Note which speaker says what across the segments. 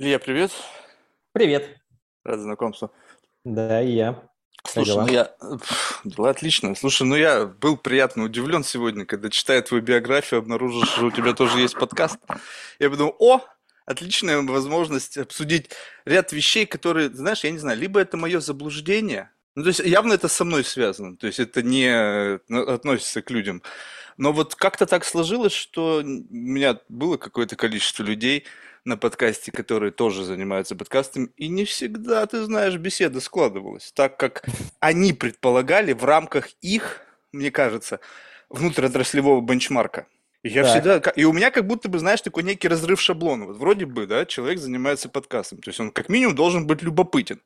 Speaker 1: Илья, привет.
Speaker 2: Привет.
Speaker 1: Рад знакомству.
Speaker 2: Да, и я.
Speaker 1: Слушай, ну я... Дела отлично. Слушай, ну я был приятно удивлен сегодня, когда, читая твою биографию, обнаружил, что у тебя тоже есть подкаст. Я подумал, о, отличная возможность обсудить ряд вещей, которые, знаешь, я не знаю, либо это мое заблуждение, ну, то есть явно это со мной связано, то есть это не э, относится к людям. Но вот как-то так сложилось, что у меня было какое-то количество людей на подкасте, которые тоже занимаются подкастом, и не всегда, ты знаешь, беседа складывалась, так как они предполагали в рамках их, мне кажется, внутриотраслевого бенчмарка. И я
Speaker 2: Так.
Speaker 1: всегда, и у меня как будто бы, знаешь, такой некий разрыв шаблона. Вот вроде бы, да, человек занимается подкастом, то есть он как минимум должен быть любопытен.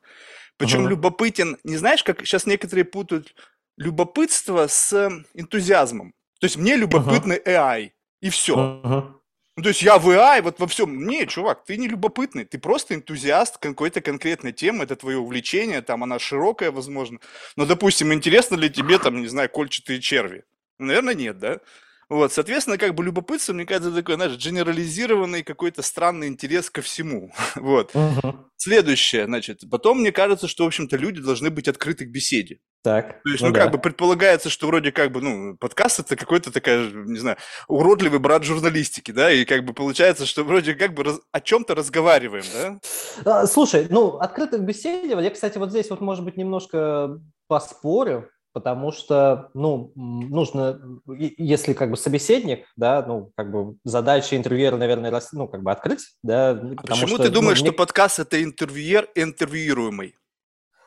Speaker 1: Причем
Speaker 2: Мгм.
Speaker 1: любопытен, не знаешь, как сейчас некоторые путают любопытство с энтузиазмом. То есть мне любопытный AI, и все.
Speaker 2: Мгм.
Speaker 1: Ну, то есть я в AI, вот во всем. Не, чувак, ты не любопытный, ты просто энтузиаст какой-то конкретной темы, это твое увлечение, там она широкая, возможно. Но, допустим, интересно ли тебе, там, не знаю, кольчатые черви? Наверное, нет, да? Вот, соответственно, как бы любопытство, мне кажется, такой, знаешь, генерализированный какой-то странный интерес ко всему. Вот.
Speaker 2: Мгм.
Speaker 1: Следующее, значит, потом мне кажется, что, в общем-то, люди должны быть открыты к беседе.
Speaker 2: Так.
Speaker 1: То есть,
Speaker 2: ну
Speaker 1: ну,
Speaker 2: да.
Speaker 1: как бы предполагается, что вроде как бы, ну, подкаст это какой-то такая, не знаю, уродливый брат журналистики, да, и как бы получается, что вроде как бы раз- о чем-то разговариваем, да?
Speaker 2: А, Слушай, ну, открыто к беседе, я, кстати, вот здесь вот, может быть, немножко поспорю, потому что, ну, нужно, если как бы собеседник, да, ну, как бы задача интервьюера, наверное, ну, как бы открыть, да,
Speaker 1: А почему
Speaker 2: что,
Speaker 1: ты
Speaker 2: ну,
Speaker 1: думаешь,
Speaker 2: мне-
Speaker 1: что подкаст это интервьюер, интервьюируемый?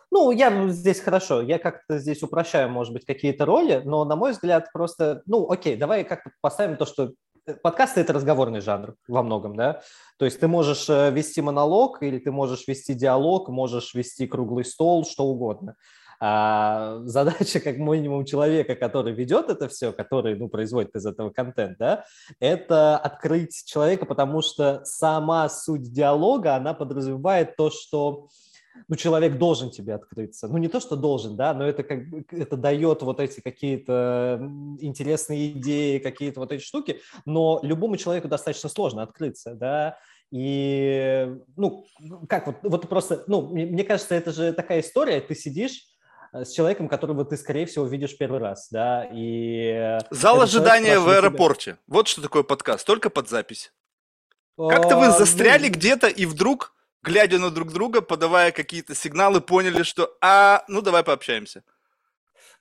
Speaker 2: Ну, я ну, здесь хорошо, я как-то здесь упрощаю, может быть, какие-то роли, но, на мой взгляд, просто, ну, окей, давай как-то поставим то, что э, подкасты – это разговорный жанр во многом, да, то есть ты можешь э, вести монолог или ты можешь вести диалог, можешь вести круглый стол, что угодно. А задача, как минимум, человека, который ведет это все, который, ну, производит из этого контент, да, это открыть человека, потому что сама суть диалога, она подразумевает то, что ну, человек должен тебе открыться. Ну, не то, что должен, да, но это как это дает вот эти какие-то интересные идеи, какие-то вот эти штуки, но любому человеку достаточно сложно открыться, да, и, ну, как вот, вот просто, ну, мне, мне кажется, это же такая история, ты сидишь с человеком, которого ты, скорее всего, видишь первый раз, да, и... э,
Speaker 1: Зал ожидания в
Speaker 2: спрашивает тебя,
Speaker 1: аэропорте. Вот что такое подкаст, только под запись. Как-то вы
Speaker 2: «А,
Speaker 1: застряли
Speaker 2: ну,
Speaker 1: где-то и вдруг, глядя на друг друга, подавая какие-то сигналы, поняли, что, а, ну давай пообщаемся.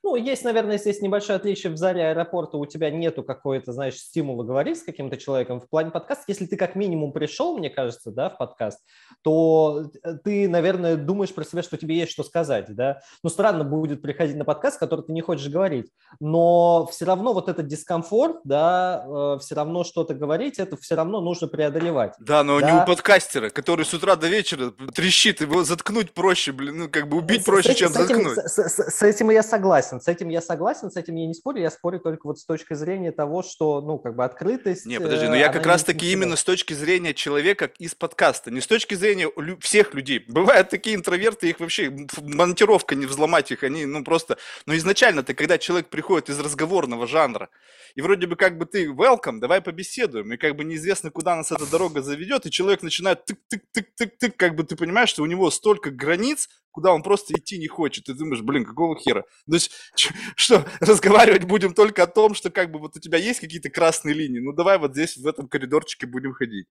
Speaker 2: Ну, есть, наверное, здесь небольшое отличие. В зале аэропорта у тебя нету какой-то, знаешь, стимула говорить с каким-то человеком. В плане подкаста, если ты как минимум пришел, мне кажется, да, в подкаст, то э, ты, наверное, думаешь про себя, что тебе есть что сказать, да. Ну, странно будет приходить на подкаст, который ты не хочешь говорить. Но все равно вот этот дискомфорт, да, все равно что-то говорить, это все равно нужно преодолевать.
Speaker 1: Да, но не
Speaker 2: Да.
Speaker 1: у подкастера, который с утра до вечера трещит, его заткнуть проще, блин, ну как бы убить
Speaker 2: С-
Speaker 1: проще,
Speaker 2: с
Speaker 1: чем
Speaker 2: с этим,
Speaker 1: заткнуть.
Speaker 2: с- с- с этим я согласен. С этим я согласен, с этим я не спорю. Я спорю только вот с точки зрения того, что, ну, как бы открытость.
Speaker 1: Не, подожди,
Speaker 2: э,
Speaker 1: но я
Speaker 2: она
Speaker 1: как
Speaker 2: не-
Speaker 1: раз
Speaker 2: не
Speaker 1: таки
Speaker 2: всегда.
Speaker 1: именно с точки зрения человека из подкаста, не с точки зрения всех людей. Бывают такие интроверты, их вообще монтировка не взломать их, они, ну просто... Но изначально ты, когда человек приходит из разговорного жанра, и вроде бы как бы ты welcome, давай побеседуем, и как бы неизвестно, куда нас эта дорога заведет, и человек начинает тык-тык-тык-тык-тык, как бы ты понимаешь, что у него столько границ, куда он просто идти не хочет. Ты думаешь, блин, какого хера? То есть, что, разговаривать будем только о том, что как бы вот у тебя есть какие-то красные линии, ну давай вот здесь, в этом коридорчике будем ходить.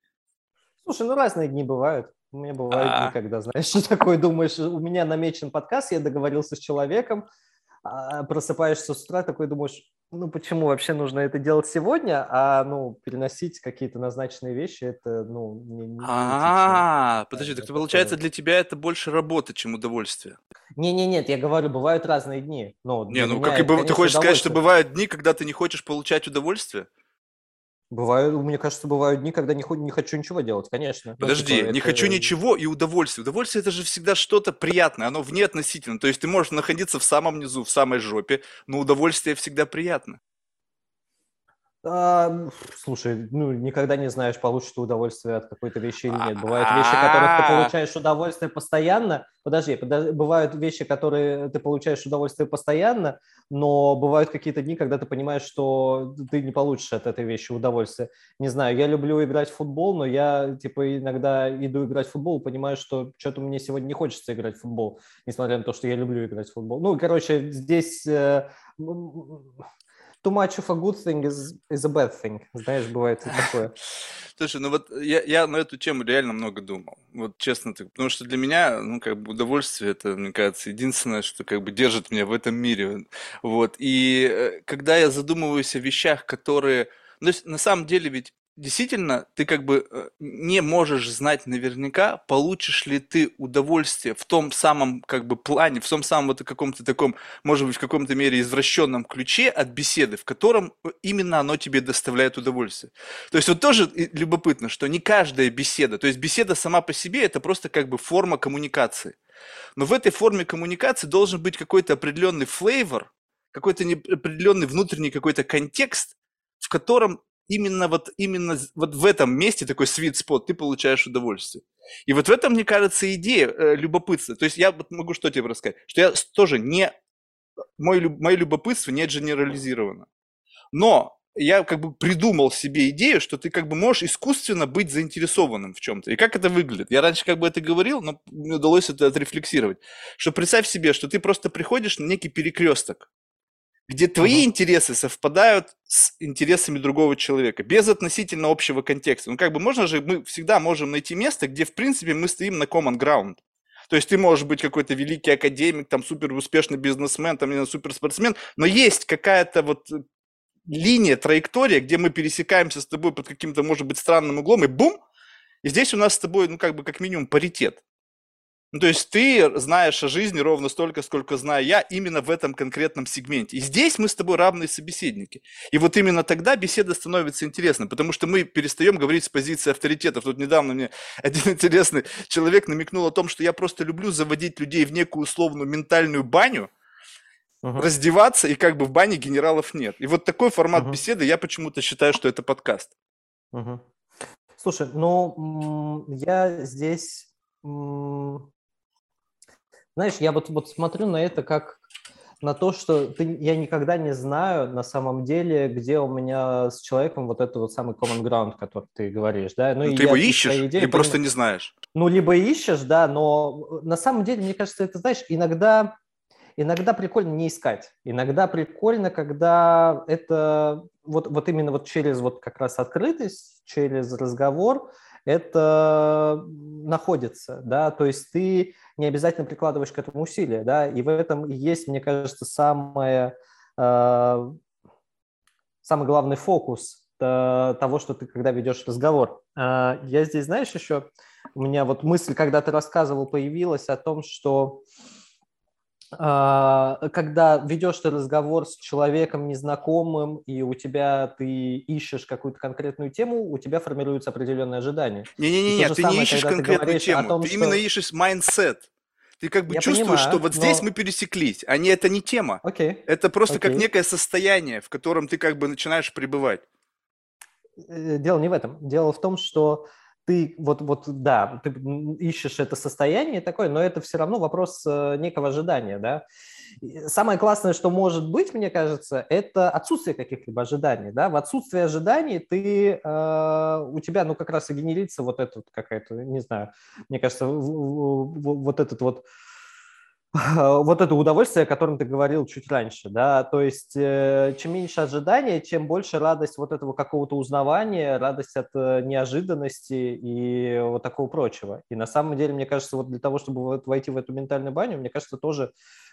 Speaker 2: Слушай, ну разные дни бывают. У меня бывают
Speaker 1: А.
Speaker 2: дни, когда, знаешь, что такое, думаешь, у меня намечен подкаст, я договорился с человеком, а, просыпаешься с утра, такой думаешь, ну почему вообще нужно это делать сегодня, а ну переносить какие-то назначенные вещи, это ну не, не-.
Speaker 1: А, подожди, так
Speaker 2: такое.
Speaker 1: получается для тебя это больше работа, чем удовольствие.
Speaker 2: Не-не, нет, я говорю, бывают разные дни. Ну,
Speaker 1: Не, ну как и ты хочешь сказать, что бывают дни, когда ты не хочешь получать удовольствие?
Speaker 2: Бывают, мне кажется, бывают дни, когда не, не хочу ничего делать, конечно. Ну,
Speaker 1: Подожди,
Speaker 2: типа,
Speaker 1: не
Speaker 2: это-
Speaker 1: хочу ничего и удовольствие. Удовольствие это же всегда что-то приятное, оно вне относительно. То есть ты можешь находиться в самом низу, в самой жопе, но удовольствие всегда приятно.
Speaker 2: А, слушай, ну, никогда не знаешь, получишь ты удовольствие от какой-то вещи или нет. Бывают вещи, которых ты получаешь удовольствие постоянно. Подожди, подожди, бывают вещи, которые ты получаешь удовольствие постоянно, но бывают какие-то дни, когда ты понимаешь, что ты не получишь от этой вещи удовольствие. Не знаю, я люблю играть в футбол, но я, типа, иногда иду играть в футбол, понимаю, что что-то мне сегодня не хочется играть в футбол, несмотря на то, что я люблю играть в футбол. Ну, короче, здесь э, too much of a good thing is, is a bad thing. Знаешь, бывает и такое.
Speaker 1: Слушай, ну вот я, я на эту тему реально много думал. Вот честно, так, потому что для меня, ну, как бы удовольствие, это, мне кажется, единственное, что как бы держит меня в этом мире. Вот. И э, когда я задумываюсь о вещах, которые... Ну, на самом деле ведь действительно ты как бы э, не можешь знать наверняка, получишь ли ты удовольствие в том самом как бы плане, в том самом вот каком-то таком, может быть, в каком-то мере извращенном ключе от беседы, в котором э, именно оно тебе доставляет удовольствие. То есть вот тоже любопытно, что не каждая беседа, то есть беседа сама по себе это просто как бы форма коммуникации. Но в этой форме коммуникации должен быть какой-то определенный флейвор, какой-то определенный внутренний какой-то контекст, в котором именно вот, именно вот в этом месте такой sweet spot, ты получаешь удовольствие. И вот в этом, мне кажется, идея э, любопытства. То есть я вот могу что тебе рассказать, что я тоже не, мой, мое любопытство не генерализировано. Но я как бы придумал себе идею, что ты как бы можешь искусственно быть заинтересованным в чем-то. И как это выглядит? Я раньше как бы это говорил, но мне удалось это отрефлексировать. Что представь себе, что ты просто приходишь на некий перекресток где твои uh-huh. интересы совпадают с интересами другого человека, без относительно общего контекста. Ну, как бы можно же, мы всегда можем найти место, где, в принципе, мы стоим на common ground. То есть ты можешь быть какой-то великий академик, там супер успешный бизнесмен, там не суперспортсмен, но есть какая-то вот линия, траектория, где мы пересекаемся с тобой под каким-то, может быть, странным углом, и бум, и здесь у нас с тобой, ну, как бы, как минимум, паритет. Ну, то есть ты знаешь о жизни ровно столько, сколько знаю я, именно в этом конкретном сегменте. И здесь мы с тобой равные собеседники. И вот именно тогда беседа становится интересной, потому что мы перестаем говорить с позиции авторитетов. Тут недавно мне один интересный человек намекнул о том, что я просто люблю заводить людей в некую условную ментальную баню, uh-huh. раздеваться, и как бы в бане генералов нет. И вот такой формат uh-huh. беседы, я почему-то считаю, что это подкаст.
Speaker 2: Uh-huh. Слушай, ну, я здесь знаешь, я вот, вот смотрю на это как на то, что ты, я никогда не знаю на самом деле, где у меня с человеком вот этот вот самый common ground, который ты говоришь, да.
Speaker 1: Ну, ну ты его ищешь идеи, или понимаю, просто не знаешь?
Speaker 2: Ну, либо ищешь, да, но на самом деле, мне кажется, это, знаешь, иногда, иногда прикольно не искать. Иногда прикольно, когда это вот, вот именно вот через вот как раз открытость, через разговор, это находится, да, то есть ты не обязательно прикладываешь к этому усилия, да, и в этом есть, мне кажется, самое, э, самый главный фокус того, что ты когда ведешь разговор. Э, я здесь, знаешь, еще у меня вот мысль, когда ты рассказывал, появилась о том, что когда ведешь ты разговор с человеком незнакомым, и у тебя ты ищешь какую-то конкретную тему, у тебя формируется определенное ожидание.
Speaker 1: Не-не-не, ты самое, не ищешь конкретную тему, ты, том, ты что... именно ищешь mindset. Ты как бы я чувствуешь, понимаю, что вот но... здесь мы пересеклись, а не это не тема.
Speaker 2: Okay.
Speaker 1: Это просто
Speaker 2: okay.
Speaker 1: как некое состояние, в котором ты как бы начинаешь пребывать.
Speaker 2: Э, дело не в этом. Дело в том, что ты вот, вот, да, ты ищешь это состояние такое, но это все равно вопрос э, некого ожидания, да. Самое классное, что может быть, мне кажется, это отсутствие каких-либо ожиданий, да. В отсутствии ожиданий ты, э, у тебя, ну, как раз и генерится вот это вот какая-то, не знаю, мне кажется, вот этот вот вот это удовольствие, о котором ты говорил чуть раньше, да, то есть э, чем меньше ожидания, чем больше радость вот этого какого-то узнавания, радость от э, неожиданности и вот такого прочего. И на самом деле, мне кажется, вот для того, чтобы войти в эту ментальную баню, мне кажется, тоже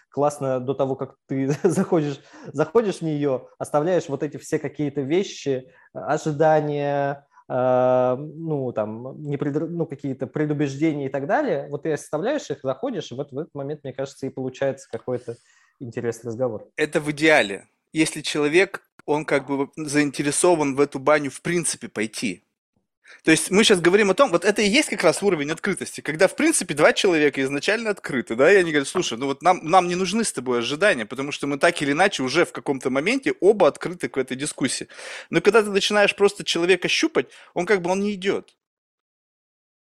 Speaker 2: классно до того, как ты заходишь, заходишь в нее, оставляешь вот эти все какие-то вещи, ожидания, а, ну, там, не пред, ну, какие-то предубеждения и так далее, вот ты оставляешь их, заходишь, и вот в этот момент, мне кажется, и получается какой-то интересный разговор.
Speaker 1: Это в идеале. Если человек, он как бы заинтересован в эту баню в принципе пойти. То есть мы сейчас говорим о том, вот это и есть как раз уровень открытости, когда, в принципе, два человека изначально открыты, да, и они говорят, слушай, ну вот нам, нам не нужны с тобой ожидания, потому что мы так или иначе уже в каком-то моменте оба открыты к этой дискуссии. Но когда ты начинаешь просто человека щупать, он как бы, он не идет.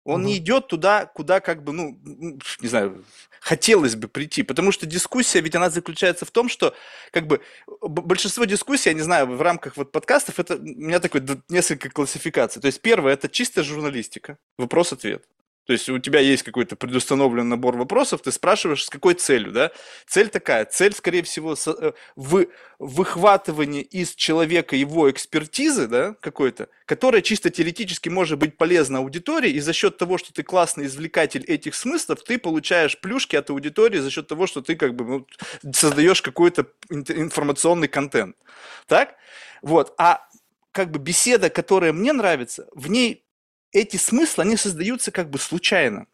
Speaker 1: Он угу. не идет туда, куда как бы, ну, не знаю, хотелось бы прийти. Потому что дискуссия, ведь она заключается в том, что как бы большинство дискуссий, я не знаю, в рамках вот подкастов, это у меня такой несколько классификаций. То есть первое, это чистая журналистика, вопрос-ответ. То есть у тебя есть какой-то предустановленный набор вопросов, ты спрашиваешь, с какой целью, да? Цель такая, цель, скорее всего, э, в выхватывании из человека его экспертизы, да, какой-то, которая чисто теоретически может быть полезна аудитории, и за счет того, что ты классный извлекатель этих смыслов, ты получаешь плюшки от аудитории за счет того, что ты как бы ну, создаешь какой-то информационный контент. Так? Вот. А как бы беседа, которая мне нравится, в ней эти смыслы, они создаются как бы случайно.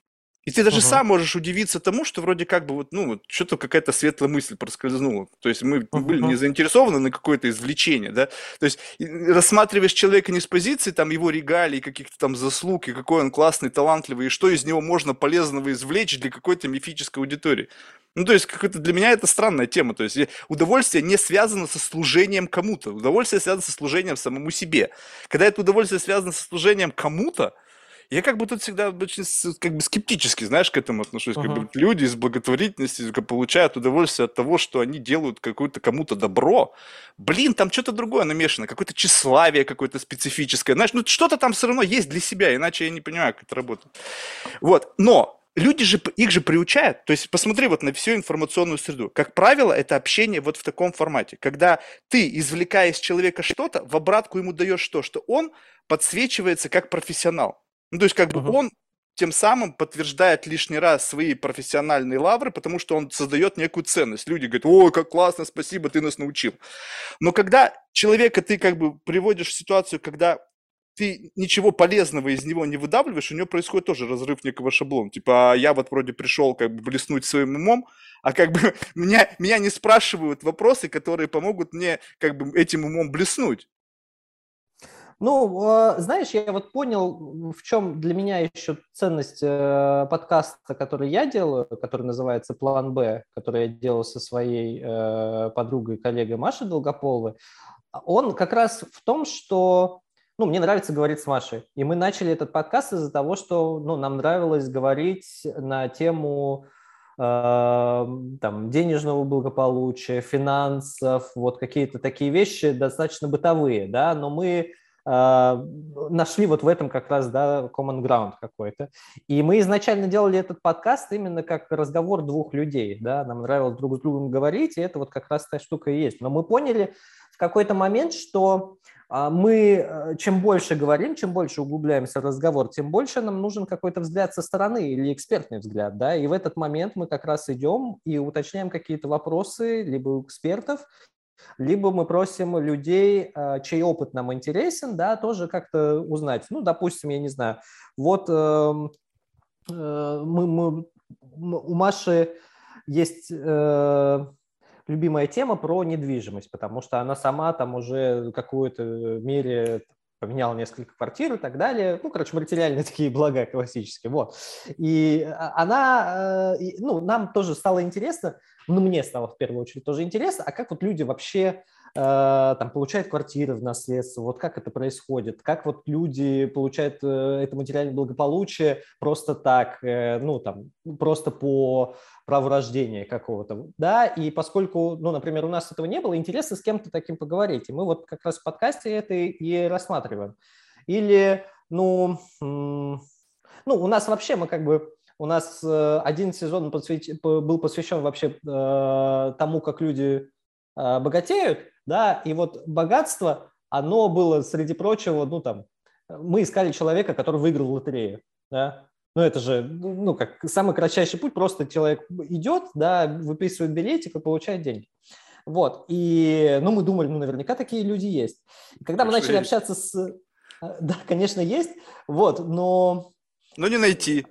Speaker 1: И ты даже uh-huh. сам можешь удивиться тому, что вроде как бы вот, ну, вот что-то какая-то светлая мысль проскользнула. То есть мы uh-huh. были не заинтересованы на какое-то извлечение, да. То есть рассматриваешь человека не с позиции там его регалий, каких-то там заслуг, и какой он классный, талантливый, и что из него можно полезного извлечь для какой-то мифической аудитории. Ну, то есть, как-то для меня это странная тема. То есть, удовольствие не связано со служением кому-то. Удовольствие связано со служением самому себе. Когда это удовольствие связано со служением кому-то, я как бы тут всегда очень как бы скептически, знаешь, к этому отношусь. Uh-huh. Как бы люди из благотворительности получают удовольствие от того, что они делают какое-то кому-то добро. Блин, там что-то другое намешано, какое-то тщеславие какое-то специфическое. Знаешь, ну что-то там все равно есть для себя, иначе я не понимаю, как это работает. Вот, но люди же, их же приучают. То есть посмотри вот на всю информационную среду. Как правило, это общение вот в таком формате. Когда ты, извлекая из человека что-то, в обратку ему даешь то, что он подсвечивается как профессионал. Ну, то есть как бы uh-huh. он тем самым подтверждает лишний раз свои профессиональные лавры, потому что он создает некую ценность. Люди говорят, ой, как классно, спасибо, ты нас научил. Но когда человека ты как бы приводишь в ситуацию, когда ты ничего полезного из него не выдавливаешь, у него происходит тоже разрыв некого шаблона. Типа, а я вот вроде пришел как бы блеснуть своим умом, а как бы меня, меня не спрашивают вопросы, которые помогут мне как бы этим умом блеснуть.
Speaker 2: Ну, а, знаешь, я вот понял, в чем для меня еще ценность э, подкаста, который я делаю, который называется «План Б», который я делал со своей э, подругой, коллегой Машей Долгополовой. Он как раз в том, что ну, мне нравится говорить с Машей. И мы начали этот подкаст из-за того, что ну, нам нравилось говорить на тему э, там, денежного благополучия, финансов, вот какие-то такие вещи достаточно бытовые, да, но мы нашли вот в этом как раз, да, common ground какой-то. И мы изначально делали этот подкаст именно как разговор двух людей, да, нам нравилось друг с другом говорить, и это вот как раз та штука и есть. Но мы поняли в какой-то момент, что а, мы э, чем больше говорим, чем больше углубляемся в разговор, тем больше нам нужен какой-то взгляд со стороны или экспертный взгляд, да, и в этот момент мы как раз идем и уточняем какие-то вопросы либо у экспертов, либо мы просим людей, а, чей опыт нам интересен, да, тоже как-то узнать. Ну, допустим, я не знаю, вот эм, э, мы, мы, у Маши есть э, любимая тема про недвижимость, потому что она сама там уже в какой-то мере поменяла несколько квартир и так далее. Ну, короче, материальные такие блага классические. Вот. И а, она, э, ну, нам тоже стало интересно, ну, мне стало в первую очередь тоже интересно, а как вот люди вообще э, там получают квартиры в наследство, вот как это происходит, как вот люди получают э, это материальное благополучие просто так, э, ну, там, просто по праву рождения какого-то, да, и поскольку, ну, например, у нас этого не было, интересно с кем-то таким поговорить, и мы вот как раз в подкасте это и рассматриваем. Или, ну, ну, у нас вообще мы как бы у нас э, один сезон был посвящен вообще э, тому, как люди э, богатеют, да, и вот богатство, оно было, среди прочего, ну, там, мы искали человека, который выиграл лотерею, да, ну, это же, ну, как самый кратчайший путь, просто человек идет, да, выписывает билетик и получает деньги. Вот, и, ну, мы думали, ну, наверняка такие люди есть. И когда мы начали есть. общаться с... Да, конечно, есть, вот, но...
Speaker 1: Но не найти.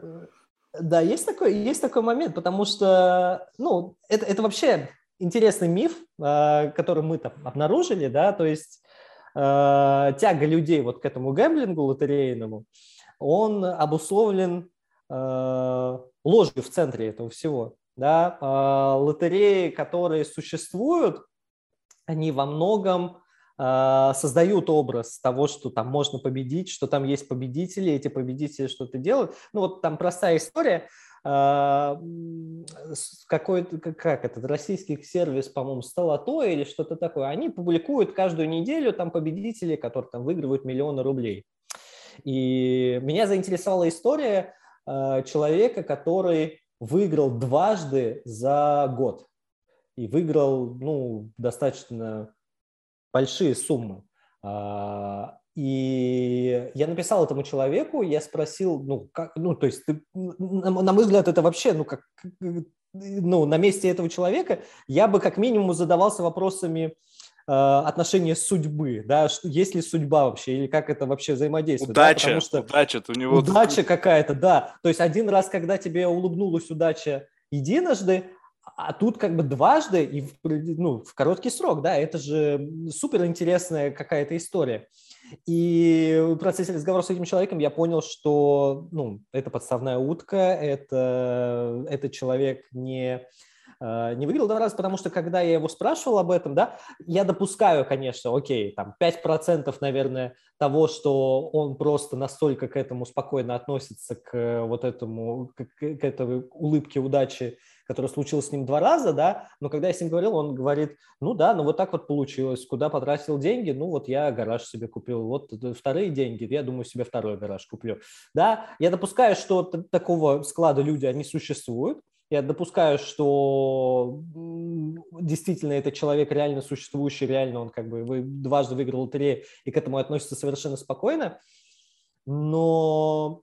Speaker 2: Да, есть такой, есть такой момент, потому что, ну, это, это вообще интересный миф, а, который мы там обнаружили, да, то есть э, тяга людей вот к этому гэмблингу лотерейному, он обусловлен э, ложью в центре этого всего. Да? Лотереи, которые существуют, они во многом создают образ того, что там можно победить, что там есть победители, эти победители что-то делают. Ну вот там простая история – а, какой-то, как этот, российский сервис, по-моему, Столото или что-то такое, они публикуют каждую неделю там победители, которые там выигрывают миллионы рублей. И меня заинтересовала история а, человека, который выиграл дважды за год. И выиграл, ну, достаточно большие суммы. А, и я написал этому человеку, я спросил, ну, как, ну, то есть, ты, на, на мой взгляд, это вообще, ну, как, ну, на месте этого человека я бы как минимум задавался вопросами э, отношения судьбы, да, что, есть ли судьба вообще, или как это вообще взаимодействует.
Speaker 1: Удача,
Speaker 2: да, потому что
Speaker 1: удача, у него...
Speaker 2: Удача какая-то, да. То есть один раз, когда тебе улыбнулась удача единожды, а тут как бы дважды и в, ну, в короткий срок, да, это же супер интересная какая-то история. И в процессе разговора с этим человеком я понял, что ну, это подставная утка, это, этот человек не, э, не выиграл два раза, потому что когда я его спрашивал об этом, да, я допускаю, конечно, окей, там 5% наверное, того, что он просто настолько к этому спокойно относится, к вот этому, к, к этой улыбке удачи которое случилось с ним два раза, да, но когда я с ним говорил, он говорит, ну да, ну вот так вот получилось, куда потратил деньги, ну вот я гараж себе купил, вот вторые деньги, я думаю, себе второй гараж куплю, да, я допускаю, что такого склада люди, они существуют, я допускаю, что действительно этот человек реально существующий, реально он как бы дважды выиграл лотерею и к этому относится совершенно спокойно, но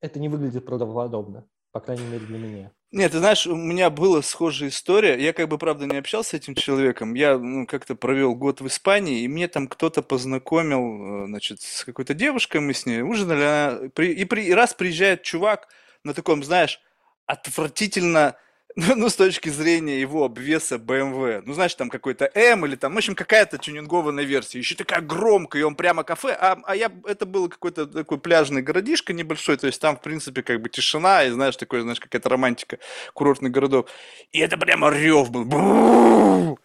Speaker 2: это не выглядит правдоподобно, по крайней мере для меня.
Speaker 1: Нет, ты знаешь, у меня была схожая история. Я как бы, правда, не общался с этим человеком. Я ну, как-то провел год в Испании, и мне там кто-то познакомил, э, значит, с какой-то девушкой, мы с ней ужинали, и, при, и раз приезжает чувак на таком, знаешь, отвратительно ну, ну, с точки зрения его обвеса BMW. Ну, знаешь, там какой-то М или там, в общем, какая-то тюнингованная версия. Еще такая громкая, и он прямо кафе. А, а я, это был какой-то такой пляжный городишко небольшой, то есть там, в принципе, как бы тишина, и, знаешь, такой, знаешь, какая-то романтика курортных городов. И это прямо рев был.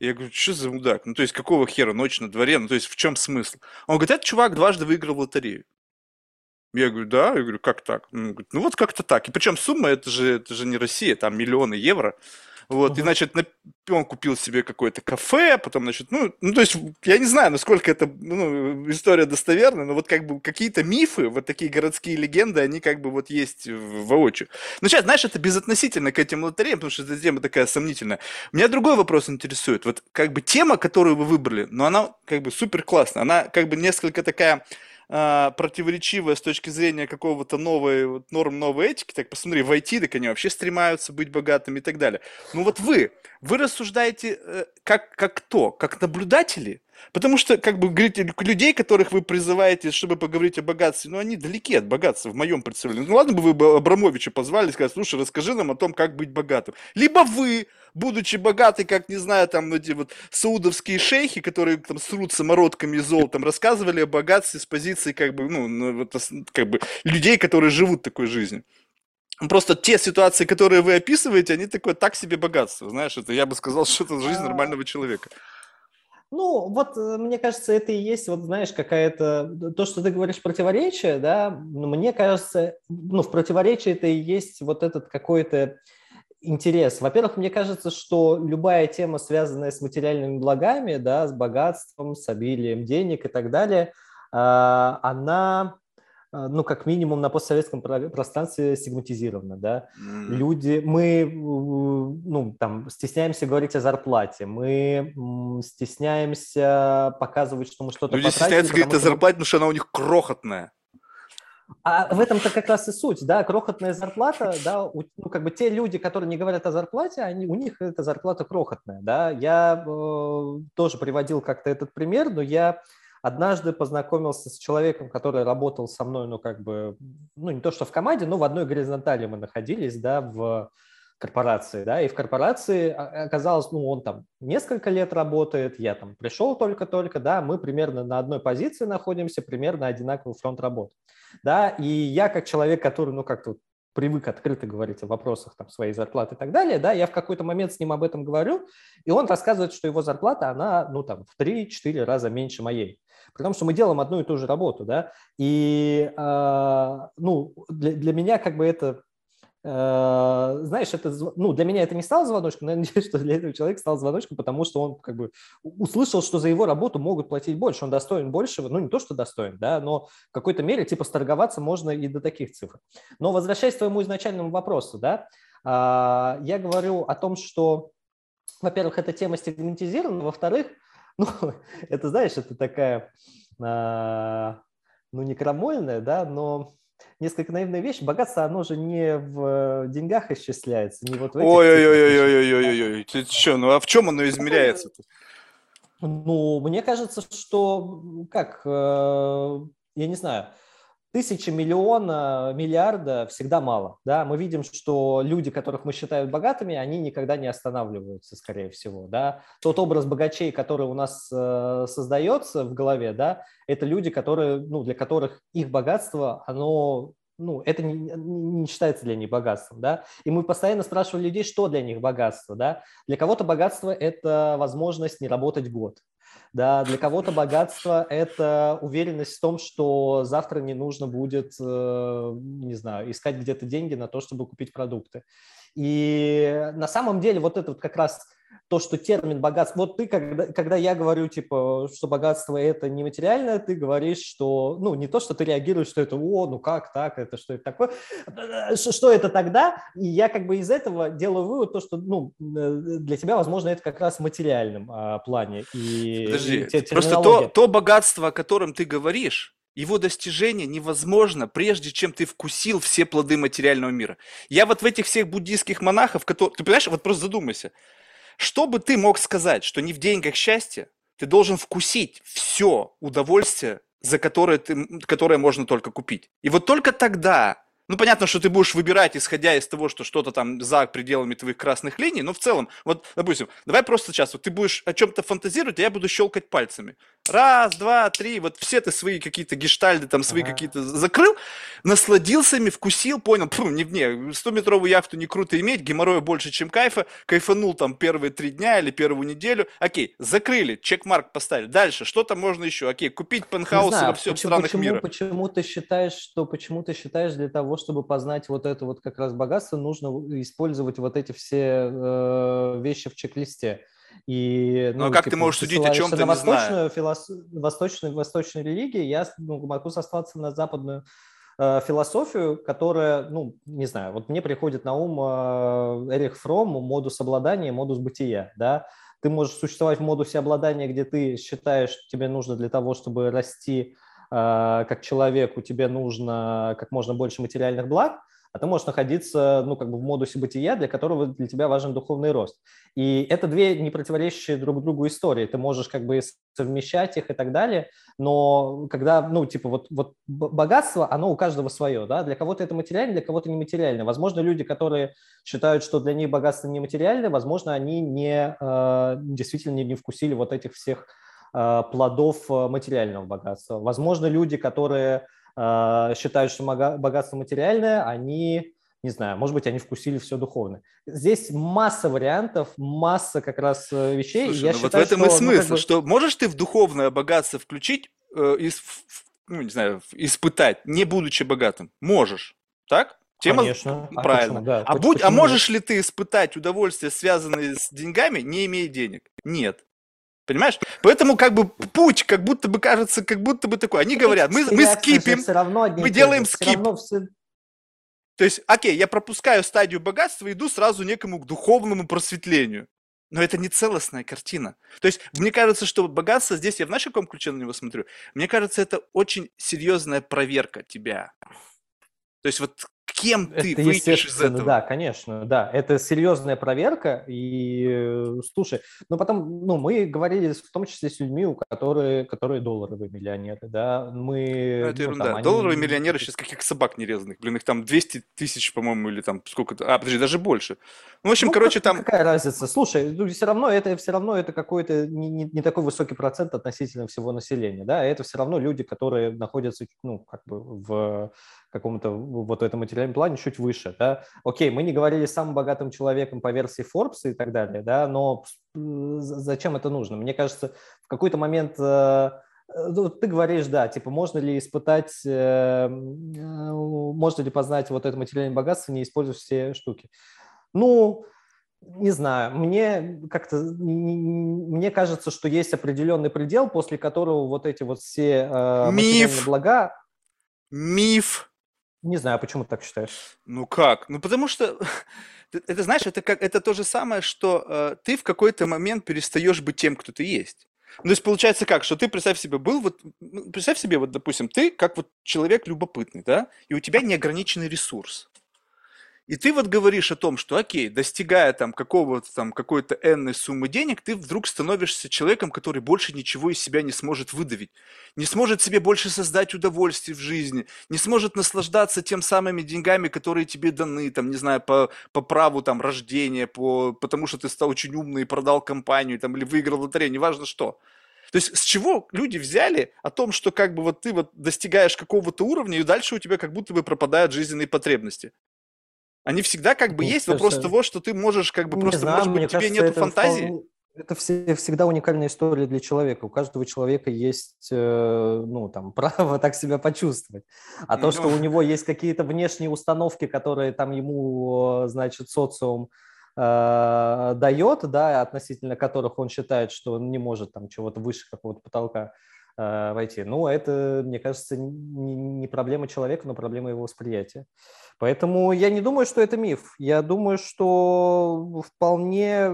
Speaker 1: Я говорю, что за мудак? Ну, то есть, какого хера ночь на дворе? Ну, то есть, в чем смысл? Он говорит, этот чувак дважды выиграл в лотерею. Я говорю, да. Я говорю, как так? Он говорит, ну вот как-то так. И причем сумма, это же, это же не Россия, там миллионы евро. Вот, uh-huh. и, значит, он купил себе какое-то кафе, потом, значит, ну, ну, то есть, я не знаю, насколько это, ну, история достоверна, но вот как бы какие-то мифы, вот такие городские легенды, они как бы вот есть воочию. Но сейчас, знаешь, это безотносительно к этим лотереям, потому что эта тема такая сомнительная. Меня другой вопрос интересует. Вот как бы тема, которую вы выбрали, но она как бы супер классная, она как бы несколько такая а, противоречивая с точки зрения какого-то новой вот, норм новой этики, так посмотри, в IT, так они вообще стремаются быть богатыми и так далее. Ну вот вы, вы рассуждаете э, как, как кто? Как наблюдатели? Потому что, как бы, говорите, людей, которых вы призываете, чтобы поговорить о богатстве, ну, они далеки от богатства, в моем представлении. Ну, ладно бы вы Абрамовича позвали и сказали, слушай, расскажи нам о том, как быть богатым. Либо вы, будучи богаты, как, не знаю, там, эти вот саудовские шейхи, которые там срут самородками и золотом, рассказывали о богатстве с позиции, как бы, ну, ну вот, как бы, людей, которые живут такой жизнью. Просто те ситуации, которые вы описываете, они такое так себе богатство, знаешь, это я бы сказал, что это жизнь нормального человека.
Speaker 2: Ну, вот, э, мне кажется, это и есть, вот, знаешь, какая-то... То, что ты говоришь, противоречие, да, мне кажется, ну, в противоречии это и есть вот этот какой-то интерес. Во-первых, мне кажется, что любая тема, связанная с материальными благами, да, с богатством, с обилием денег и так далее, а, она ну, как минимум на постсоветском пространстве стигматизировано, да. Mm. Люди, мы, ну, там, стесняемся говорить о зарплате, мы стесняемся показывать, что мы что-то
Speaker 1: Люди стесняются говорить о зарплате, потому что она у них крохотная.
Speaker 2: А в этом-то как раз и суть, да, крохотная зарплата, да, у, ну, как бы те люди, которые не говорят о зарплате, они, у них эта зарплата крохотная, да. Я э, тоже приводил как-то этот пример, но я однажды познакомился с человеком, который работал со мной, ну, как бы, ну, не то что в команде, но в одной горизонтали мы находились, да, в корпорации, да, и в корпорации оказалось, ну, он там несколько лет работает, я там пришел только-только, да, мы примерно на одной позиции находимся, примерно одинаковый фронт работ, да, и я как человек, который, ну, как-то привык открыто говорить о вопросах там, своей зарплаты и так далее, да, я в какой-то момент с ним об этом говорю, и он рассказывает, что его зарплата, она, ну, там, в 3-4 раза меньше моей. При том, что мы делаем одну и ту же работу, да, и, э, ну, для, для меня как бы это Э, знаешь, это, ну, для меня это не стало звоночком, но я надеюсь, что для этого человека стал звоночком, потому что он как бы услышал, что за его работу могут платить больше, он достоин большего, ну, не то, что достоин, да, но в какой-то мере, типа, сторговаться можно и до таких цифр. Но возвращаясь к твоему изначальному вопросу, да, а, я говорю о том, что, во-первых, эта тема стигматизирована, во-вторых, ну, это, знаешь, это такая, а, ну, не крамольная, да, но несколько наивная вещь. Богатство, оно же не в деньгах исчисляется, не вот в этих...
Speaker 1: Ой-ой-ой-ой-ой-ой-ой, ты что, ну а в чем оно измеряется-то?
Speaker 2: Ну, мне кажется, что, как, э, я не знаю, тысячи, миллиона, миллиарда всегда мало. Да? Мы видим, что люди, которых мы считаем богатыми, они никогда не останавливаются, скорее всего. Да? Тот образ богачей, который у нас э, создается в голове, да, это люди, которые, ну, для которых их богатство, оно ну, это не, не считается для них богатством, да, и мы постоянно спрашивали людей, что для них богатство, да, для кого-то богатство – это возможность не работать год, да, для кого-то богатство – это уверенность в том, что завтра не нужно будет, э, не знаю, искать где-то деньги на то, чтобы купить продукты. И на самом деле вот это вот как раз то, что термин богатство... Вот ты, когда, когда я говорю, типа, что богатство – это нематериальное, ты говоришь, что... Ну, не то, что ты реагируешь, что это, о, ну как так, это что это такое? Что это тогда? И я как бы из этого делаю вывод, то, что, ну, для тебя, возможно, это как раз в материальном а, плане. И,
Speaker 1: Подожди, и просто то, то богатство, о котором ты говоришь, его достижение невозможно, прежде чем ты вкусил все плоды материального мира. Я вот в этих всех буддийских монахов, которые... Ты понимаешь, вот просто задумайся. Что бы ты мог сказать, что не в деньгах счастье, ты должен вкусить все удовольствие, за которое, ты, которое можно только купить. И вот только тогда ну, понятно, что ты будешь выбирать, исходя из того, что что-то там за пределами твоих красных линий, но в целом, вот, допустим, давай просто сейчас, вот ты будешь о чем-то фантазировать, а я буду щелкать пальцами. Раз, два, три, вот все ты свои какие-то гештальды, там свои ага. какие-то закрыл, насладился ими, вкусил, понял, фу, не, не, 100-метровую яхту не круто иметь, геморроя больше, чем кайфа, кайфанул там первые три дня или первую неделю, окей, закрыли, чекмарк поставили. Дальше, что там можно еще? Окей, купить пентхаусы во всех странах
Speaker 2: почему,
Speaker 1: мира.
Speaker 2: Почему ты считаешь, что, почему ты считаешь для того, чтобы познать вот это вот как раз богатство, нужно использовать вот эти все э, вещи в чек-листе.
Speaker 1: И, ну, ну как типа, ты можешь судить о чем-то,
Speaker 2: на восточную, филос... восточную, восточную религию, я ну, могу сослаться на западную э, философию, которая, ну, не знаю, вот мне приходит на ум э, Эрих Фром, модус обладания, модус бытия, да, ты можешь существовать в модусе обладания, где ты считаешь, что тебе нужно для того, чтобы расти а, как человеку тебе нужно как можно больше материальных благ, а ты можешь находиться ну, как бы в модусе бытия, для которого для тебя важен духовный рост. И это две не противоречащие друг другу истории. Ты можешь как бы совмещать их и так далее, но когда, ну, типа, вот, вот богатство, оно у каждого свое, да, для кого-то это материально, для кого-то нематериально. Возможно, люди, которые считают, что для них богатство нематериальное, возможно, они не, э, действительно не, вкусили вот этих всех плодов э, материального богатства. Возможно, люди, которые э, считают, что богатство материальное, они, не знаю, может быть, они вкусили все духовное. Здесь масса вариантов, масса как раз вещей.
Speaker 1: Слушай, я ну считаю, вот в этом что, и смысл, ну, как бы... что можешь ты в духовное богатство включить, э, из, ну, не знаю, испытать, не будучи богатым? Можешь, так?
Speaker 2: Тема Конечно.
Speaker 1: правильно. А, да. а, будь, а можешь ли ты испытать удовольствие, связанное с деньгами, не имея денег? Нет. Понимаешь? Поэтому как бы путь, как будто бы кажется, как будто бы такой. Они говорят, мы, мы скипим, все равно мы делаем скип. То есть, окей, я пропускаю стадию богатства и иду сразу некому к духовному просветлению. Но это не целостная картина. То есть, мне кажется, что богатство здесь, я в нашем каком ключе на него смотрю, мне кажется, это очень серьезная проверка тебя. То есть, вот кем ты
Speaker 2: Это
Speaker 1: выйдешь из этого.
Speaker 2: да, конечно, да. Это серьезная проверка. И э, слушай, ну потом, ну мы говорили в том числе с людьми, у которые, которые долларовые миллионеры, да.
Speaker 1: Ну,
Speaker 2: Мы,
Speaker 1: это
Speaker 2: ну
Speaker 1: ерунда.
Speaker 2: там, они...
Speaker 1: Долларовые миллионеры сейчас каких собак нерезанных. Блин, их там 200 тысяч, по-моему, или там сколько-то. А, подожди, даже больше. Ну, в общем,
Speaker 2: Ну,
Speaker 1: короче, там...
Speaker 2: какая разница? Слушай, ну, все равно это все равно это какой-то не, не- не такой высокий процент относительно всего населения, да. Это все равно люди, которые находятся, ну, как бы в каком-то вот этом материальном плане чуть выше, да. Окей, мы не говорили с самым богатым человеком по версии Forbes и так далее, да, но э, зачем это нужно? Мне кажется, в какой-то момент э, э, ну, ты говоришь, да, типа, можно ли испытать, э, можно ли познать вот это материальное богатство, не используя все штуки? Ну, не знаю, мне как-то мне кажется, что есть определенный предел, после которого вот эти вот все э, материальные
Speaker 1: Миф.
Speaker 2: блага,
Speaker 1: Миф.
Speaker 2: Не знаю, почему ты так считаешь.
Speaker 1: Ну как? Ну потому что это знаешь, это как это то же самое, что э, ты в какой-то момент перестаешь быть тем, кто ты есть. Ну, то есть получается как, что ты представь себе был вот, ну, представь себе вот, допустим, ты как вот человек любопытный, да, и у тебя неограниченный ресурс. И ты вот говоришь о том, что, окей, достигая там какого-то там какой-то энной суммы денег, ты вдруг становишься человеком, который больше ничего из себя не сможет выдавить, не сможет себе больше создать удовольствие в жизни, не сможет наслаждаться тем самыми деньгами, которые тебе даны, там, не знаю, по, по праву там рождения, по, потому что ты стал очень умный и продал компанию, там, или выиграл лотерею, неважно что. То есть с чего люди взяли о том, что как бы вот ты вот достигаешь какого-то уровня, и дальше у тебя как будто бы пропадают жизненные потребности? Они всегда как бы
Speaker 2: Мне
Speaker 1: есть вопрос того, что ты можешь как бы
Speaker 2: Не
Speaker 1: просто,
Speaker 2: знаю,
Speaker 1: может быть, тебя
Speaker 2: кажется,
Speaker 1: нету фантазии?
Speaker 2: вполне- Это все- всегда уникальная история для человека. У каждого человека есть, э, ну, там, право так себя почувствовать. А то, что
Speaker 1: Ну.
Speaker 2: у него есть какие-то внешние установки, которые там ему, э, значит, социум э, дает, да, относительно которых он считает, что он не может там чего-то выше какого-то потолка э, войти. Ну, это, мне кажется, не, не проблема человека, но проблема его восприятия. Поэтому я не думаю, что это миф. Я думаю, что вполне...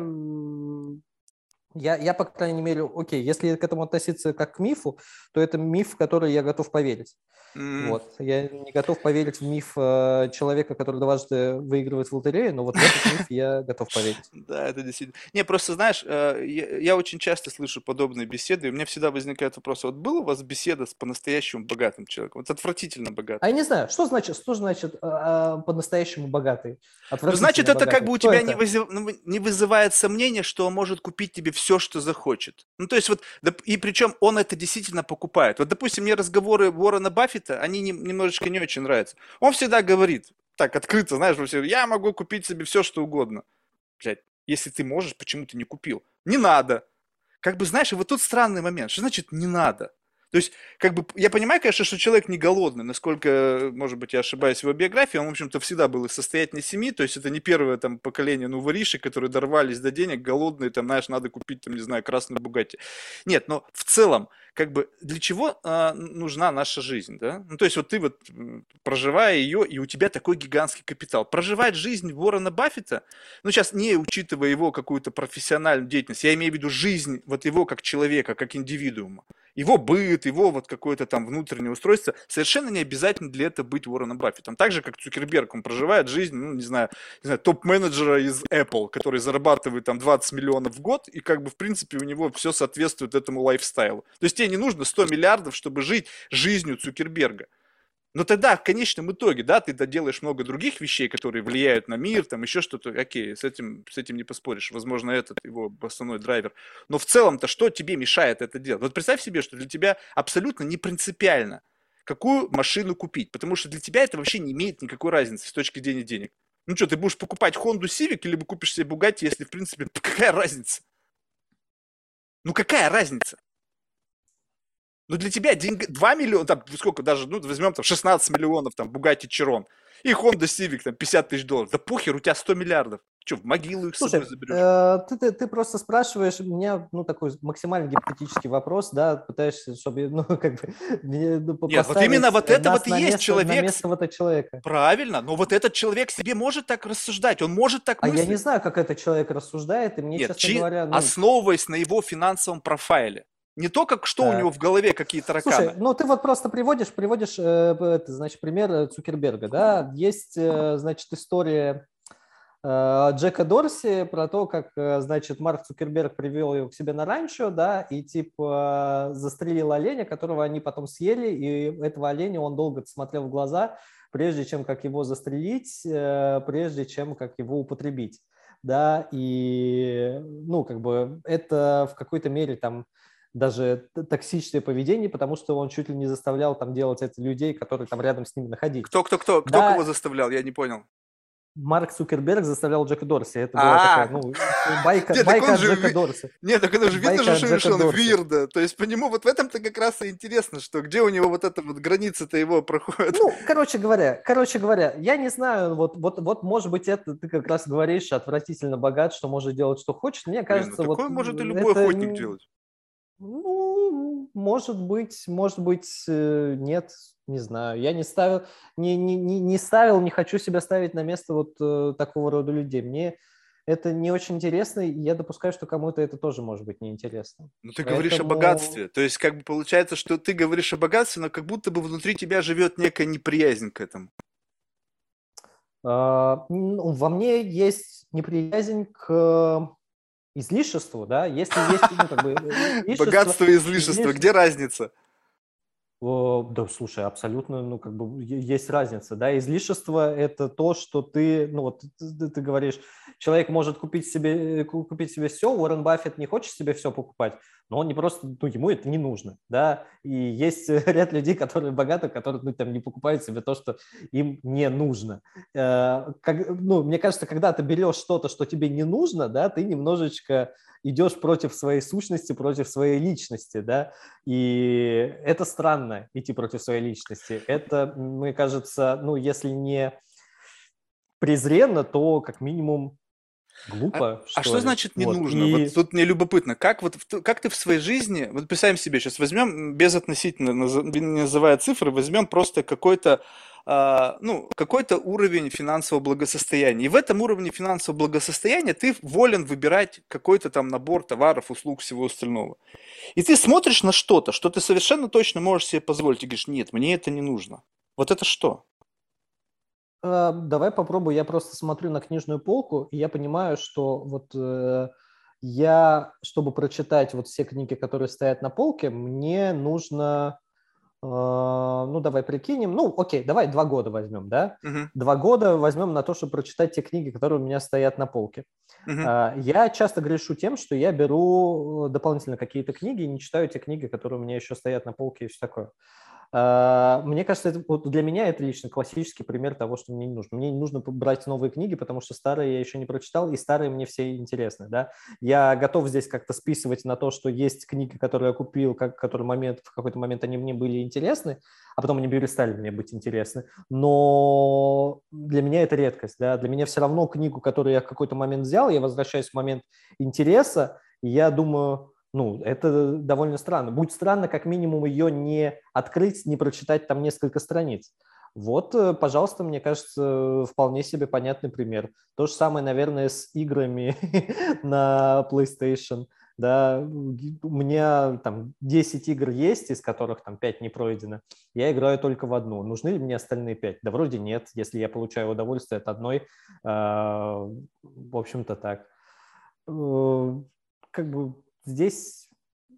Speaker 2: Я, я, по крайней мере, окей, если к этому относиться как к мифу, то это миф, в который я готов поверить.
Speaker 1: М,
Speaker 2: Вот. Я не готов поверить в миф э, человека, который дважды выигрывает в лотерею, но вот в этот миф я готов поверить.
Speaker 1: Да, это действительно. Не, просто знаешь, э, я, я очень часто слышу подобные беседы, и у меня всегда возникает вопрос, вот была у вас беседа с по-настоящему богатым человеком? Вот отвратительно богатым.
Speaker 2: А я не знаю, что значит, что значит э, э, по-настоящему богатый?
Speaker 1: Ну, значит, это как бы у
Speaker 2: Кто
Speaker 1: тебя
Speaker 2: это?
Speaker 1: не, вызыв- ну, не вызывает сомнения, что он может купить тебе все, что захочет. Ну, то есть вот, и причем он это действительно покупает. Вот, допустим, мне разговоры Уоррена Баффета, они не- немножечко не очень нравятся. Он всегда говорит, так, открыто, знаешь, все, я могу купить себе все, что угодно. Блядь, если ты можешь, почему ты не купил? Не надо. Как бы, знаешь, вот тут странный момент. Что значит не надо? То есть, как бы, я понимаю, конечно, что человек не голодный, насколько, может быть, я ошибаюсь в его биографии, он, в общем-то, всегда был из состоятельной семьи, то есть это не первое там поколение, ну, воришек, которые дорвались до денег, голодные, там, знаешь, надо купить, там, не знаю, красную Бугатти. Нет, но в целом, как бы, для чего а, нужна наша жизнь, да? Ну, то есть вот ты вот, проживая ее, и у тебя такой гигантский капитал. Проживать жизнь Уоррена Баффета, ну, сейчас не учитывая его какую-то профессиональную деятельность, я имею в виду жизнь вот его как человека, как индивидуума, его быт, его вот какое-то там внутреннее устройство, совершенно не обязательно для этого быть Уорреном Баффетом. Так же, как Цукерберг, он проживает жизнь, ну, не знаю, не знаю, топ-менеджера из Apple, который зарабатывает там 20 миллионов в год, и как бы, в принципе, у него все соответствует этому лайфстайлу. То есть тебе не нужно 100 миллиардов, чтобы жить жизнью Цукерберга. Но тогда, в конечном итоге, да, ты доделаешь много других вещей, которые влияют на мир, там еще что-то, окей, с этим, с этим не поспоришь. Возможно, этот его основной драйвер. Но в целом-то что тебе мешает это делать? Вот представь себе, что для тебя абсолютно не принципиально, какую машину купить, потому что для тебя это вообще не имеет никакой разницы с точки зрения денег. Ну что, ты будешь покупать Honda Civic, либо купишь себе Bugatti, если, в принципе, какая разница? Ну какая разница? Ну для тебя деньги, 2 миллиона, там сколько даже, ну возьмем там 16 миллионов, там Bugatti Chiron и Honda Civic, там 50 тысяч долларов. Да похер, у тебя 100 миллиардов. Что, в могилу их с
Speaker 2: Слушай,
Speaker 1: собой заберешь?
Speaker 2: э, ты, ты, ты просто спрашиваешь меня, ну, такой максимально гипотетический вопрос, да, пытаешься, чтобы, ну, как бы, мне, ну,
Speaker 1: Нет, вот именно вот это вот и есть
Speaker 2: место-
Speaker 1: человек
Speaker 2: На
Speaker 1: с-
Speaker 2: место вот человека.
Speaker 1: Правильно, но вот этот человек себе может так рассуждать, он может так
Speaker 2: А я
Speaker 1: мыслить.
Speaker 2: не знаю, как этот человек рассуждает, и мне,
Speaker 1: Нет,
Speaker 2: честно
Speaker 1: чи-
Speaker 2: говоря, ну,
Speaker 1: основываясь на его финансовом профайле. Не то, как что у
Speaker 2: Так.
Speaker 1: него в голове, какие тараканы.
Speaker 2: Слушай, ну ты вот просто приводишь, приводишь, э, это, значит, пример э, Цукерберга, да? Есть, э, значит, история э, Джека Дорси про то, как, э, значит, Марк Цукерберг привел его к себе на ранчо, да, и типа застрелил оленя, которого они потом съели, и этого оленя он долго смотрел в глаза, прежде чем как его застрелить, э, прежде чем как его употребить, да, и, ну, как бы это в какой-то мере там даже токсичное поведение, потому что он чуть ли не заставлял там делать это людей, которые там рядом с ними находились.
Speaker 1: Кто, кто, кто, кто
Speaker 2: Да.
Speaker 1: кого заставлял, я не понял.
Speaker 2: Марк Цукерберг заставлял Джека Дорси. Это была такая, ну, байка,
Speaker 1: Нет,
Speaker 2: байка
Speaker 1: же
Speaker 2: Джека Дорси.
Speaker 1: Нет, так это же видно, что
Speaker 2: Дорси.
Speaker 1: вирда. То есть по нему вот в этом-то как раз и интересно, что где у него вот эта вот граница-то его проходит.
Speaker 2: Ну, короче говоря, короче говоря, я не знаю, вот, вот, вот, может быть, это ты как раз говоришь отвратительно богат, что может делать, что хочет. Мне
Speaker 1: Блин,
Speaker 2: кажется,
Speaker 1: ну
Speaker 2: вот
Speaker 1: такое может и любой
Speaker 2: это
Speaker 1: охотник делать.
Speaker 2: Ну, может быть, может быть, э, нет, не знаю. Я не ставил, не, не, не, ставил, не хочу себя ставить на место вот э, такого рода людей. Мне это не очень интересно, и я допускаю, что кому-то это тоже может быть неинтересно.
Speaker 1: Ну ты говоришь о
Speaker 2: Поэтому-
Speaker 1: богатстве. То есть как бы получается, что ты говоришь о богатстве, но как будто бы внутри тебя живет некая неприязнь к этому.
Speaker 2: А, ну, Во мне есть неприязнь к излишеству, да, если есть, ну, как бы, излишество-
Speaker 1: Богатство и излишество.
Speaker 2: излишество.
Speaker 1: Где разница?
Speaker 2: О, Да, слушай, абсолютно, ну, как бы есть разница, да, излишество – это то, что ты, ну, вот ты, ты- говоришь, человек может купить себе, э, ку- купить себе все, Уоррен Баффет не хочет себе все покупать, но он не просто, ну, ему это не нужно, да, и есть ряд людей, которые богаты, которые, ну, там, не покупают себе то, что им не нужно. Э, как- ну, мне кажется, когда ты берешь что-то, что тебе не нужно, да, ты немножечко идешь против своей сущности, против своей личности, да, и это странно идти против своей личности. Это, мне кажется, ну, если не презренно, то как минимум глупо.
Speaker 1: А что
Speaker 2: ли.
Speaker 1: значит не
Speaker 2: Вот.
Speaker 1: нужно?
Speaker 2: И-
Speaker 1: Вот тут мне любопытно, как вот как ты в своей жизни, вот представим себе, сейчас возьмем без относительно, не называя цифры, возьмем просто какой-то а, ну, какой-то уровень финансового благосостояния. И в этом уровне финансового благосостояния ты волен выбирать какой-то там набор товаров, услуг, всего остального. И ты смотришь на что-то, что ты совершенно точно можешь себе позволить, и говоришь, нет, мне это не нужно. Вот это что?
Speaker 2: А, Давай попробую. Я просто смотрю на книжную полку, и я понимаю, что вот э, я, чтобы прочитать вот все книги, которые стоят на полке, мне нужно, э, ну, давай прикинем, ну, окей, давай два года возьмем, да?
Speaker 1: Мгм,
Speaker 2: Два года возьмем на то, чтобы прочитать те книги, которые у меня стоят на полке.
Speaker 1: мгм.
Speaker 2: А, Я часто грешу тем, что я беру э, дополнительно какие-то книги и не читаю те книги, которые у меня еще стоят на полке и все такое. А, Мне кажется, это, вот для меня это лично классический пример того, что мне не нужно. Мне не нужно брать новые книги, потому что старые я еще не прочитал, и старые мне все интересны. Да? Я готов здесь как-то списывать на то, что есть книги, которые я купил, как, который момент, в какой-то момент они мне были интересны, а потом они перестали мне быть интересны. Но для меня это редкость. Да? Для меня все равно книгу, которую я в какой-то момент взял, я возвращаюсь в момент интереса, и я думаю, ну, это довольно странно. Будет странно, как минимум, ее не открыть, не прочитать там несколько страниц. Вот, э, пожалуйста, мне кажется, вполне себе понятный пример. То же самое, наверное, с играми на PlayStation. Да, у меня там 10 игр есть, из которых там 5 не пройдено. Я играю только в одну. Нужны ли мне остальные 5? Да вроде нет, если я получаю удовольствие от одной. а, В общем-то так. Э, Как бы здесь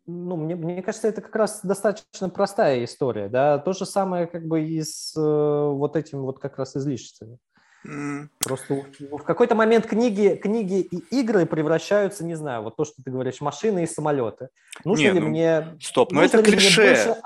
Speaker 2: ну, мне, мне кажется, это как раз достаточно простая история, да, то же самое как бы и с э, вот этим вот как раз излишествами.
Speaker 1: М.
Speaker 2: Просто в какой-то момент книги, книги и игры превращаются, не знаю, вот то, что ты говоришь, машины и самолеты. Нужно
Speaker 1: Не,
Speaker 2: ли
Speaker 1: ну,
Speaker 2: мне...
Speaker 1: Стоп, но это клише.
Speaker 2: больше-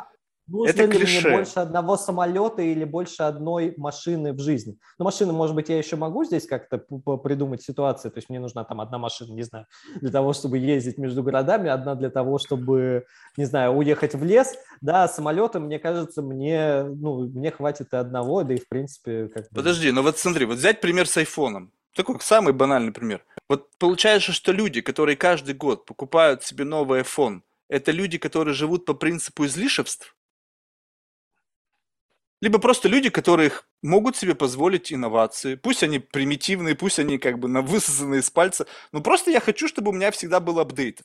Speaker 2: нужно
Speaker 1: Это
Speaker 2: ли
Speaker 1: клише.
Speaker 2: мне больше одного самолета или больше одной машины в жизни? Ну, машины, может быть, я еще могу здесь как-то придумать ситуацию, то есть мне нужна там одна машина, не знаю, для того, чтобы ездить между городами, одна для того, чтобы, не знаю, уехать в лес, да, самолеты, мне кажется, мне, ну, мне хватит и одного, да и, в принципе, как бы...
Speaker 1: Подожди, ну вот смотри, вот взять пример с айфоном. Такой самый банальный пример. Вот получается, что люди, которые каждый год покупают себе новый iPhone, это люди, которые живут по принципу излишеств? Либо просто люди, которые могут себе позволить инновации. Пусть они примитивные, пусть они как бы высосанные из пальца. Но просто я хочу, чтобы у меня всегда был апдейт.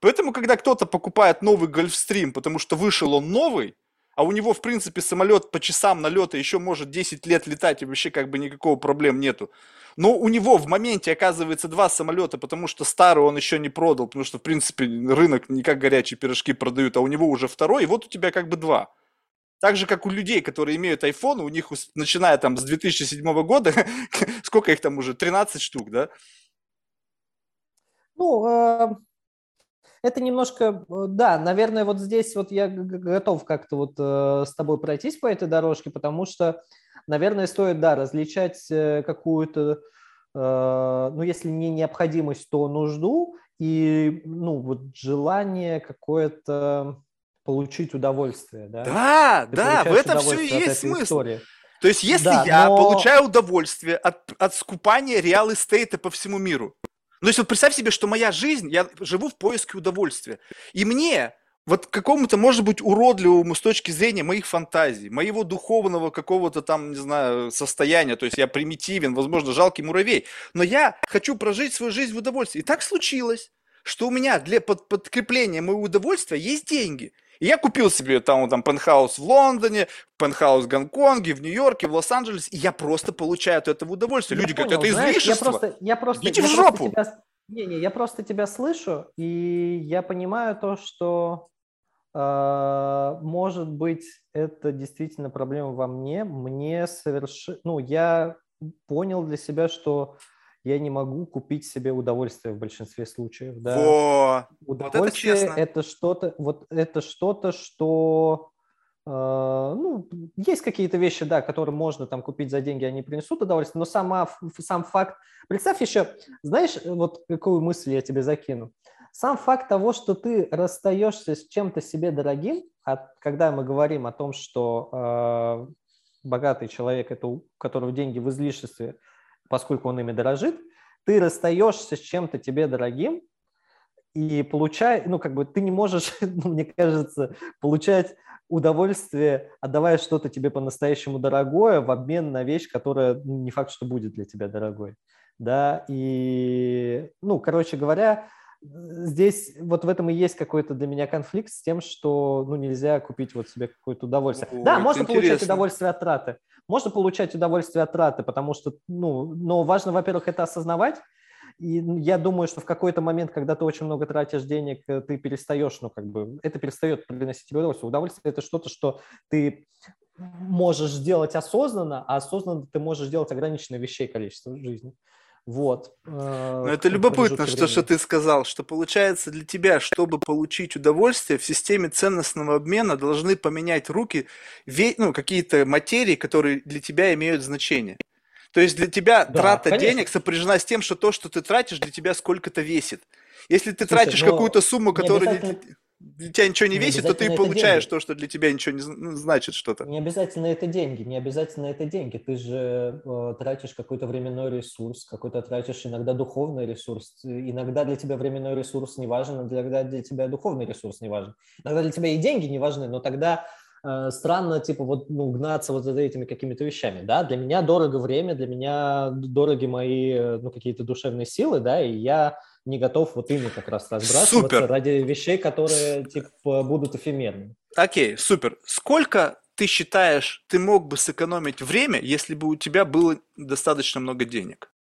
Speaker 1: Поэтому, когда кто-то покупает новый Гольфстрим, потому что вышел он новый, а у него, в принципе, самолет по часам налета еще может 10 лет летать, и вообще как бы никакого проблем нету. Но у него в моменте оказывается два самолета, потому что старый он еще не продал, потому что, в принципе, рынок не как горячие пирожки продают, а у него уже второй, и вот у тебя как бы два. Так же, как у людей, которые имеют iPhone, у них, начиная там с 2007 года, сколько их там уже, 13 штук, да?
Speaker 2: Ну, э, это немножко, э, да, наверное, вот здесь вот я готов как-то вот э, с тобой пройтись по этой дорожке, потому что, наверное, стоит, да, различать какую-то, ну, если не необходимость, то нужду и, ну, вот желание какое-то получить удовольствие, да?
Speaker 1: Да,
Speaker 2: Ты
Speaker 1: да, в этом все и есть смысл. Истории. То есть, если да, я но... получаю удовольствие от, от скупания реал эстейта по всему миру, ну, если вот представь себе, что моя жизнь, я живу в поиске удовольствия, и мне вот какому-то, может быть, уродливому с точки зрения моих фантазий, моего духовного какого-то там, не знаю, состояния, то есть я примитивен, возможно, жалкий муравей, но я хочу прожить свою жизнь в удовольствии. И так случилось, что у меня для под, подкрепления моего удовольствия есть деньги – и я купил себе там, там пентхаус в Лондоне, пентхаус в Гонконге, в Нью-Йорке, в Лос-Анджелесе, и я просто получаю от этого удовольствие. Я Люди понял, говорят, это знаешь, излишество.
Speaker 2: Я просто, я просто,
Speaker 1: Идите
Speaker 2: я
Speaker 1: в жопу.
Speaker 2: Тебя, не, не, я просто тебя слышу, и я понимаю то, что э, может быть это действительно проблема во мне. Мне совершенно, ну, я понял для себя, что я не могу купить себе удовольствие в большинстве случаев. Да.
Speaker 1: Во!
Speaker 2: Удовольствие вот это, это что-то, вот это что-то, что э, ну, есть какие-то вещи, да, которые можно там купить за деньги, они принесут удовольствие, но сама, сам факт, представь еще, знаешь, вот какую мысль я тебе закину, сам факт того, что ты расстаешься с чем-то себе дорогим, а когда мы говорим о том, что э, богатый человек, это у которого деньги в излишестве, поскольку он ими дорожит, ты расстаешься с чем-то тебе дорогим, и получай, ну, как бы ты не можешь, ну, мне кажется, получать удовольствие, отдавая что-то тебе по-настоящему дорогое в обмен на вещь, которая ну, не факт, что будет для тебя дорогой. Да, и, ну, короче говоря, здесь вот в этом и есть какой-то для меня конфликт с тем, что ну, нельзя купить вот себе какое-то удовольствие. О, да, можно интересно. получать удовольствие от траты. Можно получать удовольствие от траты, потому что, ну, но важно, во-первых, это осознавать. И я думаю, что в какой-то момент, когда ты очень много тратишь денег, э, ты перестаешь, ну, как бы, это перестает приносить тебе удовольствие. Удовольствие – это что-то, что ты можешь сделать осознанно, а осознанно ты можешь делать ограниченное вещей количество в жизни. Вот.
Speaker 1: Э, Но это любопытно, что, что ты сказал, что получается для тебя, чтобы получить удовольствие, в системе ценностного обмена должны поменять руки ну, какие-то материи, которые для тебя имеют значение. То есть для тебя да, трата конечно. денег сопряжена с тем, что то, что ты тратишь, для тебя сколько-то весит. Если ты Слушай, тратишь какую-то сумму, которая... Обязательно тебя ничего не, не весит, то ты получаешь то, что для тебя ничего не значит что-то.
Speaker 2: Не обязательно это деньги, не обязательно это деньги. Ты же э, тратишь какой-то временной ресурс, какой-то тратишь иногда духовный ресурс. Иногда для тебя временной ресурс не важен, иногда для тебя духовный ресурс не важен. Иногда для тебя и деньги не важны, но тогда э, странно, типа, вот, ну, гнаться вот за этими какими-то вещами, да, для меня дорого время, для меня дороги мои, э, ну, какие-то душевные силы, да, и я не готов вот ими как раз разбрасываться
Speaker 1: супер.
Speaker 2: ради вещей, которые типа будут эфемерны.
Speaker 1: Окей, супер. Сколько ты считаешь, ты мог бы сэкономить время, если бы у тебя было достаточно много денег?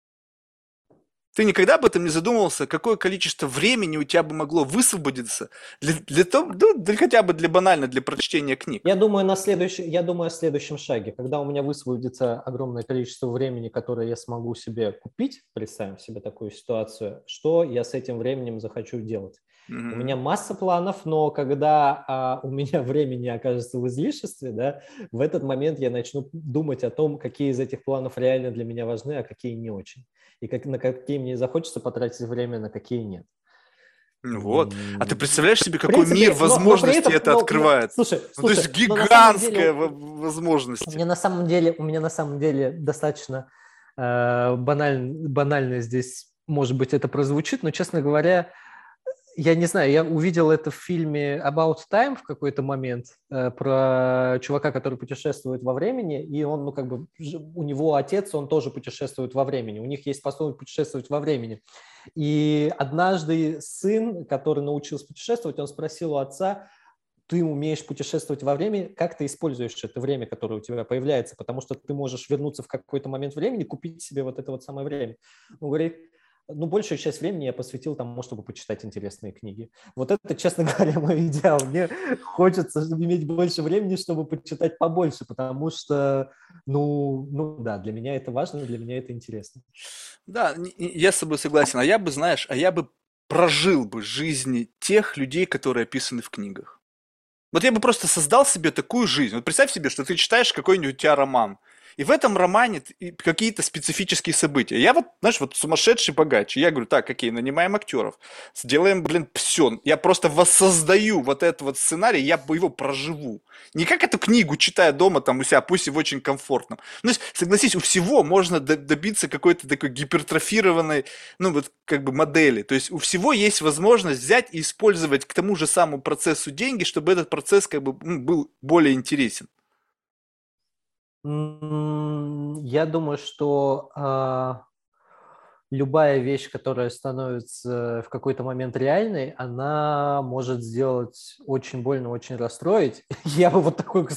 Speaker 1: Ты никогда об этом не задумывался, какое количество времени у тебя бы могло высвободиться для, для того, ну, для, хотя бы для банально, для прочтения книг?
Speaker 2: Я думаю, на следующий, я думаю о следующем шаге. Когда у меня высвободится огромное количество времени, которое я смогу себе купить, представим себе такую ситуацию, что я с этим временем захочу делать? Mm-hmm. У меня масса планов, но когда а, у меня времени окажется в излишестве, да, в этот момент я начну думать о том, какие из этих планов реально для меня важны, а какие не очень и как, на какие мне захочется потратить время, на какие нет.
Speaker 1: Вот. А ты представляешь себе, какой принципе, мир возможностей но, но это но, открывает?
Speaker 2: Но, слушай,
Speaker 1: ну, то есть гигантская деле, возможность.
Speaker 2: У меня на самом деле, у меня на самом деле достаточно э, баналь, банально здесь, может быть, это прозвучит, но, честно говоря, я не знаю, я увидел это в фильме About Time в какой-то момент э, про чувака, который путешествует во времени, и он, ну, как бы, у него отец, он тоже путешествует во времени. У них есть способность путешествовать во времени. И однажды сын, который научился путешествовать, он спросил у отца, ты умеешь путешествовать во времени, как ты используешь это время, которое у тебя появляется, потому что ты можешь вернуться в какой-то момент времени, купить себе вот это вот самое время. Он говорит, ну, большую часть времени я посвятил тому, чтобы почитать интересные книги. Вот это, честно говоря, мой идеал. Мне хочется иметь больше времени, чтобы почитать побольше, потому что, ну, ну да, для меня это важно, для меня это интересно.
Speaker 1: Да, я с тобой согласен. А я бы, знаешь, а я бы прожил бы жизни тех людей, которые описаны в книгах. Вот я бы просто создал себе такую жизнь. Вот представь себе, что ты читаешь какой-нибудь у тебя роман, и в этом романе какие-то специфические события. Я вот, знаешь, вот сумасшедший богач. Я говорю, так, окей, нанимаем актеров, сделаем, блин, все. Я просто воссоздаю вот этот вот сценарий, я его проживу. Не как эту книгу, читая дома там у себя, пусть и в очень комфортном. Ну, согласись, у всего можно добиться какой-то такой гипертрофированной, ну, вот как бы модели. То есть у всего есть возможность взять и использовать к тому же самому процессу деньги, чтобы этот процесс как бы был более интересен.
Speaker 2: Я думаю, что а, любая вещь, которая становится в какой-то момент реальной, она может сделать очень больно, очень расстроить. Я бы вот такой,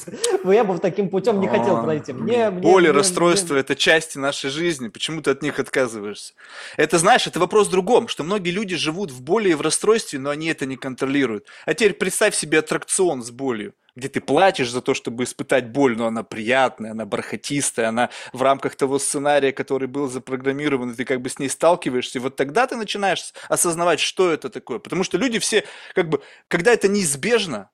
Speaker 2: я бы таким путем не хотел пройти.
Speaker 1: Мне, мне, расстройства мне... – это части нашей жизни. Почему ты от них отказываешься? Это, знаешь, это вопрос в другом, что многие люди живут в боли и в расстройстве, но они это не контролируют. А теперь представь себе аттракцион с болью где ты платишь за то, чтобы испытать боль, но она приятная, она бархатистая, она в рамках того сценария, который был запрограммирован, и ты как бы с ней сталкиваешься, и вот тогда ты начинаешь осознавать, что это такое. Потому что люди все, как бы, когда это неизбежно,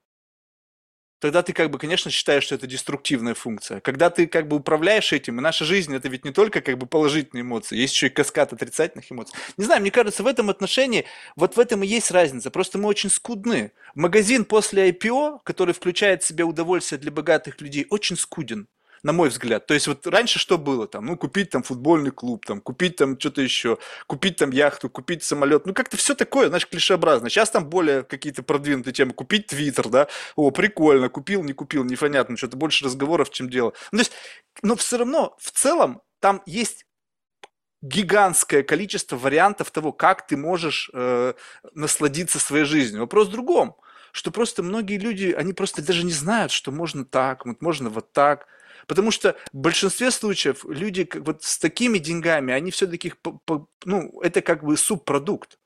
Speaker 1: тогда ты как бы, конечно, считаешь, что это деструктивная функция. Когда ты как бы управляешь этим, и наша жизнь это ведь не только как бы положительные эмоции, есть еще и каскад отрицательных эмоций. Не знаю, мне кажется, в этом отношении, вот в этом и есть разница. Просто мы очень скудны. Магазин после IPO, который включает в себя удовольствие для богатых людей, очень скуден на мой взгляд. То есть вот раньше что было там? Ну, купить там футбольный клуб, там, купить там что-то еще, купить там яхту, купить самолет. Ну, как-то все такое, знаешь, клишеобразно. Сейчас там более какие-то продвинутые темы. Купить твиттер, да? О, прикольно, купил, не купил, непонятно. Что-то больше разговоров, чем дело. Ну, то есть, но все равно, в целом, там есть гигантское количество вариантов того, как ты можешь э, насладиться своей жизнью. Вопрос в другом, что просто многие люди, они просто даже не знают, что можно так, вот можно вот так. Потому что в большинстве случаев люди вот с такими деньгами, они все-таки, ну, это как бы субпродукт.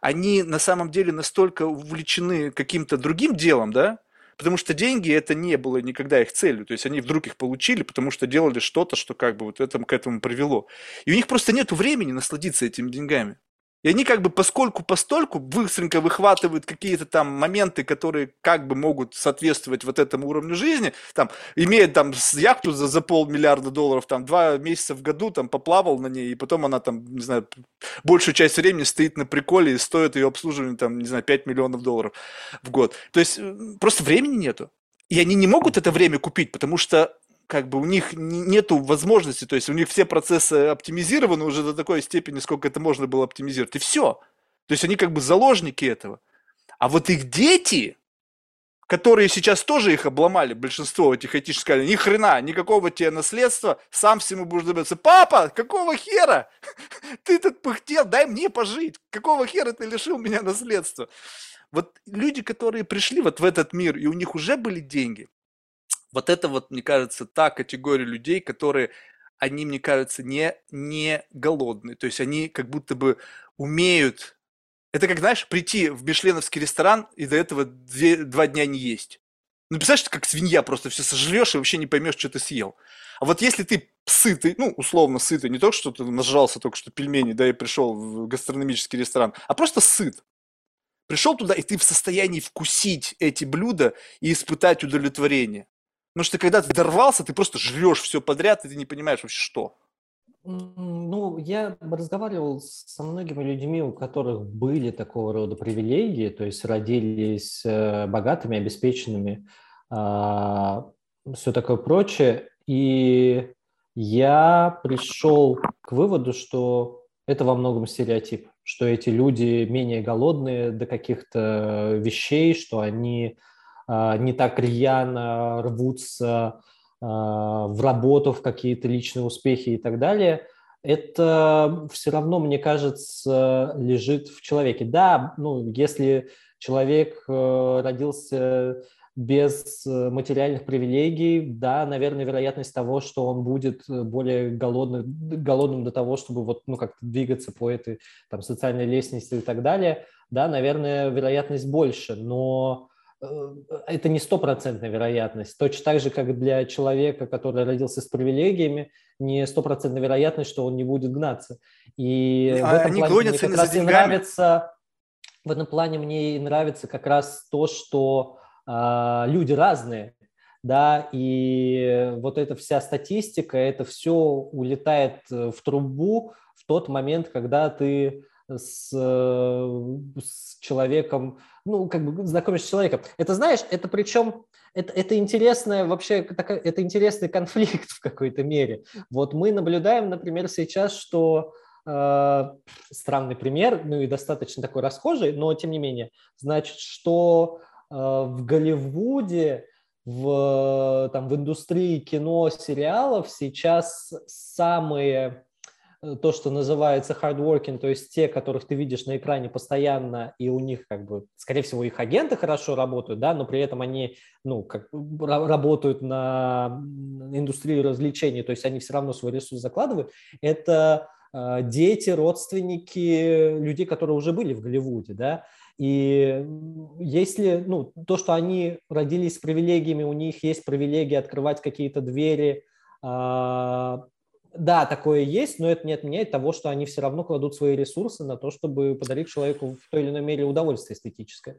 Speaker 1: Они на самом деле настолько увлечены каким-то другим делом, да, потому что деньги это не было никогда их целью. То есть они вдруг их получили, потому что делали что-то, что как бы вот этому, к этому привело. И у них просто нет времени насладиться этими деньгами. И они как бы поскольку постольку быстренько выхватывают какие-то там моменты, которые как бы могут соответствовать вот этому уровню жизни, там, имея там яхту за, за полмиллиарда долларов, там, два месяца в году, там, поплавал на ней, и потом она там, не знаю, большую часть времени стоит на приколе и стоит ее обслуживание, там, не знаю, 5 миллионов долларов в год. То есть просто времени нету. И они не могут это время купить, потому что как бы у них нету возможности, то есть у них все процессы оптимизированы уже до такой степени, сколько это можно было оптимизировать, и все. То есть они как бы заложники этого. А вот их дети, которые сейчас тоже их обломали, большинство этих айтишек сказали, ни хрена, никакого тебе наследства, сам всему будешь добиваться. Папа, какого хера? Ты тут пыхтел, дай мне пожить. Какого хера ты лишил меня наследства? Вот люди, которые пришли вот в этот мир, и у них уже были деньги, вот это вот, мне кажется, та категория людей, которые, они, мне кажется, не, не голодные. То есть они как будто бы умеют... Это как, знаешь, прийти в мишленовский ресторан и до этого две, два дня не есть. Ну, представляешь, как свинья просто все сожрешь и вообще не поймешь, что ты съел. А вот если ты сытый, ну, условно сытый, не только что ты нажрался только что пельмени, да, и пришел в гастрономический ресторан, а просто сыт. Пришел туда, и ты в состоянии вкусить эти блюда и испытать удовлетворение. Потому что когда ты дорвался, ты просто жрешь все подряд, и ты не понимаешь вообще что.
Speaker 2: Ну, я разговаривал со многими людьми, у которых были такого рода привилегии, то есть родились э, богатыми, обеспеченными, а, все такое прочее. И я пришел к выводу, что это во многом стереотип, что эти люди менее голодные до каких-то вещей, что они не так рьяно рвутся а, в работу, в какие-то личные успехи и так далее, это все равно, мне кажется, лежит в человеке. Да, ну, если человек э, родился без материальных привилегий, да, наверное, вероятность того, что он будет более голодный, голодным до того, чтобы вот, ну, как-то двигаться по этой там, социальной лестнице и так далее, да, наверное, вероятность больше, но это не стопроцентная вероятность. Точно так же, как для человека, который родился с привилегиями, не стопроцентная вероятность, что он не будет гнаться. И а в этом они плане мне как раз и нравится, в этом плане мне и нравится как раз то, что э, люди разные, да, и вот эта вся статистика, это все улетает в трубу в тот момент, когда ты с, э, с человеком, ну, как бы знакомишься с человеком. Это, знаешь, это причем, это, это интересное вообще, это интересный конфликт в какой-то мере. Вот мы наблюдаем, например, сейчас, что э, странный пример, ну и достаточно такой расхожий, но тем не менее, значит, что э, в Голливуде в, там, в индустрии кино, сериалов сейчас самые то, что называется hardworking, то есть те, которых ты видишь на экране постоянно, и у них, как бы, скорее всего, их агенты хорошо работают, да, но при этом они, ну, как работают на индустрии развлечений, то есть они все равно свой ресурс закладывают, это э, дети, родственники людей, которые уже были в Голливуде, да, и если, ну, то, что они родились с привилегиями, у них есть привилегии открывать какие-то двери, а, да, такое есть, но это не отменяет того, что они все равно кладут свои ресурсы на то, чтобы подарить человеку в той или иной мере удовольствие эстетическое.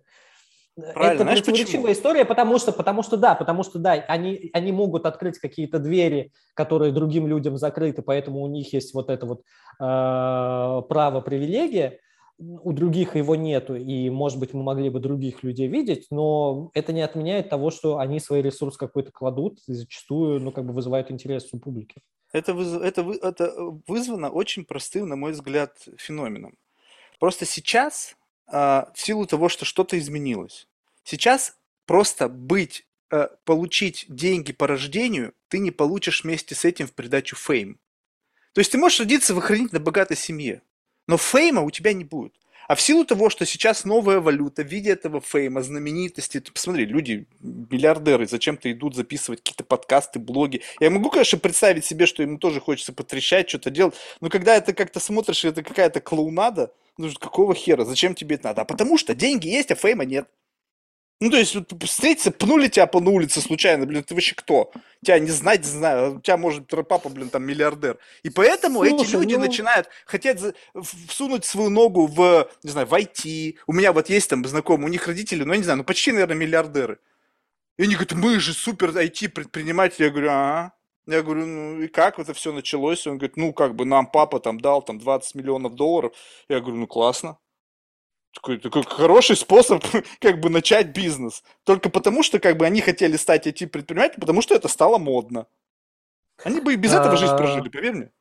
Speaker 2: Правильно. Это Знаешь, противоречивая почему? история, потому что, потому что да, потому что да, они, они могут открыть какие-то двери, которые другим людям закрыты, поэтому у них есть вот это вот э, право привилегия, у других его нету, и, может быть, мы могли бы других людей видеть, но это не отменяет того, что они свой ресурс какой-то кладут и зачастую, ну, как бы вызывают интерес у публики.
Speaker 1: Это, это, это э, вызвано очень простым, на мой взгляд, феноменом. Просто сейчас, а, в силу того, что что-то изменилось, сейчас просто быть, э, получить деньги по рождению, ты не получишь вместе с этим в придачу фейм. То есть ты можешь родиться в охранительно богатой семье, но фейма у тебя не будет. А в силу того, что сейчас новая валюта в виде этого фейма, знаменитости, ты посмотри, люди, миллиардеры, зачем-то идут записывать какие-то подкасты, блоги. Я могу, конечно, представить себе, что ему тоже хочется потрещать, что-то делать, но когда это как-то смотришь, это какая-то клоунада, ну какого хера, зачем тебе это надо? А потому что деньги есть, а фейма нет. Ну, то есть, вот, встретиться, пнули тебя по на улице случайно, блин, ты вообще кто? Тебя не знать, не знаю, у тебя, может, папа, блин, там, миллиардер. И поэтому Слушай, эти люди ну... начинают, хотят всунуть свою ногу в, не знаю, в IT. У меня вот есть там знакомые, у них родители, ну, я не знаю, ну, почти, наверное, миллиардеры. И они говорят, мы же супер IT-предприниматели. Я говорю, а? Я говорю, ну и как это все началось? Он говорит, ну как бы нам папа там дал там 20 миллионов долларов. Я говорю, ну классно такой, такой хороший способ как бы начать бизнес. Только потому, что как бы они хотели стать IT-предпринимателем, потому что это стало модно. Они бы и без этого жизнь прожили, поверь мне.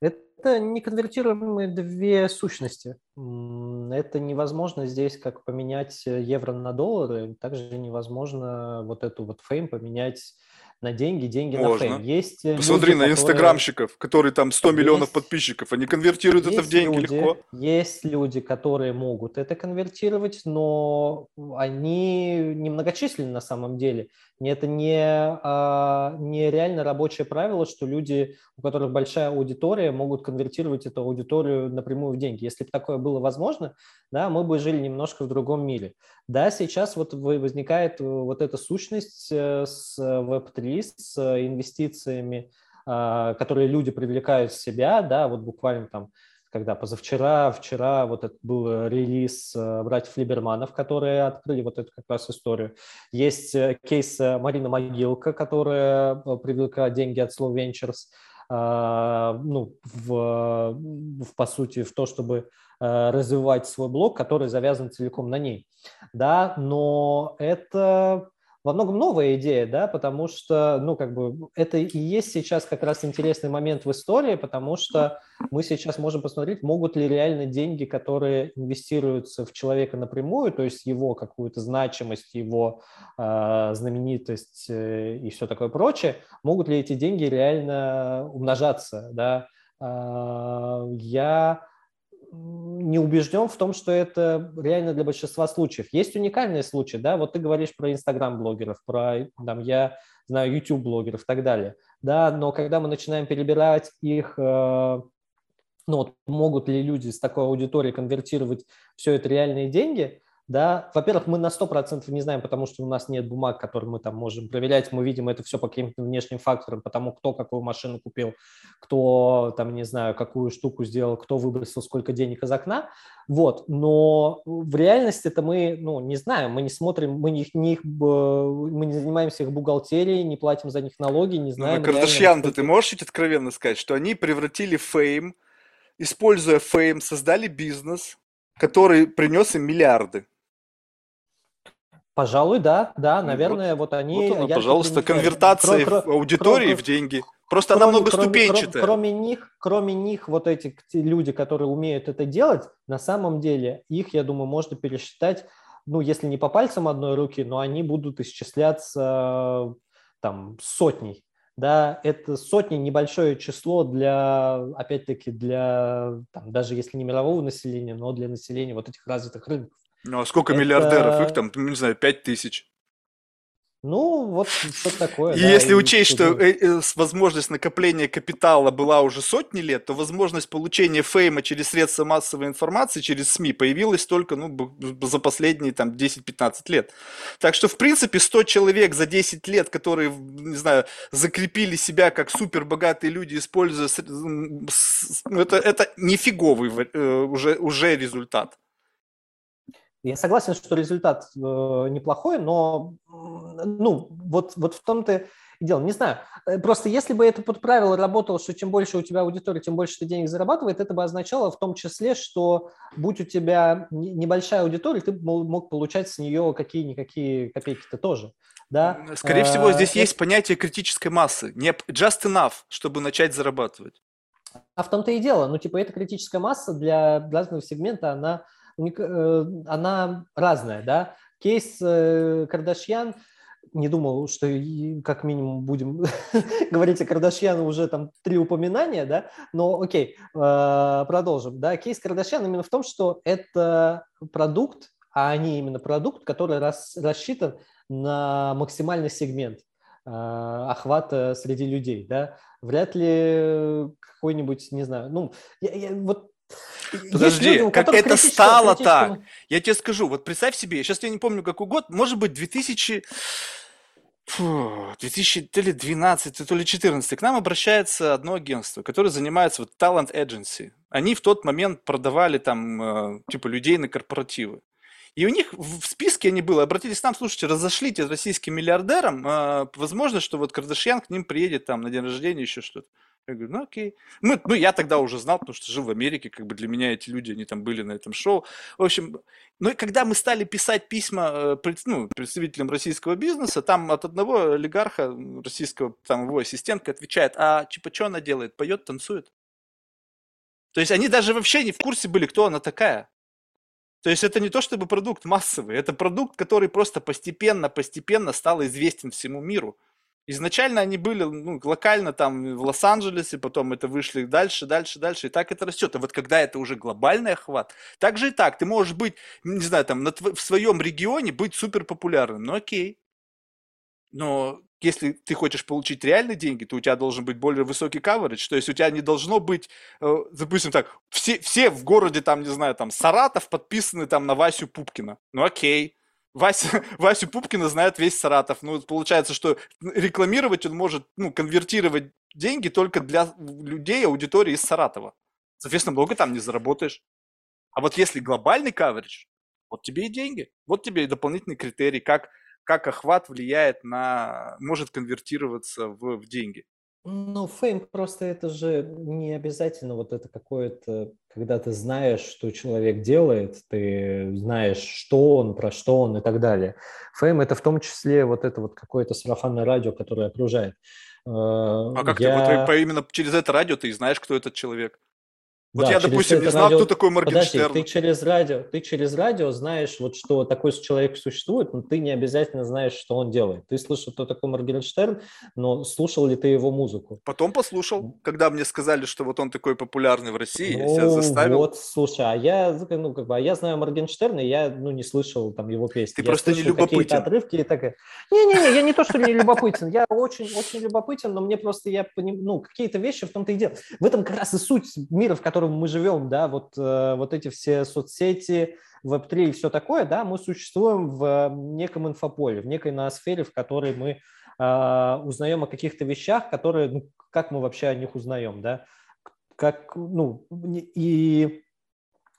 Speaker 2: Это неконвертируемые две сущности. Это невозможно здесь как поменять евро на доллары, также невозможно вот эту вот фейм поменять на деньги, деньги Можно. на фейм. Есть
Speaker 1: э, Посмотри люди, на инстаграмщиков, которые там 100 есть, миллионов подписчиков, они конвертируют это в деньги
Speaker 2: люди,
Speaker 1: легко.
Speaker 2: Есть люди, которые могут это конвертировать, но они немногочисленны на самом деле. Это не, а, не реально рабочее правило, что люди, у которых большая аудитория, могут конвертировать эту аудиторию напрямую в деньги. Если бы такое было возможно, да, мы бы жили немножко в другом мире. Да, сейчас вот возникает вот эта сущность э, с Web3, с инвестициями, а, которые люди привлекают в себя, да, вот буквально там когда позавчера, вчера вот это был релиз э, братьев Либерманов, которые открыли вот эту как раз историю. Есть э, кейс э, Марина Могилка, которая привлекла деньги от Slow Ventures, ну, в, в, по сути, в то, чтобы развивать свой блог, который завязан целиком на ней. Да, но это во многом новая идея, да, потому что, ну, как бы, это и есть сейчас как раз интересный момент в истории, потому что мы сейчас можем посмотреть, могут ли реально деньги, которые инвестируются в человека напрямую, то есть его какую-то значимость, его э, знаменитость э, и все такое прочее, могут ли эти деньги реально умножаться, да. Э, я не убежден в том, что это реально для большинства случаев. Есть уникальные случаи, да, вот ты говоришь про инстаграм-блогеров, про, там, я знаю, YouTube-блогеров и так далее, да, но когда мы начинаем перебирать их, э, ну, вот могут ли люди с такой аудиторией конвертировать все это реальные деньги, да, во-первых, мы на 100% не знаем, потому что у нас нет бумаг, которые мы там можем проверять, мы видим это все по каким-то внешним факторам, потому кто какую машину купил, кто там, не знаю, какую штуку сделал, кто выбросил сколько денег из окна, вот, но в реальности это мы, ну, не знаем, мы не смотрим, мы не, не, мы не занимаемся их бухгалтерией, не платим за них налоги, не ну, знаем.
Speaker 1: Ну, Кардашьян, ты можешь чуть откровенно сказать, что они превратили fame, используя fame, создали бизнес, который принес им миллиарды.
Speaker 2: Пожалуй, да, да, наверное, вот, вот они...
Speaker 1: Вот она, пожалуйста, конвертация кро- кро- аудитории кро- в деньги. Просто кроме, она многоступенчатая.
Speaker 2: Кроме, кроме них, кроме них, вот эти люди, которые умеют это делать, на самом деле их, я думаю, можно пересчитать, ну, если не по пальцам одной руки, но они будут исчисляться там сотней. Да, это сотни небольшое число для, опять-таки, для, там, даже если не мирового населения, но для населения вот этих развитых рынков.
Speaker 1: Ну, а сколько это... миллиардеров? Их там, не знаю, пять тысяч.
Speaker 2: Ну, вот что такое.
Speaker 1: И да, если и учесть, что э, э, возможность накопления капитала была уже сотни лет, то возможность получения фейма через средства массовой информации, через СМИ, появилась только ну, за последние там, 10-15 лет. Так что, в принципе, 100 человек за 10 лет, которые, не знаю, закрепили себя как супербогатые люди, используя... Ну, это, это нифиговый э, уже, уже результат.
Speaker 2: Я согласен, что результат э, неплохой, но ну, вот, вот в том-то и дело. Не знаю, э, просто если бы это под правило работало, что чем больше у тебя аудитория, тем больше ты денег зарабатывает, это бы означало в том числе, что будь у тебя небольшая аудитория, ты мог получать с нее какие-никакие копейки-то тоже. Да?
Speaker 1: Скорее всего, здесь э, есть понятие критической массы. Не just enough, чтобы начать зарабатывать.
Speaker 2: А в том-то и дело. Ну, типа, эта критическая масса для разного сегмента, она Э, она разная, да. Кейс э, Кардашьян, не думал, что как минимум будем говорить о Кардашьяне уже там три упоминания, да, но окей, э, продолжим, да. Кейс Кардашьян именно в том, что это продукт, а не именно продукт, который рас, рассчитан на максимальный сегмент охвата среди людей, да. Вряд ли какой-нибудь, не знаю, ну, я, я, вот
Speaker 1: Подожди, люди, как это стало так? Я тебе скажу, вот представь себе, сейчас я не помню какой год, может быть 2000... Фу, 2012 то ли 14 к нам обращается одно агентство, которое занимается вот Talent Agency. Они в тот момент продавали там э, типа людей на корпоративы. И у них в списке они были, обратились к нам, слушайте, разошлите российским миллиардерам, э, возможно, что вот Кардашьян к ним приедет там на день рождения, еще что-то. Я говорю, ну окей. Мы, ну, я тогда уже знал, потому что жил в Америке, как бы для меня эти люди, они там были на этом шоу. В общем, ну и когда мы стали писать письма э, ну, представителям российского бизнеса, там от одного олигарха российского, там его ассистентка отвечает, а типа что она делает? Поет, танцует? То есть они даже вообще не в курсе были, кто она такая. То есть это не то чтобы продукт массовый, это продукт, который просто постепенно-постепенно стал известен всему миру. Изначально они были ну, локально там в Лос-Анджелесе, потом это вышли дальше, дальше, дальше, и так это растет. А вот когда это уже глобальный охват, так же и так, ты можешь быть, не знаю, там на, в своем регионе быть супер популярным, ну окей. Но если ты хочешь получить реальные деньги, то у тебя должен быть более высокий coverage, то есть у тебя не должно быть, э, допустим так, все, все в городе там, не знаю, там Саратов подписаны там на Васю Пупкина, ну окей, Вася, Васю Пупкина знает весь Саратов. Ну, получается, что рекламировать он может, ну, конвертировать деньги только для людей, аудитории из Саратова. Соответственно, много там не заработаешь. А вот если глобальный каверидж, вот тебе и деньги. Вот тебе и дополнительный критерий, как, как охват влияет на, может конвертироваться в, в деньги.
Speaker 2: Ну, фейм просто это же не обязательно вот это какое-то, когда ты знаешь, что человек делает, ты знаешь, что он, про что он и так далее. Фейм это в том числе вот это вот какое-то сарафанное радио, которое окружает.
Speaker 1: А как Я... ты вот именно через это радио ты знаешь, кто этот человек? Вот да, я, допустим, не знал, радио... кто такой Моргенштерн.
Speaker 2: Подожди, ты через радио, ты через радио знаешь, вот что такой человек существует, но ты не обязательно знаешь, что он делает. Ты слышал, кто такой Моргенштерн, но слушал ли ты его музыку?
Speaker 1: Потом послушал, когда мне сказали, что вот он такой популярный в России, ну, я себя заставил.
Speaker 2: Вот, слушай, а я, ну, как бы, а я знаю Моргенштерна, и я, ну, не слышал там его песни.
Speaker 1: Ты
Speaker 2: я
Speaker 1: просто не любопытен.
Speaker 2: отрывки и так. Не-не-не, я не то, что не любопытен, я очень-очень любопытен, но мне просто, я ну, какие-то вещи в том-то и дело. В этом как раз и суть мира, в котором мы живем, да, вот, э, вот эти все соцсети, Web3 и все такое, да, мы существуем в неком инфополе, в некой ноосфере, в которой мы э, узнаем о каких-то вещах, которые, ну, как мы вообще о них узнаем, да, как, ну, и,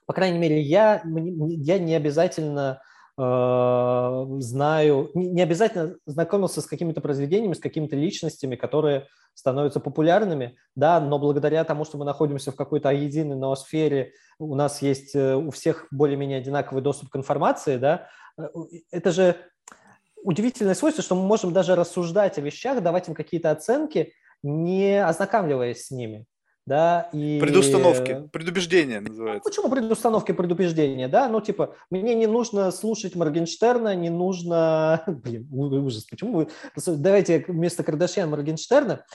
Speaker 2: по крайней мере, я, я не обязательно знаю, не обязательно знакомился с какими-то произведениями, с какими-то личностями, которые становятся популярными, да, но благодаря тому, что мы находимся в какой-то единой ноосфере, у нас есть э, у всех более-менее одинаковый доступ к информации, да, э, это же удивительное свойство, что мы можем даже рассуждать о вещах, давать им какие-то оценки, не ознакомливаясь с ними да,
Speaker 1: и... Предустановки, предубеждения называется.
Speaker 2: Ну, почему предустановки, предубеждения, да, ну, типа, мне не нужно слушать Моргенштерна, не нужно... Блин, ужас, почему вы... Давайте вместо Кардашьяна Моргенштерна,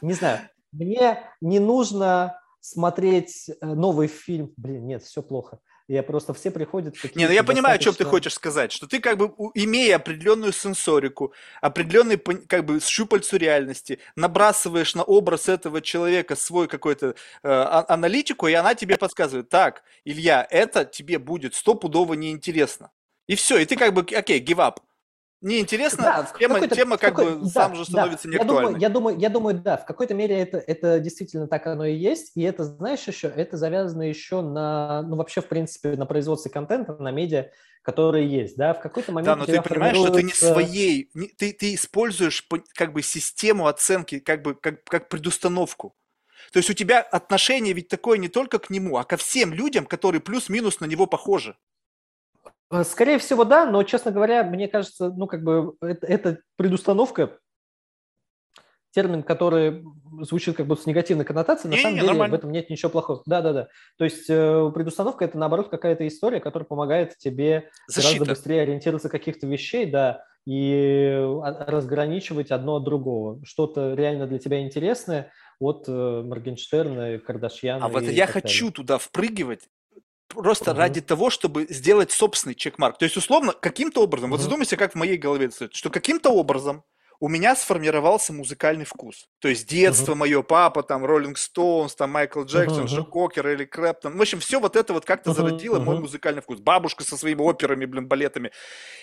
Speaker 2: не знаю, мне не нужно смотреть э, новый фильм, блин, нет, все плохо, я просто все приходят...
Speaker 1: Не, ну я понимаю, о чем ты хочешь сказать, что ты как бы, имея определенную сенсорику, определенный как бы щупальцу реальности, набрасываешь на образ этого человека свой какой-то э, а, аналитику, и она тебе подсказывает, так, Илья, это тебе будет стопудово неинтересно. И все, и ты как бы, окей, give up неинтересно, да, тема, тема как бы да, сам же становится да. неактуальной.
Speaker 2: Я думаю, я думаю, я думаю, да, в какой-то мере это, это действительно так оно и есть, и это, знаешь, еще, это завязано еще на, ну, вообще, в принципе, на производстве контента, на медиа, которые есть, да, в какой-то момент
Speaker 1: Да, но ты понимаешь, формируется... что ты не своей, не, ты, ты используешь как бы систему оценки, как бы, как, как предустановку. То есть у тебя отношение ведь такое не только к нему, а ко всем людям, которые плюс-минус на него похожи.
Speaker 2: Э, скорее всего, да, но, честно говоря, мне кажется, ну, как бы, это, это предустановка, термин, который звучит как будто с негативной коннотацией, на не, самом не, деле нормально. в этом нет ничего плохого. Да-да-да. То есть э, предустановка – это, наоборот, какая-то история, которая помогает тебе Защита. гораздо быстрее ориентироваться каких-то вещей, да, и разграничивать одно от другого. Что-то реально для тебя интересное от э, Моргенштерна, Кардашьяна.
Speaker 1: А вот я хочу далее. туда впрыгивать просто угу. ради того, чтобы сделать собственный чекмарк. То есть, условно, каким-то образом, угу. вот задумайся, как в моей голове, что каким-то образом у меня сформировался музыкальный вкус. То есть детство uh-huh. мое, папа, там, Роллинг Стоунс, там, Майкл Джексон, uh-huh. Джо Кокер или Крэптон. В общем, все вот это вот как-то uh-huh. зародило uh-huh. мой музыкальный вкус. Бабушка со своими операми, блин, балетами.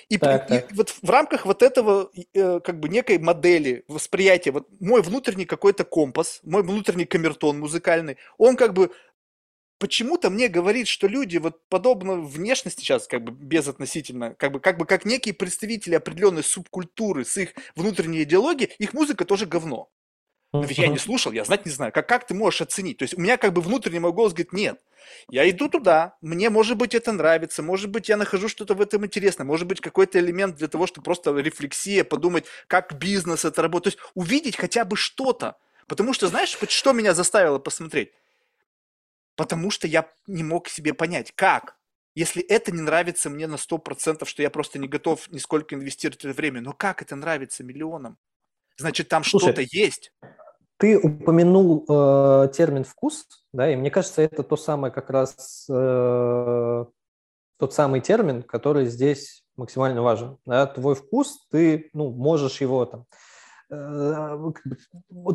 Speaker 1: И, так, и, так. и вот в рамках вот этого, э, как бы, некой модели восприятия, вот мой внутренний какой-то компас, мой внутренний камертон музыкальный, он как бы почему-то мне говорит, что люди вот подобно внешности сейчас, как бы безотносительно, как бы, как бы как некие представители определенной субкультуры с их внутренней идеологией, их музыка тоже говно. Но ведь я не слушал, я знать не знаю. Как, как ты можешь оценить? То есть у меня как бы внутренний мой голос говорит, нет, я иду туда, мне, может быть, это нравится, может быть, я нахожу что-то в этом интересное, может быть, какой-то элемент для того, чтобы просто рефлексия, подумать, как бизнес это работает. То есть увидеть хотя бы что-то. Потому что, знаешь, что меня заставило посмотреть? Потому что я не мог себе понять, как. Если это не нравится мне на 100%, что я просто не готов нисколько инвестировать это время, но как это нравится миллионам? Значит, там что-то есть.
Speaker 2: Ты упомянул э, термин вкус, да, и мне кажется, это то самое как раз э, тот самый термин, который здесь максимально важен. Да? Твой вкус, ты ну, можешь его там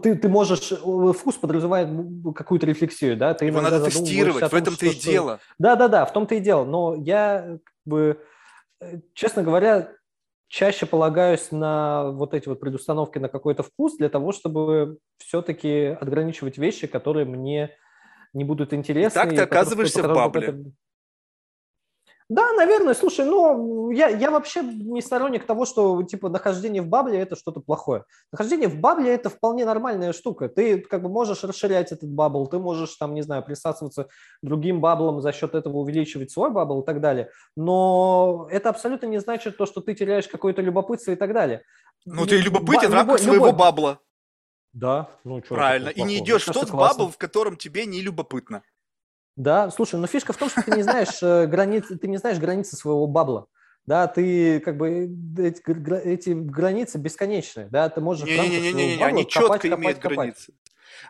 Speaker 2: ты, ты можешь, э, вкус подразумевает какую-то рефлексию, да? Ты
Speaker 1: Его надо тестировать, в этом-то и дело.
Speaker 2: Да-да-да, в том-то и дело. Но я, как бы, э, честно говоря, чаще полагаюсь на вот эти вот предустановки на какой-то вкус для того, чтобы все-таки ограничивать вещи, которые мне не будут интересны. И
Speaker 1: так ты оказываешься в bubble е.
Speaker 2: Да, наверное. Слушай, ну, я, я вообще не сторонник того, что, типа, нахождение в bubble е – это что-то плохое. Нахождение в bubble е – это вполне нормальная штука. Ты, как бы, можешь расширять этот bubble, ты можешь, там, не знаю, присасываться другим bubble ом, за счет этого увеличивать свой bubble и так далее. Но это абсолютно не значит то, что ты теряешь какое-то любопытство и так далее.
Speaker 1: Ну, ты любопытен в рамках своего любой... бабла.
Speaker 2: Да, ну
Speaker 1: что. Правильно, и не идешь в тот бабл, в котором тебе не любопытно.
Speaker 2: Да, слушай, но фишка в том, что ты не знаешь э, границы, ты не знаешь границы своего бабла. Да, ты как бы эти, эти границы бесконечные, да, ты можешь
Speaker 1: не, не, не, не, не, не, они четко копать, имеют копать. границы.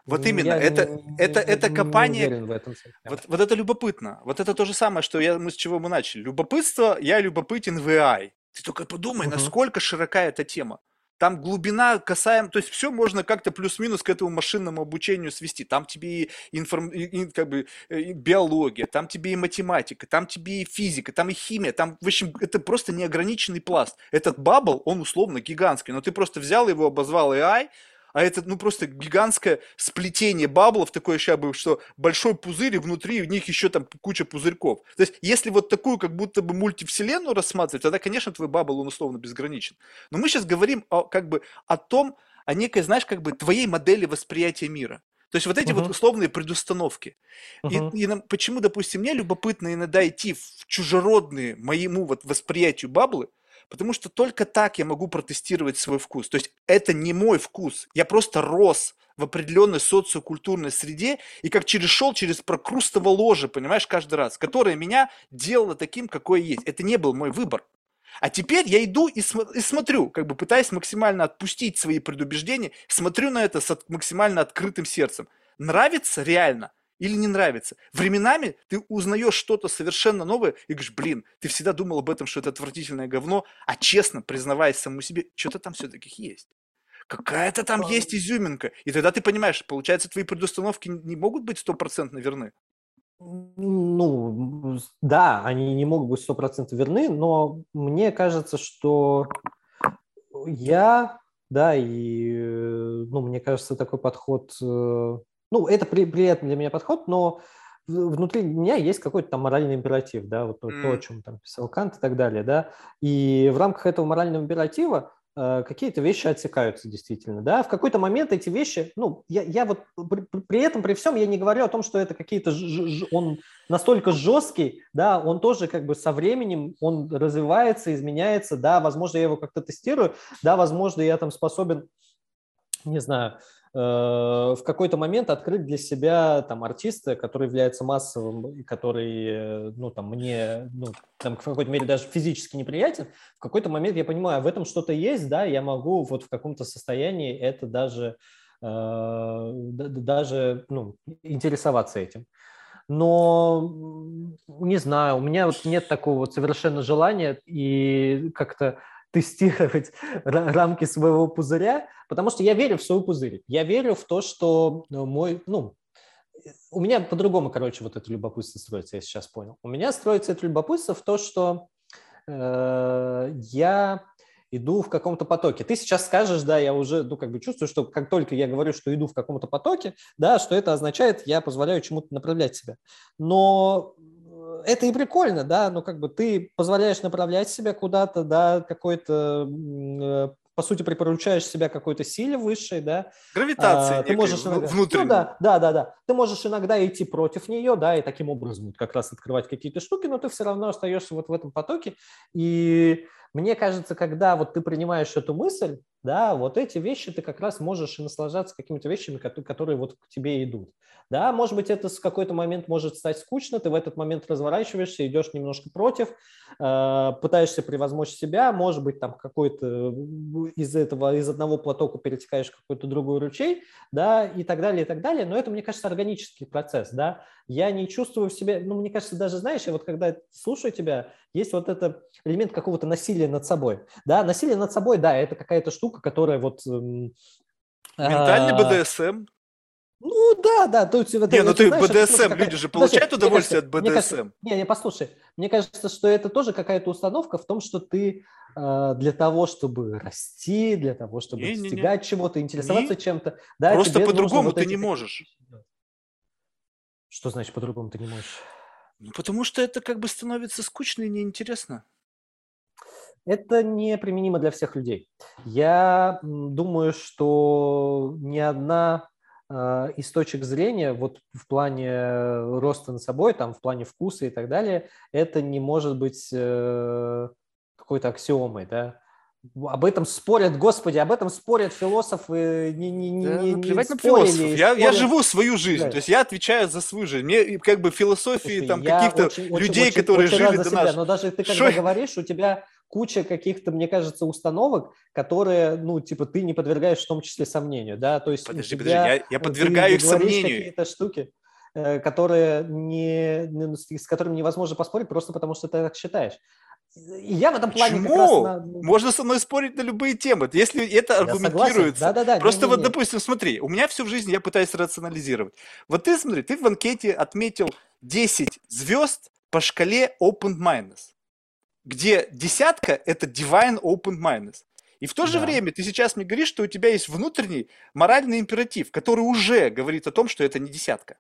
Speaker 1: Вот именно, я это, не, это, не, это копание, в этом. Вот, вот это любопытно. Вот это то же самое, что я, мы с чего мы начали. Любопытство, я любопытен в AI. Ты только подумай, uh-huh. насколько широка эта тема. Там глубина касаем, то есть все можно как-то плюс-минус к этому машинному обучению свести. Там тебе и, информ, и, как бы, э, и биология, там тебе и математика, там тебе и физика, там и химия, там, в общем, это просто неограниченный пласт. Этот бабл, он условно гигантский, но ты просто взял его, обозвал AI, а это, ну, просто гигантское сплетение баблов, такое сейчас бы, что большой пузырь, и внутри у них еще там куча пузырьков. То есть, если вот такую, как будто бы мультивселенную рассматривать, тогда, конечно, твой бабл, он условно безграничен. Но мы сейчас говорим о, как бы о том, о некой, знаешь, как бы твоей модели восприятия мира. То есть вот эти uh-huh. вот условные предустановки. Uh-huh. И, и нам, почему, допустим, мне любопытно иногда идти в чужеродные моему вот восприятию баблы, Потому что только так я могу протестировать свой вкус. То есть это не мой вкус. Я просто рос в определенной социокультурной среде и как через шел через прокрустово ложе, понимаешь, каждый раз, которое меня делало таким, какой есть. Это не был мой выбор. А теперь я иду и, см- и смотрю, как бы пытаясь максимально отпустить свои предубеждения, смотрю на это с от- максимально открытым сердцем. Нравится реально? Или не нравится. Временами ты узнаешь что-то совершенно новое и говоришь, блин, ты всегда думал об этом, что это отвратительное говно, а честно, признаваясь самому себе, что-то там все-таки есть. Какая-то там есть изюминка. И тогда ты понимаешь, получается, твои предустановки не могут быть стопроцентно верны.
Speaker 2: Ну, да, они не могут быть стопроцентно верны, но мне кажется, что я, да, и, э, ну, мне кажется, такой подход э, ну, это при, приятный для меня подход, но внутри меня есть какой-то там моральный императив, да, вот mm. то, о чем там писал Кант и так далее, да, и в рамках этого морального императива э, какие-то вещи отсекаются действительно, да, в какой-то момент эти вещи, ну, я, я вот при, при этом, при всем, я не говорю о том, что это какие-то, он настолько жесткий, да, он тоже как бы со временем, он развивается, изменяется, да, возможно, я его как-то тестирую, да, возможно, я там способен, не знаю, в какой-то момент открыть для себя там артиста, который является массовым который, э, ну, там, мне, ну, там, в какой-то мере даже физически неприятен, в какой-то момент я понимаю, в этом что-то есть, да, я могу вот в каком-то состоянии это даже, э, даже, ну, интересоваться этим. Но, не знаю, у меня вот нет такого вот совершенно желания и как-то тестировать рамки своего пузыря, потому что я верю в свой пузырь. Я верю в то, что э, мой, ну, у меня по-другому, короче, вот это любопытство строится, я сейчас понял. У меня строится это любопытство в то, что э, я иду в каком-то потоке. Ты сейчас скажешь, да, я уже, ну, как бы чувствую, что как только я говорю, что иду в каком-то потоке, да, что это означает, я позволяю чему-то направлять себя. Но это и прикольно, да, ну как бы ты позволяешь направлять себя куда-то, да, какой-то, э, по сути, припоручаешь себя какой-то силе высшей, да.
Speaker 1: Гравитации а, ты можешь иногда, внутренней. Ну,
Speaker 2: да, да, да, да. Ты можешь иногда идти против нее, да, и таким образом как раз открывать какие-то штуки, но ты все равно остаешься вот в этом потоке. И мне кажется, когда вот ты принимаешь эту мысль, да, вот эти вещи ты как раз можешь и наслаждаться какими-то вещами, которые вот к тебе идут. Да, может быть, это в какой-то момент может стать скучно, ты в этот момент разворачиваешься, идешь немножко против, э, пытаешься превозмочь себя, может быть, там какой-то из этого, из одного потока перетекаешь в какой-то другой ручей, да, и так далее, и так далее. Но это, мне кажется, органический процесс, да. Я не чувствую в себе, ну, мне кажется, даже, знаешь, я вот когда слушаю тебя, есть вот этот элемент какого-то насилия над собой, да, насилие над собой, да, это какая-то штука, которая вот... Эм,
Speaker 1: Ментальный а, БДСМ.
Speaker 2: Ну да, да. То есть,
Speaker 1: не, ну ты БДСМ, люди же получают Подожди, удовольствие кажется, от БДСМ.
Speaker 2: Кажется, не, не, послушай, мне кажется, что это тоже какая-то установка в том, что ты э, для того, чтобы расти, для того, чтобы не, достигать чего-то, интересоваться не. чем-то.
Speaker 1: Да, Просто по-другому вот ты эти... не можешь.
Speaker 2: Что значит по-другому ты не можешь?
Speaker 1: Ну, потому что это как бы становится скучно и неинтересно.
Speaker 2: Это не применимо для всех людей. Я думаю, что ни одна э, из точек зрения, вот в плане роста над собой, там, в плане вкуса и так далее, это не может быть э, какой-то аксиомой, да. Об этом спорят, господи, об этом спорят философы. Не, не, не, да, не,
Speaker 1: ну, плевать не на философов. Я, я живу свою жизнь, да. то есть я отвечаю за свою жизнь. Мне как бы философии Слушай, там каких-то людей, очень, которые очень жили до
Speaker 2: нас. Но даже ты когда Шо? говоришь, у тебя куча каких-то, мне кажется, установок, которые, ну, типа, ты не подвергаешь в том числе сомнению, да, то есть
Speaker 1: подожди, подожди, я, я подвергаю их сомнению.
Speaker 2: какие-то штуки, которые не, с которыми невозможно поспорить просто потому, что ты так считаешь. И я в этом плане
Speaker 1: Почему? как раз... На... Ну, Можно со мной спорить на любые темы, если это я аргументируется. Да, да, да. Просто не, не, вот, не. допустим, смотри, у меня всю жизнь я пытаюсь рационализировать. Вот ты, смотри, ты в анкете отметил 10 звезд по шкале open minus, где десятка – это divine open minus. И в то же да. время ты сейчас мне говоришь, что у тебя есть внутренний моральный императив, который уже говорит о том, что это не десятка.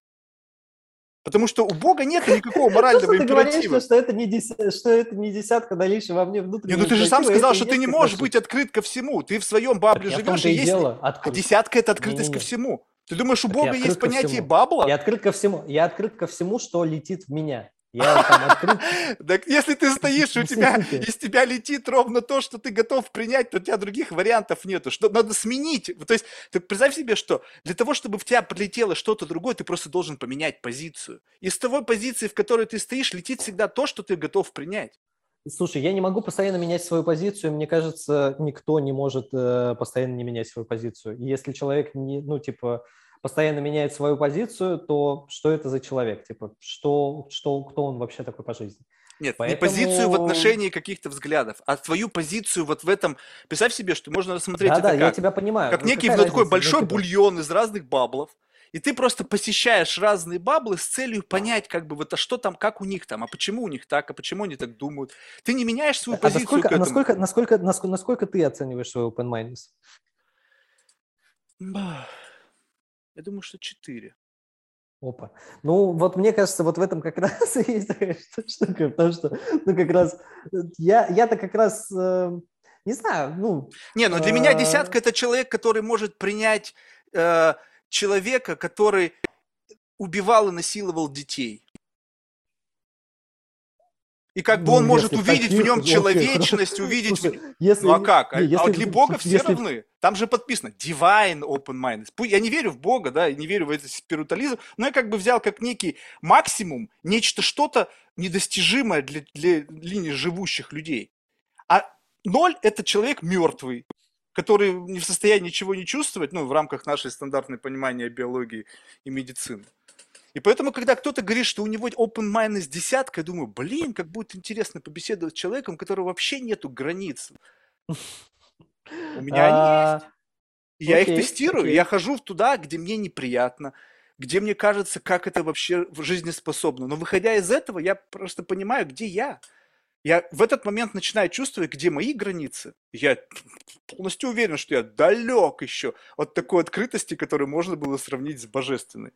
Speaker 1: Потому что у Бога нет никакого морального императива.
Speaker 2: Говоришь, что это не десятка, что это не десятка наличия во мне внутреннего
Speaker 1: Не, ну ты же сам сказал, что ты не можешь быть открыт ко всему. Ты в своем бабле живешь, и есть... А десятка – это открытость ко всему. Ты думаешь, у Бога есть понятие бабла?
Speaker 2: Я открыт ко всему. Я открыт ко всему, что летит в меня. Я там открыт.
Speaker 1: Так если ты стоишь, у тебя из тебя летит ровно то, что ты готов принять, то у тебя других вариантов нету. Что надо сменить. То есть, ты представь себе, что для того, чтобы в тебя прилетело что-то другое, ты просто должен поменять позицию. Из того позиции, в которой ты стоишь, летит всегда то, что ты готов принять.
Speaker 2: Слушай, я не могу постоянно менять свою позицию. Мне кажется, никто не может э, постоянно не менять свою позицию. Если человек не, ну типа постоянно меняет свою позицию, то что это за человек? Типа, что, что, кто он вообще такой по жизни?
Speaker 1: Нет, Поэтому... не позицию в отношении каких-то взглядов, а твою позицию вот в этом. Представь себе, что можно рассмотреть да, это
Speaker 2: да,
Speaker 1: как,
Speaker 2: я тебя понимаю.
Speaker 1: как ну, некий ну, такой большой ну, типа... бульон из разных баблов, и ты просто посещаешь разные баблы с целью понять, как бы вот, а что там, как у них там, а почему у них так, а почему они так думают. Ты не меняешь свою а позицию
Speaker 2: насколько, к этому. Насколько, насколько, насколько, насколько ты оцениваешь свой open mindedness?
Speaker 1: Я думаю, что 4.
Speaker 2: Опа. Ну, вот мне кажется, вот в этом как раз и есть такая штука, потому что, ну, как раз, э, я, я-то как раз, э, не знаю, ну...
Speaker 1: Не, ну для э... меня десятка – это человек, который может принять э, человека, который убивал и насиловал детей. И как бы ну, он может увидеть таких, в нем человечность, окей, увидеть... Слушай, если, ну а как? Не, если, а для Бога все если... равны. Там же подписано divine open mind. Я не верю в Бога, да, не верю в этот спиритуализм, но я как бы взял как некий максимум, нечто что-то недостижимое для, для линии живущих людей. А ноль – это человек мертвый, который не в состоянии ничего не чувствовать, ну, в рамках нашей стандартной понимания биологии и медицины. И поэтому, когда кто-то говорит, что у него open mind из десятка, я думаю, блин, как будет интересно побеседовать с человеком, у которого вообще нету границ. У меня они а, есть. Я их тестирую, я хожу туда, где мне неприятно, где мне кажется, как это вообще жизнеспособно. Но выходя из этого, я просто понимаю, где я. Я в этот момент начинаю чувствовать, где мои границы. Я полностью уверен, что я далек еще от такой открытости, которую можно было сравнить с божественной.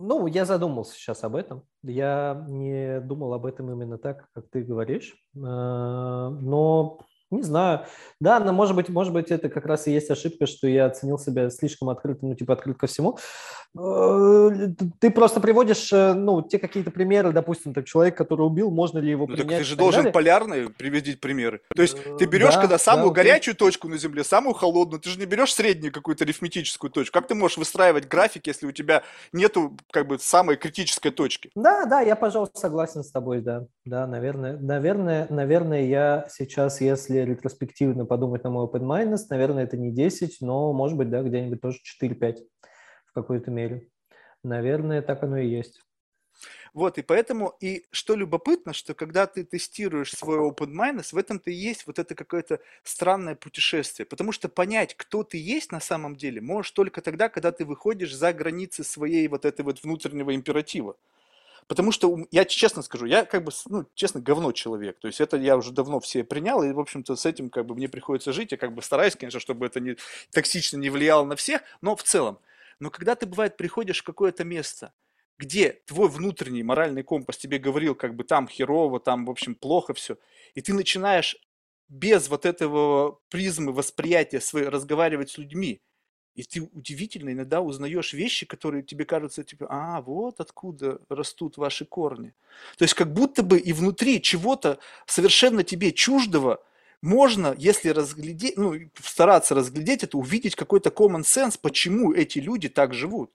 Speaker 2: Ну, я задумался сейчас об этом. Я не думал об этом именно так, как ты говоришь. А, но не знаю. Да, но может быть, может быть, это как раз и есть ошибка, что я оценил себя слишком открытым, ну, типа, открыт ко всему. Э, ты просто приводишь, э, ну, те какие-то примеры, допустим, так, человек, который убил, можно ли его ну, принять? Так
Speaker 1: ты же должен далее. полярные приводить примеры. То есть ты берешь, да, когда самую да, горячую окей. точку на Земле, самую холодную, ты же не берешь среднюю какую-то арифметическую точку. Как ты можешь выстраивать график, если у тебя нету, как бы, самой критической точки?
Speaker 2: Да, да, я, пожалуйста, согласен с тобой, да. Да, наверное, наверное, наверное, я сейчас, если если ретроспективно подумать на мой open minus, наверное, это не 10, но, может быть, да, где-нибудь тоже 4-5 в какой-то мере. Наверное, так оно и есть.
Speaker 1: Вот, и поэтому, и что любопытно, что когда ты тестируешь свой open minus, в этом-то и есть вот это какое-то странное путешествие. Потому что понять, кто ты есть на самом деле, можешь только тогда, когда ты выходишь за границы своей вот этой вот внутреннего императива. Потому что я честно скажу, я как бы, ну, честно, говно человек. То есть это я уже давно все принял, и, в общем-то, с этим как бы мне приходится жить. Я как бы стараюсь, конечно, чтобы это не токсично не влияло на всех, но в целом. Но когда ты, бывает, приходишь в какое-то место, где твой внутренний моральный компас тебе говорил, как бы там херово, там, в общем, плохо все, и ты начинаешь без вот этого призмы восприятия своей разговаривать с людьми, и ты удивительно иногда узнаешь вещи, которые тебе кажутся, типа, а, вот откуда растут ваши корни. То есть как будто бы и внутри чего-то совершенно тебе чуждого можно, если разглядеть, ну, стараться разглядеть это, увидеть какой-то common sense, почему эти люди так живут.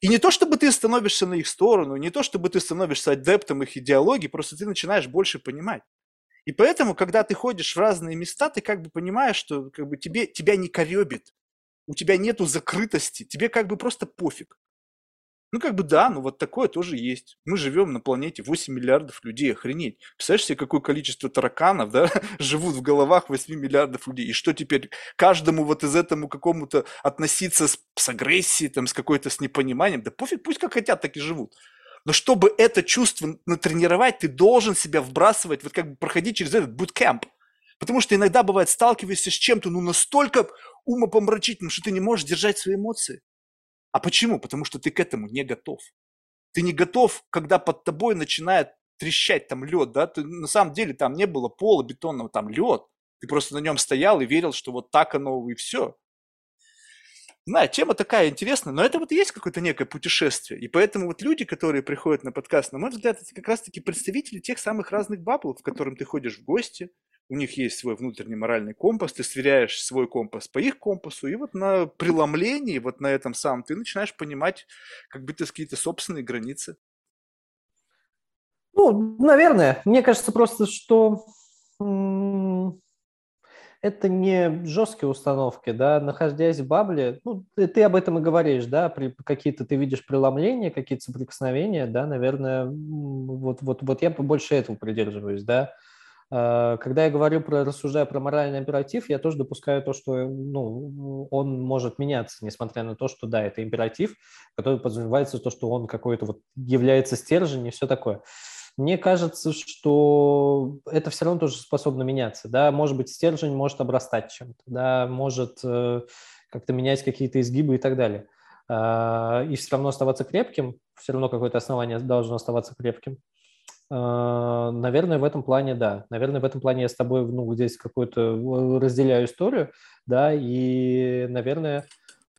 Speaker 1: И не то, чтобы ты становишься на их сторону, не то, чтобы ты становишься адептом их идеологии, просто ты начинаешь больше понимать. И поэтому, когда ты ходишь в разные места, ты как бы понимаешь, что как бы тебе, тебя не коребит, у тебя нету закрытости, тебе как бы просто пофиг. Ну, как бы да, ну вот такое тоже есть. Мы живем на планете 8 миллиардов людей, охренеть. Представляешь себе, какое количество тараканов, да, живут в головах 8 миллиардов людей. И что теперь каждому вот из этому какому-то относиться с, с агрессией, там, с какой-то, с непониманием? Да пофиг, пусть как хотят, так и живут. Но чтобы это чувство натренировать, ты должен себя вбрасывать, вот как бы проходить через этот буткемп. Потому что иногда бывает, сталкиваешься с чем-то, ну, настолько умопомрачительным, что ты не можешь держать свои эмоции. А почему? Потому что ты к этому не готов. Ты не готов, когда под тобой начинает трещать там лед, да, ты, на самом деле там не было пола бетонного, там лед. Ты просто на нем стоял и верил, что вот так оно и все. Знаю, тема такая интересная, но это вот и есть какое-то некое путешествие. И поэтому вот люди, которые приходят на подкаст, на мой взгляд, это как раз-таки представители тех самых разных бабл, в которым ты ходишь в гости, у них есть свой внутренний моральный компас, ты сверяешь свой компас по их компасу, и вот на преломлении, вот на этом самом, ты начинаешь понимать как бы какие-то собственные границы.
Speaker 2: Ну, наверное. Мне кажется просто, что это не жесткие установки, да, находясь в бабле, ну, ты, ты об этом и говоришь, да, при какие-то ты видишь преломления, какие-то соприкосновения, да, наверное, вот, вот, вот я больше этого придерживаюсь, да, когда я говорю про, рассуждаю про моральный императив, я тоже допускаю то, что ну, он может меняться, несмотря на то, что да, это императив, который подразумевается то, что он какой-то вот является стержень и все такое. Мне кажется, что это все равно тоже способно меняться, да, может быть, стержень может обрастать чем-то, да, может э, как-то менять какие-то изгибы и так далее. Э, и все равно оставаться крепким, все равно какое-то основание должно оставаться крепким. А, наверное, в этом плане, да. Наверное, в этом плане я с тобой, ну, здесь какую-то разделяю историю, да, и, наверное,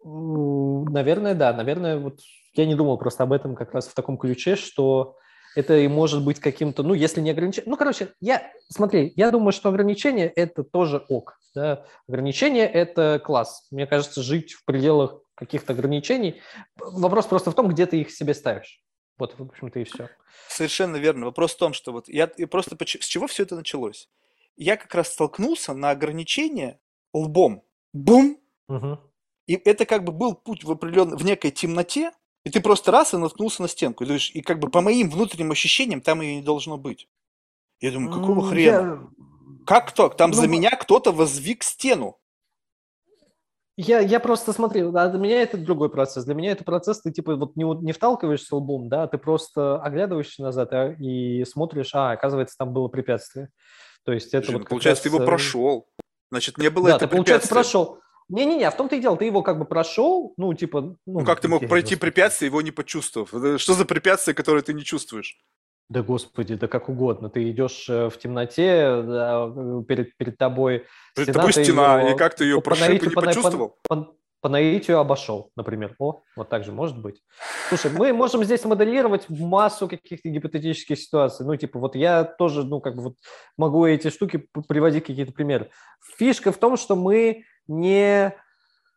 Speaker 2: наверное, да, наверное, вот я не думал просто об этом как раз в таком ключе, что это и может быть каким-то, ну, если не ограничение. Ну, короче, я, смотри, я думаю, что ограничение – это тоже ок. Да? Ограничение – это класс. Мне кажется, жить в пределах каких-то ограничений. Вопрос просто в том, где ты их себе ставишь. Вот, в общем-то, и все.
Speaker 1: Совершенно верно. Вопрос в том, что вот я просто с чего все это началось? Я как раз столкнулся на ограничение лбом. Бум! Угу. И это как бы был путь в определенной, в некой темноте, и ты просто раз и наткнулся на стенку. И, думаешь, и как бы по моим внутренним ощущениям там ее не должно быть. Я думаю, какого хрена? Я... Как кто? Там ну, за меня кто-то возвик стену.
Speaker 2: Я, я просто смотрю, а для меня это другой процесс. Для меня это процесс, ты типа вот не, не вталкиваешься лбом, да, ты просто оглядываешься назад а, и смотришь, а, оказывается, там было препятствие. То есть это
Speaker 1: вот получается, раз... ты его э, прошел. Значит, не было
Speaker 2: да,
Speaker 1: это
Speaker 2: ты, получается, прошел. Не-не-не, а в том-то и дело, ты его как бы прошел, ну, типа... Ну,
Speaker 1: ну как ты мог пройти препятствие, его не почувствовав? Что за препятствие, которое ты не чувствуешь?
Speaker 2: Да господи, да как угодно. Ты идешь э, в темноте, да, э, перед, перед тобой
Speaker 1: перед стена. тобой стена, ее, и как ты ее прошиб и не по, почувствовал?
Speaker 2: По, по, по наитию обошел, например. О, вот так же может быть. Слушай, мы можем здесь моделировать массу каких-то гипотетических ситуаций. Ну, типа, вот я тоже, ну, как бы вот могу эти штуки приводить какие-то примеры. Фишка в том, что мы не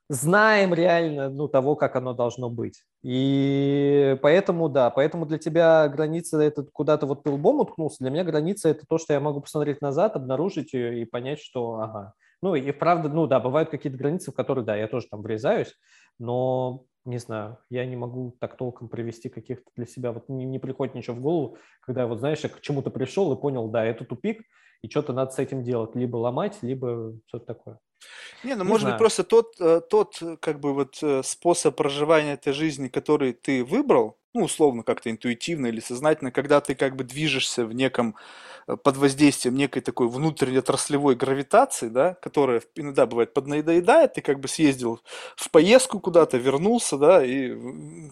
Speaker 2: знаем реально ну, того, как оно должно быть. И поэтому, да, поэтому для тебя граница это куда-то вот ты лбом уткнулся, для меня граница это то, что я могу посмотреть назад, обнаружить ее и понять, что ага. Ну и правда, ну да, бывают какие-то границы, в которые, да, я тоже там врезаюсь, но не знаю, я не могу так толком привести каких-то для себя, вот не, не приходит ничего в голову, когда вот, знаешь, я к чему-то пришел и понял, да, это тупик, и что-то надо с этим делать, либо ломать, либо что-то такое.
Speaker 1: Не, ну, не может знаю. быть, просто тот, э, тот, э, как бы, вот э, способ проживания этой жизни, который ты выбрал, ну, условно, как-то интуитивно или сознательно, когда ты как бы движешься в неком под воздействием некой такой внутренней отраслевой гравитации, да, которая иногда бывает поднадоедает, ты как бы съездил в поездку куда-то, вернулся, да, и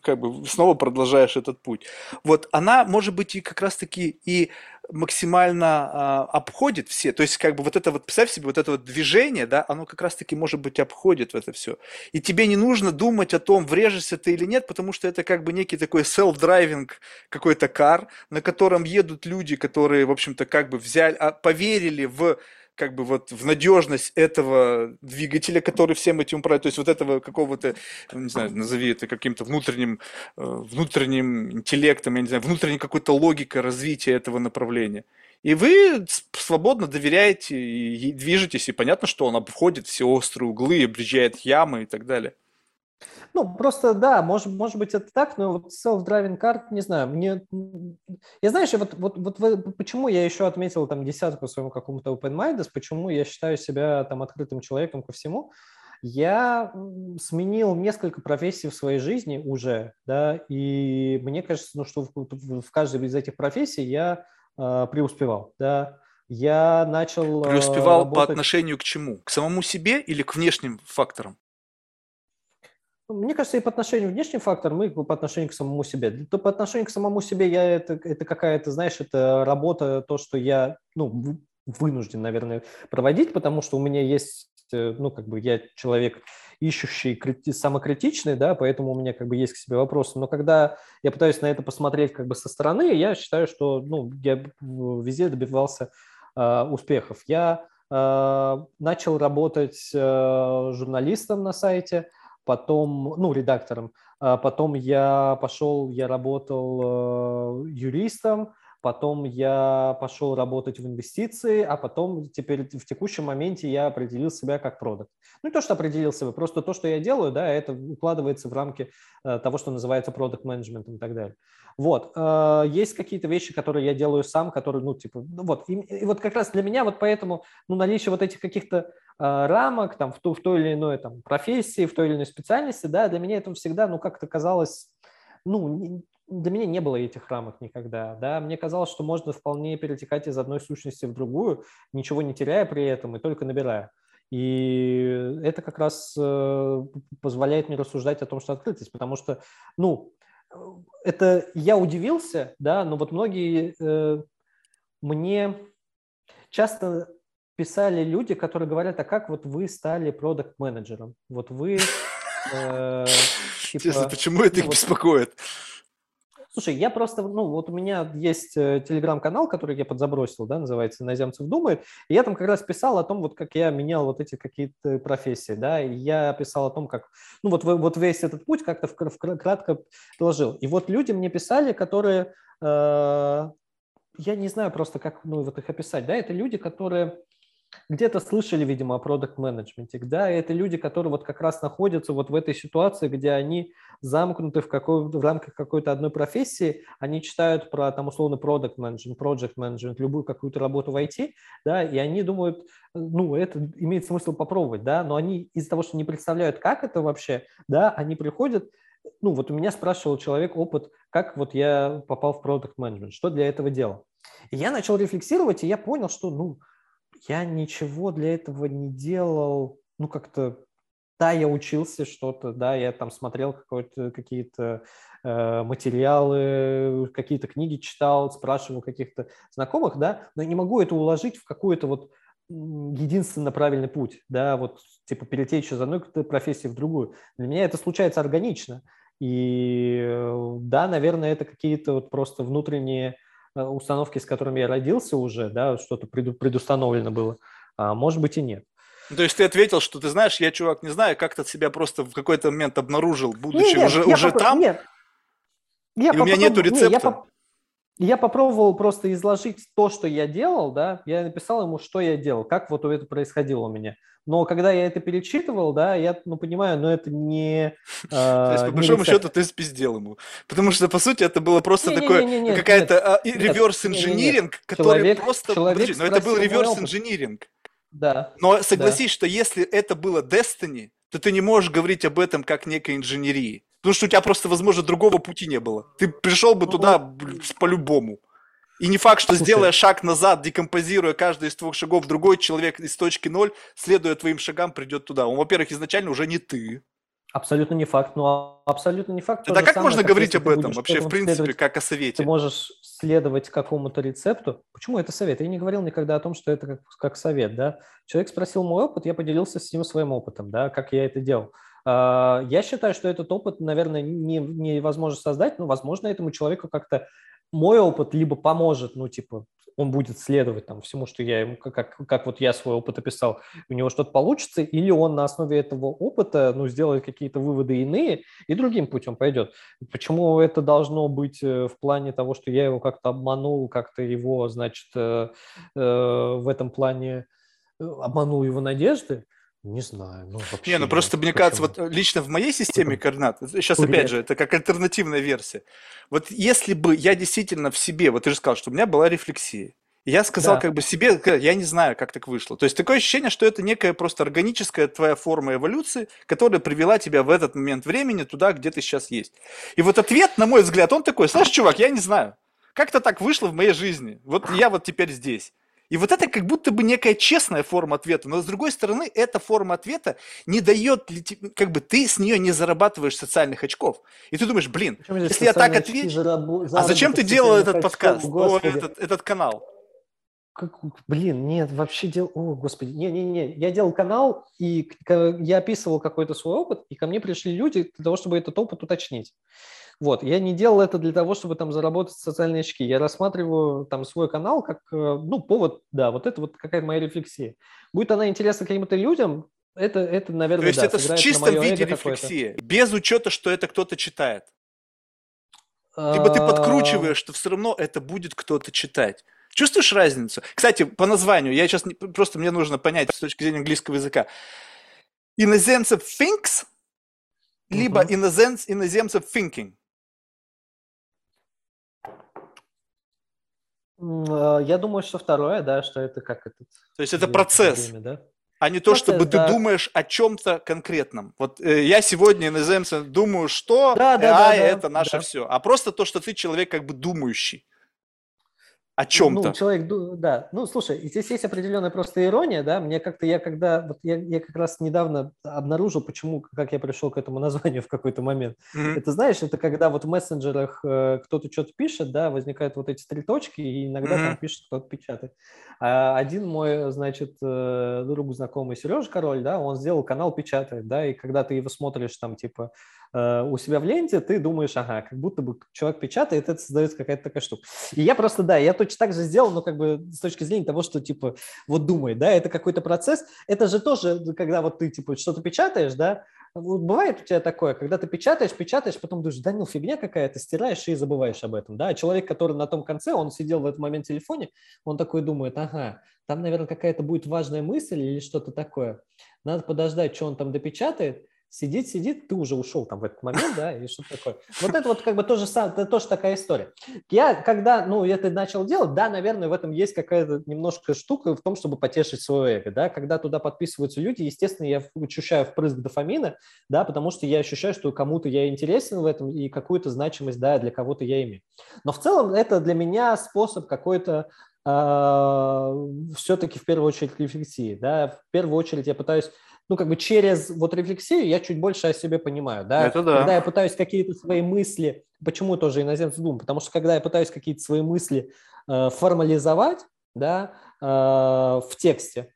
Speaker 1: как бы снова продолжаешь этот путь. Вот она может быть и как раз-таки и максимально а, обходит все, то есть как бы вот это вот, представь себе, вот это вот движение, да, оно как раз-таки может быть обходит в это все. И тебе не нужно думать о том, врежешься ты или нет, потому что это как бы некий такой self-driving какой-то кар, на котором едут люди, которые, в общем-то, как бы взяли, а, поверили в как бы вот в надежность этого двигателя, который всем этим управляет, то есть вот этого какого-то, не знаю, назови это каким-то внутренним, э, внутренним интеллектом, я не знаю, внутренней какой-то логикой развития этого направления. И вы свободно доверяете и движетесь, и понятно, что он обходит все острые углы, объезжает ямы и так далее.
Speaker 2: Ну, просто, да, может, может быть, это так, но вот self-driving car, не знаю, мне... Я, знаешь, вот, вот, вот почему я еще отметил там десятку своему какому-то open minded почему я считаю себя там открытым человеком ко всему, я сменил несколько профессий в своей жизни уже, да, и мне кажется, ну, что в, в каждой из этих профессий я э, преуспевал, да. Я начал...
Speaker 1: Преуспевал работать... по отношению к чему? К самому себе или к внешним факторам?
Speaker 2: Мне кажется, и по отношению к внешним факторам, и по отношению к самому себе. То по отношению к самому себе я это, это какая-то, знаешь, это работа, то, что я, ну, вынужден, наверное, проводить, потому что у меня есть, э, ну, как бы я человек ищущий, самокритичный, да, поэтому у меня как бы есть к себе вопросы. Но когда я пытаюсь на это посмотреть как бы со стороны, я считаю, что, ну, я везде добивался э, успехов. Я э, начал работать э, журналистом на сайте, потом, ну, редактором. А потом я пошел, я работал э, юристом, потом я пошел работать в инвестиции, а потом теперь в текущем моменте я определил себя как продукт. Ну, не то, что определил себя, просто то, что я делаю, да, это укладывается в рамки э, того, что называется продукт менеджментом и так далее. Вот. Э, есть какие-то вещи, которые я делаю сам, которые, ну, типа, ну, вот. И, и вот как раз для меня вот поэтому, ну, наличие вот этих каких-то э, рамок там в, ту, в той или иной там профессии, в той или иной специальности, да, для меня это всегда, ну, как-то казалось, ну, для меня не было этих рамок никогда. Да? Мне казалось, что можно вполне перетекать из одной сущности в другую, ничего не теряя при этом и только набирая. И это как раз э, позволяет мне рассуждать о том, что открытость, потому что, ну, это я удивился, да, но вот многие э, мне часто писали люди, которые говорят, а как вот вы стали продукт-менеджером? Вот вы...
Speaker 1: Э, типа, Честно, почему это их ну, беспокоит?
Speaker 2: Слушай, я просто, ну, вот у меня есть э, телеграм-канал, который я подзабросил, да, называется «Иноземцев думает», и я там как раз писал о том, вот как я менял вот эти какие-то профессии, да, и я писал о том, как, ну, вот, вот весь этот путь как-то кратко доложил. И вот люди мне писали, которые, э, я не знаю просто, как, ну, вот их описать, да, это люди, которые где-то слышали, видимо, о продукт менеджменте да, это люди, которые вот как раз находятся вот в этой ситуации, где они замкнуты в, какой, в рамках какой-то одной профессии, они читают про, там, условно, продукт менеджмент, project менеджмент, любую какую-то работу в IT, да, и они думают, ну, это имеет смысл попробовать, да, но они из-за того, что не представляют, как это вообще, да, они приходят, ну, вот у меня спрашивал человек опыт, как вот я попал в продукт менеджмент, что для этого делал. И я начал рефлексировать, и я понял, что, ну, я ничего для этого не делал, ну, как-то, да, я учился что-то, да, я там смотрел какие-то э, материалы, какие-то книги читал, спрашивал каких-то знакомых, да, но не могу это уложить в какую-то вот единственно правильный путь, да, вот типа перетечь из одной профессии в другую. Для меня это случается органично. И э, да, наверное, это какие-то вот просто внутренние установки, с которыми я родился уже, да, что-то предустановлено было, а может быть и нет.
Speaker 1: То есть ты ответил, что ты знаешь, я, чувак, не знаю, как-то себя просто в какой-то момент обнаружил, будучи нет, уже, уже попро... там, нет. Я и у меня нету рецепта. Нет, я, поп...
Speaker 2: я попробовал просто изложить то, что я делал, да, я написал ему, что я делал, как вот это происходило у меня. Но когда я это перечитывал, да, я, ну, понимаю, но это не...
Speaker 1: Э, То есть, по большому счету, ты спиздел ему. Потому что, по сути, это было просто такое, какая-то реверс-инжиниринг, который просто... Подожди, но это был реверс-инжиниринг.
Speaker 2: Да.
Speaker 1: Но согласись, что если это было Destiny, то ты не можешь говорить об этом как некой инженерии. Потому что у тебя просто, возможно, другого пути не было. Ты пришел бы
Speaker 2: Ну,
Speaker 1: туда по-любому. И не факт, что
Speaker 2: Слушай.
Speaker 1: сделая шаг назад, декомпозируя каждый из твоих шагов, другой человек из точки ноль, следуя твоим шагам, придет туда. Он, во-первых, изначально уже не ты.
Speaker 2: Абсолютно не факт, но абсолютно не факт. Же
Speaker 1: как
Speaker 2: самое,
Speaker 1: можно
Speaker 2: как
Speaker 1: говорить об
Speaker 2: ты
Speaker 1: этом вообще, в принципе,
Speaker 2: следовать-
Speaker 1: как о
Speaker 2: Ты
Speaker 1: совете?
Speaker 2: можешь следовать какому-то рецепту. Почему это совет? Я не говорил никогда о том, что это как, как совет, да. Человек спросил мой опыт, я поделился с ним своим опытом, да, как я это делал. А, Я считаю, что этот опыт, наверное, не, невозможно создать, но, возможно, этому человеку как-то мой опыт либо поможет, ну, типа, он будет следовать там всему, что я ему, как, как вот я свой опыт описал, у него что-то получится, или он на основе этого опыта, ну, сделает какие-то выводы иные и другим путем пойдет. Почему это должно быть э, в плане того, что я его как-то обманул, как-то его, значит, э, э, в этом плане э, обманул его надежды? Не знаю. Ну, вообще
Speaker 1: Не, ну просто мне кажется, вот э, лично в моей системе координат, сейчас
Speaker 2: Бред.
Speaker 1: опять же, это как альтернативная версия. Вот если бы я действительно в себе, вот ты же сказал, что у меня была рефлексия, я сказал
Speaker 2: Да.
Speaker 1: как бы себе, я не знаю, как так вышло. То есть такое ощущение, что это некая просто органическая твоя форма эволюции, которая привела тебя в этот момент времени туда, где ты сейчас есть. И вот ответ, на мой взгляд, он такой, знаешь, чувак, я не знаю. Как-то так вышло в моей жизни. Вот я вот теперь здесь. И вот это как будто бы некая честная форма ответа, но с другой стороны, эта форма ответа не дает, как бы ты с нее не зарабатываешь социальных очков. И ты думаешь, блин,
Speaker 2: здесь
Speaker 1: если я так отвечу,
Speaker 2: зарабо-
Speaker 1: а зачем ты делал этот
Speaker 2: очков?
Speaker 1: подкаст, о, этот, этот канал?
Speaker 2: Как- блин, нет, вообще делал... О, господи, не-не-не, я делал канал, и я описывал какой-то свой опыт, и ко мне пришли люди для того, чтобы этот опыт уточнить. Вот, я не делал это для того, чтобы там заработать социальные очки. Я рассматриваю там свой канал как, э, ну, повод, да, вот это вот какая-то моя рефлексия. Будет она интересна каким-то людям, это, это наверное,
Speaker 1: То есть
Speaker 2: да,
Speaker 1: это в чистом виде рефлексия, без учета, что это кто-то читает. Либо ты
Speaker 2: А,
Speaker 1: подкручиваешь, что все равно это будет кто-то читать. Чувствуешь разницу? Кстати, по названию, я сейчас не- просто мне нужно понять с точки зрения английского языка. Иноземцев thinks, либо иноземц, иноземцев thinking.
Speaker 2: м, э, Я думаю, что второе, да, что это как этот...
Speaker 1: То есть это процесс,
Speaker 2: время, да?
Speaker 1: а не то,
Speaker 2: Процесс,
Speaker 1: чтобы ты
Speaker 2: да.
Speaker 1: думаешь о чем-то конкретном. Вот э, я сегодня иноземцев думаю, что
Speaker 2: Да, да,
Speaker 1: а,
Speaker 2: да, да,
Speaker 1: это наше
Speaker 2: да.
Speaker 1: все. А просто то, что ты человек как бы думающий о чем-то.
Speaker 2: Ну, человек, да. Ну, слушай, здесь есть определенная просто ирония, да. Мне как-то, я когда, вот я, я как раз недавно обнаружил, почему, как я пришел к этому названию в какой-то момент.
Speaker 1: Мгм.
Speaker 2: Это, знаешь, это когда вот в мессенджерах э, кто-то что-то пишет, да, возникают вот эти три точки, и иногда там
Speaker 1: Мгм.
Speaker 2: пишет, кто-то печатает. А один мой, значит, э, друг знакомый Сережа Король, да, он сделал канал «Печатает», да, и когда ты его смотришь там, типа, э, у себя в ленте, ты думаешь, ага, как будто бы человек печатает, это создается какая-то такая штука. И я просто, да, я точно так же сделал, но как бы с точки зрения того, что, типа, вот думай, да, это какой-то процесс, это же тоже, когда вот ты, типа, что-то печатаешь, да, бывает у тебя такое, когда ты печатаешь, печатаешь, потом думаешь, да ну фигня какая-то, стираешь и забываешь об этом, да, а человек, который на том конце, он сидел в этот момент в телефоне, он такой думает, ага, там, наверное, какая-то будет важная мысль или что-то такое, надо подождать, что он там допечатает, сидит, сидит, ты уже ушел там в этот момент, да, и что такое. Вот это вот как бы тоже, это тоже такая история. Я, когда, ну, это начал делать, да, наверное, в этом есть какая-то немножко штука в том, чтобы потешить свое эго, да, когда туда подписываются люди, естественно, я ощущаю впрыск дофамина, да, потому что я ощущаю, что кому-то я интересен в этом и какую-то значимость, да, для кого-то я имею. Но в целом это для меня способ какой-то все-таки в первую очередь рефлексии, да, в первую очередь я пытаюсь ну, как бы через вот рефлексию я чуть больше о себе понимаю, да.
Speaker 1: Это да.
Speaker 2: Когда я пытаюсь какие-то свои мысли, почему тоже иноземцы думают, потому что когда я пытаюсь какие-то свои мысли э, формализовать, да, э, в тексте,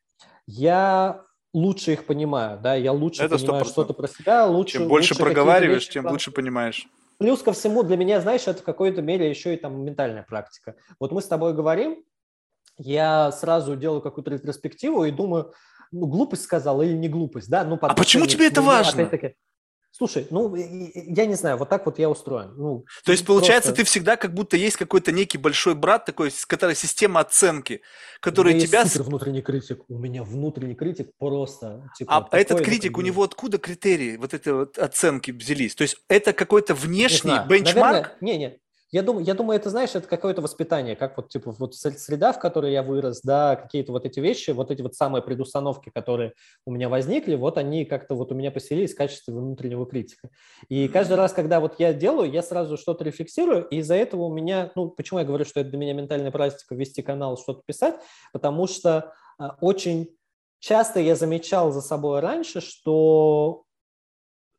Speaker 2: я лучше их понимаю, да, я лучше
Speaker 1: Это
Speaker 2: понимаю
Speaker 1: 100%.
Speaker 2: что-то про себя, лучше
Speaker 1: Чем больше
Speaker 2: лучше
Speaker 1: проговариваешь,
Speaker 2: вещи
Speaker 1: тем лучше понимаешь.
Speaker 2: Плюс ко всему, для меня, знаешь, это в какой-то мере еще и там ментальная практика. Вот мы с тобой говорим, я сразу делаю какую-то ретроспективу и думаю, ну, глупость сказал или не глупость, да? Ну,
Speaker 1: А почему тебе это важно?
Speaker 2: опять-таки. Слушай, ну, я не знаю, вот так вот я устроен. Ну,
Speaker 1: То есть, получается,
Speaker 2: просто
Speaker 1: ты всегда как будто есть какой-то некий большой брат, такой, с которой система оценки, который
Speaker 2: у меня
Speaker 1: тебя...
Speaker 2: есть супер внутренний критик. У меня внутренний критик просто. Типа,
Speaker 1: А
Speaker 2: такой,
Speaker 1: этот критик,
Speaker 2: как
Speaker 1: у него откуда критерии вот этой вот оценки взялись? То есть это какой-то
Speaker 2: не
Speaker 1: внешний
Speaker 2: знаю.
Speaker 1: бенчмарк?
Speaker 2: Наверное, не, не. Я думаю, я думаю, это, знаешь, это какое-то воспитание, как вот, типа, вот среда, в которой я вырос, да, какие-то вот эти вещи, вот эти вот самые предустановки, которые у меня возникли, вот они как-то вот у меня поселились в качестве внутреннего критика. И каждый раз, когда вот я делаю, я сразу что-то рефлексирую, и из-за этого у меня, ну, почему я говорю, что это для меня ментальная практика вести канал, что-то писать, потому что а, очень часто я замечал за собой раньше, что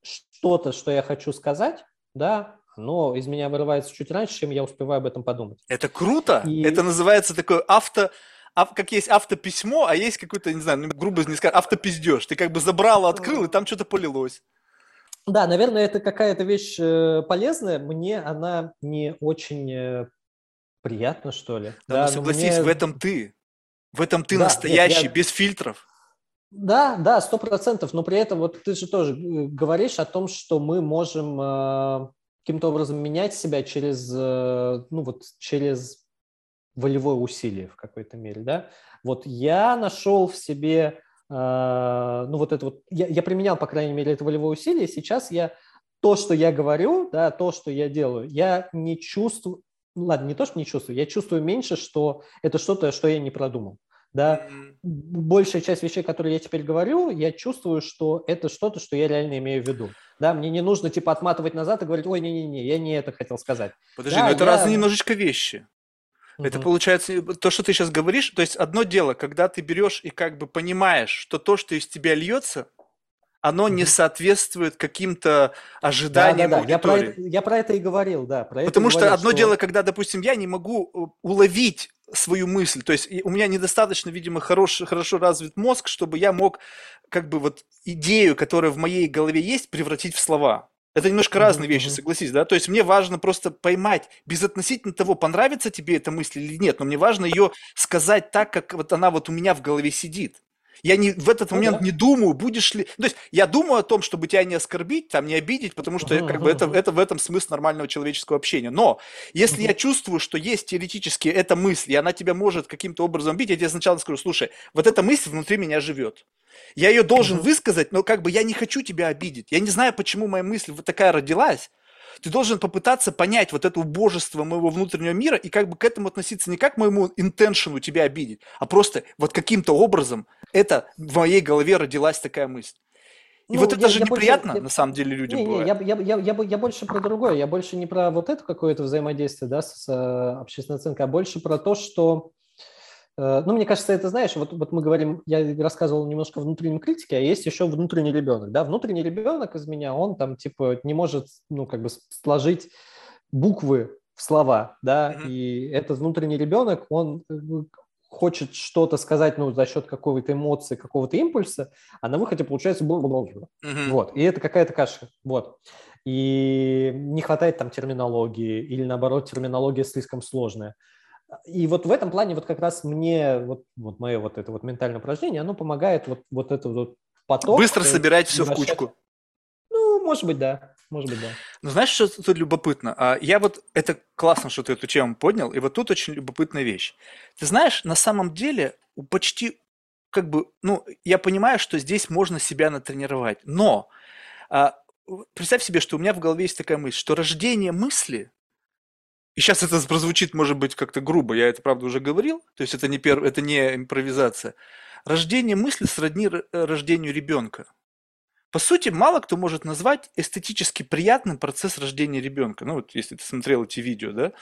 Speaker 2: что-то, что я хочу сказать, да, но из меня вырывается чуть раньше, чем я успеваю об этом подумать.
Speaker 1: Это круто. И... Это называется такое авто как есть автописьмо, а есть какой-то, не знаю, ну, грубо не сказать, автопиздеж. Ты как бы забрал, открыл, и там что-то полилось.
Speaker 2: Да, наверное, это какая-то вещь э, полезная. Мне она не очень э, приятна, что ли.
Speaker 1: Да, да но согласись, мне... в этом ты. В этом ты да, настоящий, нет, я... без фильтров.
Speaker 2: Да, да, сто процентов. Но при этом вот ты же тоже э, говоришь о том, что мы можем каким-то образом менять себя через, э, ну вот, через волевое усилие в какой-то мере, да. Вот я нашел в себе, э, ну вот это вот, я, я применял, по крайней мере, это волевое усилие, сейчас я то, что я говорю, да, то, что я делаю, я не чувствую, ну ладно, не то, что не чувствую, я чувствую меньше, что это что-то, что я не продумал. Да, mm-hmm. большая часть вещей, которые я теперь говорю, я чувствую, что это что-то, что я реально имею в виду. Да, мне не нужно типа отматывать назад и говорить, ой, не-не-не, я не это хотел сказать.
Speaker 1: Подожди,
Speaker 2: да,
Speaker 1: но это я... разные немножечко вещи. Угу. Это получается, то, что ты сейчас говоришь, то есть одно дело, когда ты берешь и как бы понимаешь, что то, что из тебя льется, оно не соответствует каким-то ожиданиям да, да, да.
Speaker 2: Я про, это, я про это и говорил, да. Про
Speaker 1: Потому
Speaker 2: это
Speaker 1: что
Speaker 2: говорил,
Speaker 1: одно что... дело, когда, допустим, я не могу э, уловить свою мысль. То есть у меня недостаточно, видимо, хорош, хорошо развит мозг, чтобы я мог как бы вот идею, которая в моей голове есть, превратить в слова. Это немножко mm-hmm. разные вещи, согласись, да? То есть мне важно просто поймать, безотносительно того, понравится тебе эта мысль или нет, но мне важно ее сказать так, как вот она вот у меня в голове сидит. Я не, в этот ну момент да. не думаю, будешь ли... То есть я думаю о том, чтобы тебя не оскорбить, там, не обидеть, потому что uh-huh, как uh-huh. бы это, это в этом смысл нормального человеческого общения. Но если uh-huh. я чувствую, что есть теоретически эта мысль, и она тебя может каким-то образом бить, я тебе сначала скажу, слушай, вот эта мысль внутри меня живет. Я ее должен uh-huh. высказать, но как бы я не хочу тебя обидеть. Я не знаю, почему моя мысль вот такая родилась, ты должен попытаться понять вот это убожество моего внутреннего мира и как бы к этому относиться не как моему интеншену тебя обидеть, а просто вот каким-то образом это в моей голове родилась такая мысль. И ну, вот это я, же я неприятно, больше, на самом деле, людям не,
Speaker 2: бывает. Не, я, я, я, я, я больше про другое. Я больше не про вот это какое-то взаимодействие да, с, с общественной оценкой, а больше про то, что ну, мне кажется, это, знаешь, вот, вот мы говорим, я рассказывал немножко о внутреннем критике, а есть еще внутренний ребенок, да, внутренний ребенок из меня, он там, типа, не может, ну, как бы сложить буквы в слова, да, mm-hmm. и этот внутренний ребенок, он э, хочет что-то сказать, ну, за счет какой-то эмоции, какого-то импульса, а на выходе получается mm-hmm. вот, и это какая-то каша, вот. И не хватает там терминологии, или наоборот, терминология слишком сложная. И вот в этом плане вот как раз мне вот, вот мое вот это вот ментальное упражнение, оно помогает вот, вот это вот поток.
Speaker 1: Быстро собирать все в кучку.
Speaker 2: Ну, может быть, да. Может быть, да.
Speaker 1: Ну, знаешь, что тут любопытно? А, я вот, это классно, что ты эту тему поднял, и вот тут очень любопытная вещь. Ты знаешь, на самом деле у почти, как бы, ну, я понимаю, что здесь можно себя натренировать, но а, представь себе, что у меня в голове есть такая мысль, что рождение мысли и сейчас это прозвучит, может быть, как-то грубо, я это, правда, уже говорил, то есть это не, пер... это не импровизация. Рождение мысли сродни э, рождению ребенка. По сути, мало кто может назвать эстетически приятным процесс рождения ребенка. Ну вот, если ты смотрел эти видео, да,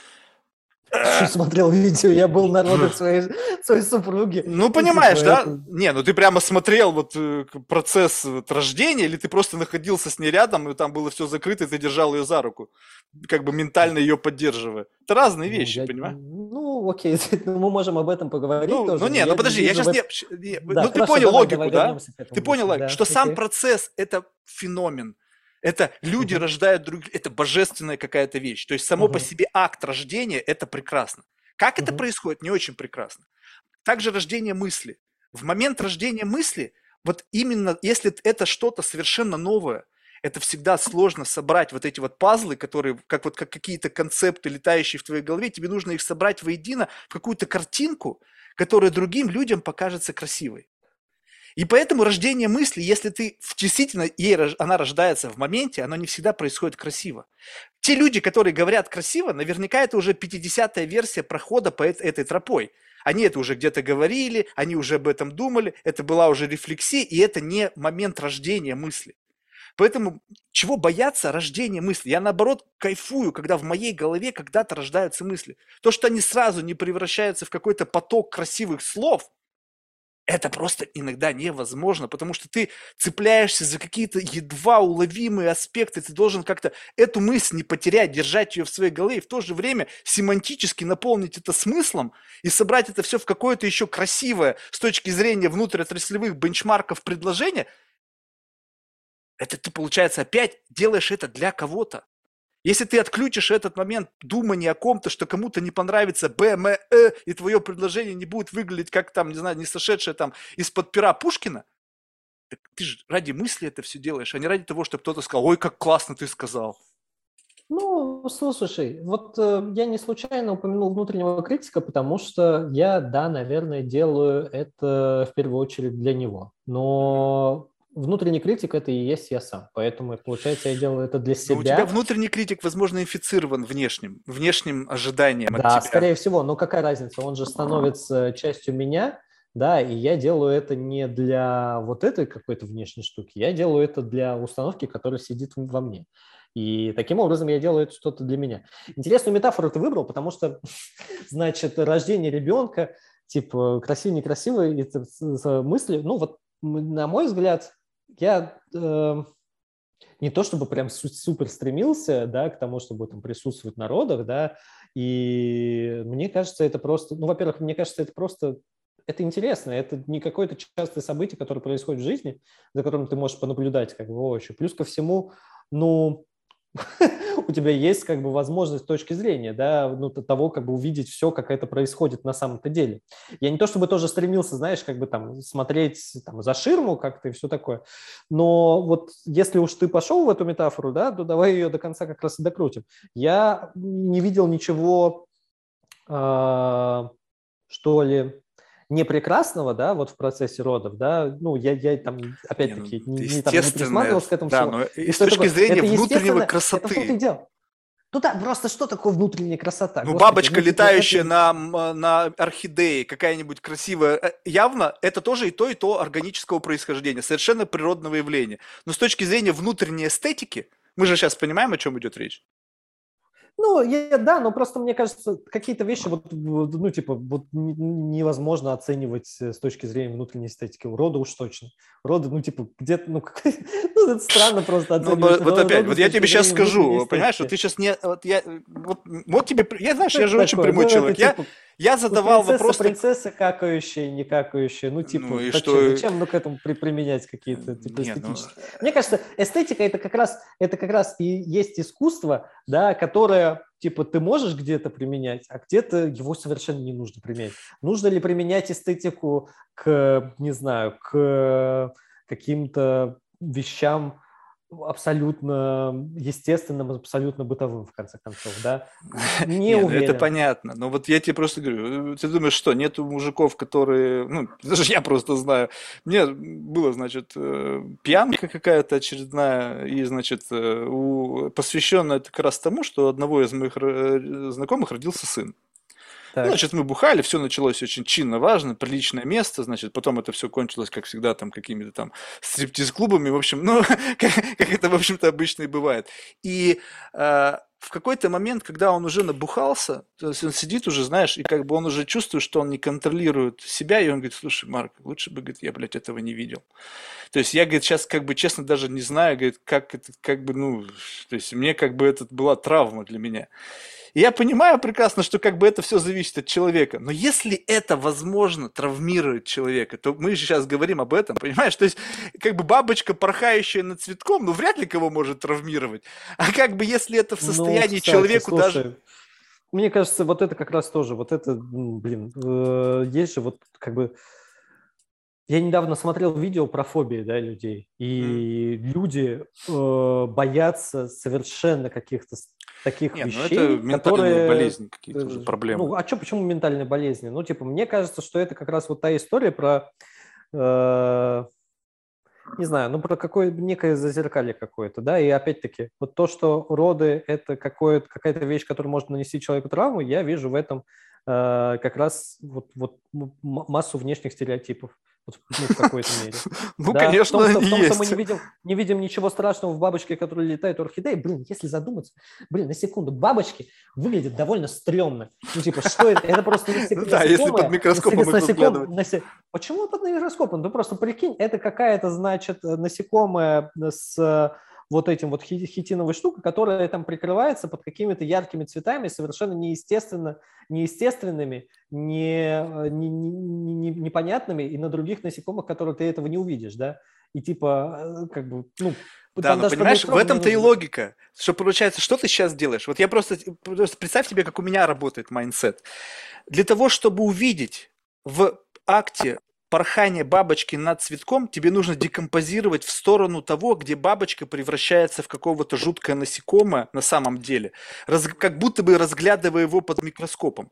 Speaker 2: смотрел видео, я был на родах своей, своей супруги.
Speaker 1: Ну, понимаешь, да? Не, ну ты прямо смотрел вот э, процесс вот, рождения, или ты просто находился с ней рядом, и там было все закрыто, и ты держал ее за руку, как бы ментально ее поддерживая. Это разные ну, вещи, ну, я, понимаешь?
Speaker 2: Ну, окей, ну, мы можем об этом поговорить
Speaker 1: ну,
Speaker 2: тоже.
Speaker 1: Ну, не, ну подожди, я сейчас не... Да, ну, ты понял логику, да? Ты понял логику, что сам процесс – это феномен. Это люди угу. рождают друг это божественная какая-то вещь. То есть само угу. по себе акт рождения это прекрасно. Как угу. это происходит, не очень прекрасно. Также рождение мысли. В момент рождения мысли, вот именно если это что-то совершенно новое, это всегда сложно собрать вот эти вот пазлы, которые как вот как какие-то концепты, летающие в твоей голове, тебе нужно их собрать воедино в какую-то картинку, которая другим людям покажется красивой. И поэтому рождение мысли, если ты действительно, ей, она рождается в моменте, оно не всегда происходит красиво. Те люди, которые говорят красиво, наверняка это уже 50-я версия прохода по этой тропой. Они это уже где-то говорили, они уже об этом думали, это была уже рефлексия, и это не момент рождения мысли. Поэтому чего бояться рождения мысли? Я наоборот кайфую, когда в моей голове когда-то рождаются мысли. То, что они сразу не превращаются в какой-то поток красивых слов, это просто иногда невозможно, потому что ты цепляешься за какие-то едва уловимые аспекты, ты должен как-то эту мысль не потерять, держать ее в своей голове и в то же время семантически наполнить это смыслом и собрать это все в какое-то еще красивое с точки зрения внутриотраслевых бенчмарков предложение, это ты, получается, опять делаешь это для кого-то. Если ты отключишь этот момент думания о ком-то, что кому-то не понравится БМЭ, и твое предложение не будет выглядеть как там, не знаю, не сошедшее там из-под пера Пушкина, так ты же ради мысли это все делаешь, а не ради того, чтобы кто-то сказал, ой, как классно ты сказал.
Speaker 2: Ну, слушай, вот э, я не случайно упомянул внутреннего критика, потому что я, да, наверное, делаю это в первую очередь для него. Но внутренний критик это и есть я сам. Поэтому, получается, я делаю это для себя. Но у
Speaker 1: тебя внутренний критик, возможно, инфицирован внешним, внешним ожиданием
Speaker 2: да, от тебя. скорее всего. Но какая разница? Он же становится частью меня, да, и я делаю это не для вот этой какой-то внешней штуки, я делаю это для установки, которая сидит во мне. И таким образом я делаю это что-то для меня. Интересную метафору ты выбрал, потому что, значит, рождение ребенка, типа, красивый, некрасивый, это мысли, ну вот, на мой взгляд, я э, не то чтобы прям супер стремился, да, к тому, чтобы там присутствовать на родах, да, и мне кажется, это просто, ну, во-первых, мне кажется, это просто это интересно, это не какое-то частое событие, которое происходит в жизни, за которым ты можешь понаблюдать как бы вообще. Плюс ко всему, ну, у тебя есть как бы возможность точки зрения, да, ну, того, как бы увидеть все, как это происходит на самом-то деле. Я не то чтобы тоже стремился, знаешь, как бы там смотреть там, за ширму как-то и все такое, но вот если уж ты пошел в эту метафору, да, то давай ее до конца как раз и докрутим. Я не видел ничего, э, что ли, не прекрасного, да, вот в процессе родов, да, ну, я, я там, опять-таки, не, не, там, не присматривался к этому
Speaker 1: да,
Speaker 2: всему.
Speaker 1: Но и с точки такое? зрения это внутреннего красоты.
Speaker 2: Это что ты Ну да, просто что такое внутренняя красота?
Speaker 1: Ну, Господи, бабочка, ну, летающая это... на, на орхидее, какая-нибудь красивая, э, явно это тоже и то, и то органического происхождения, совершенно природного явления. Но с точки зрения внутренней эстетики, мы же сейчас понимаем, о чем идет речь.
Speaker 2: Ну, я, да, но просто мне кажется, какие-то вещи вот, ну, типа, вот невозможно оценивать э, с точки зрения внутренней эстетики. У рода уж точно. Роды, ну, типа, где-то, ну, ну, это странно просто
Speaker 1: ну, оценивать. Ну, вот опять, вот я тебе сейчас скажу, понимаешь, вот ты сейчас не, вот я, вот, вот тебе, я, знаешь, я же очень прямой ну, человек. Я, типа, я задавал
Speaker 2: принцесса,
Speaker 1: вопрос...
Speaker 2: Принцесса какающая, не какающая. Ну, типа, ну, и что... зачем ну, к этому при, применять какие-то типа, Нет, эстетические? Ну... Мне кажется, эстетика это как, раз, это как раз и есть искусство, да, которое типа ты можешь где-то применять, а где-то его совершенно не нужно применять. Нужно ли применять эстетику к, не знаю, к каким-то вещам, абсолютно естественным, абсолютно бытовым, в конце концов, да?
Speaker 1: Не Нет, ну, уверен. Это понятно. Но вот я тебе просто говорю, ты думаешь, что нету мужиков, которые, ну, даже я просто знаю. Мне было, значит, э, пьянка какая-то очередная, и, значит, э, у... посвященная как раз тому, что у одного из моих э, знакомых родился сын. Так. Ну, значит, мы бухали, все началось очень чинно, важно, приличное место, значит, потом это все кончилось, как всегда, там, какими-то там стриптиз-клубами, в общем, ну, как, как это, в общем-то, обычно и бывает. И э, в какой-то момент, когда он уже набухался, то есть он сидит уже, знаешь, и как бы он уже чувствует, что он не контролирует себя, и он говорит, слушай, Марк, лучше бы, говорит, я, блядь, этого не видел. То есть я, говорит, сейчас как бы честно даже не знаю, говорит, как это, как бы, ну, то есть мне как бы это была травма для меня. И я понимаю прекрасно, что как бы это все зависит от человека. Но если это возможно травмирует человека, то мы же сейчас говорим об этом, понимаешь? То есть как бы бабочка, порхающая над цветком, ну вряд ли кого может травмировать. А как бы если это в ну, состоянии ну, кстати, человеку слушай, даже...
Speaker 2: Мне кажется, вот это как раз тоже, вот это, блин, э, есть же вот как бы я недавно смотрел видео про фобии да, людей, и mm. люди э, боятся совершенно каких-то таких Нет, вещей, ну это ментальные которые...
Speaker 1: болезни какие-то уже, проблемы.
Speaker 2: Ну, а что, почему ментальные болезни? Ну, типа, мне кажется, что это как раз вот та история про э, не знаю, ну про какое некое зазеркалье какое-то, да, и опять-таки вот то, что роды это какая-то вещь, которая может нанести человеку травму, я вижу в этом э, как раз вот, вот массу внешних стереотипов ну, в какой-то мере.
Speaker 1: Ну, да? конечно, в том, что, в том,
Speaker 2: что мы не видим, не видим ничего страшного в бабочке, которая летает у орхидеи. Блин, если задуматься, блин, на секунду, бабочки выглядят довольно стрёмно. Ну, типа, что это? Это просто
Speaker 1: насекомое. Да, если под микроскопом их
Speaker 2: разглядывать. Почему под микроскопом? Ну, просто прикинь, это какая-то, значит, насекомая с вот этим вот хитиновой штукой, которая там прикрывается под какими-то яркими цветами, совершенно неестественно, неестественными, не, не, не, не, непонятными, и на других насекомых, которые ты этого не увидишь, да, и типа, э, как бы, ну,
Speaker 1: да, но понимаешь, в этом-то и логика, что получается, что ты сейчас делаешь? Вот я просто, просто представь себе, как у меня работает mindset. Для того, чтобы увидеть в акте порхание бабочки над цветком тебе нужно декомпозировать в сторону того, где бабочка превращается в какого-то жуткое насекомое на самом деле, раз, как будто бы разглядывая его под микроскопом.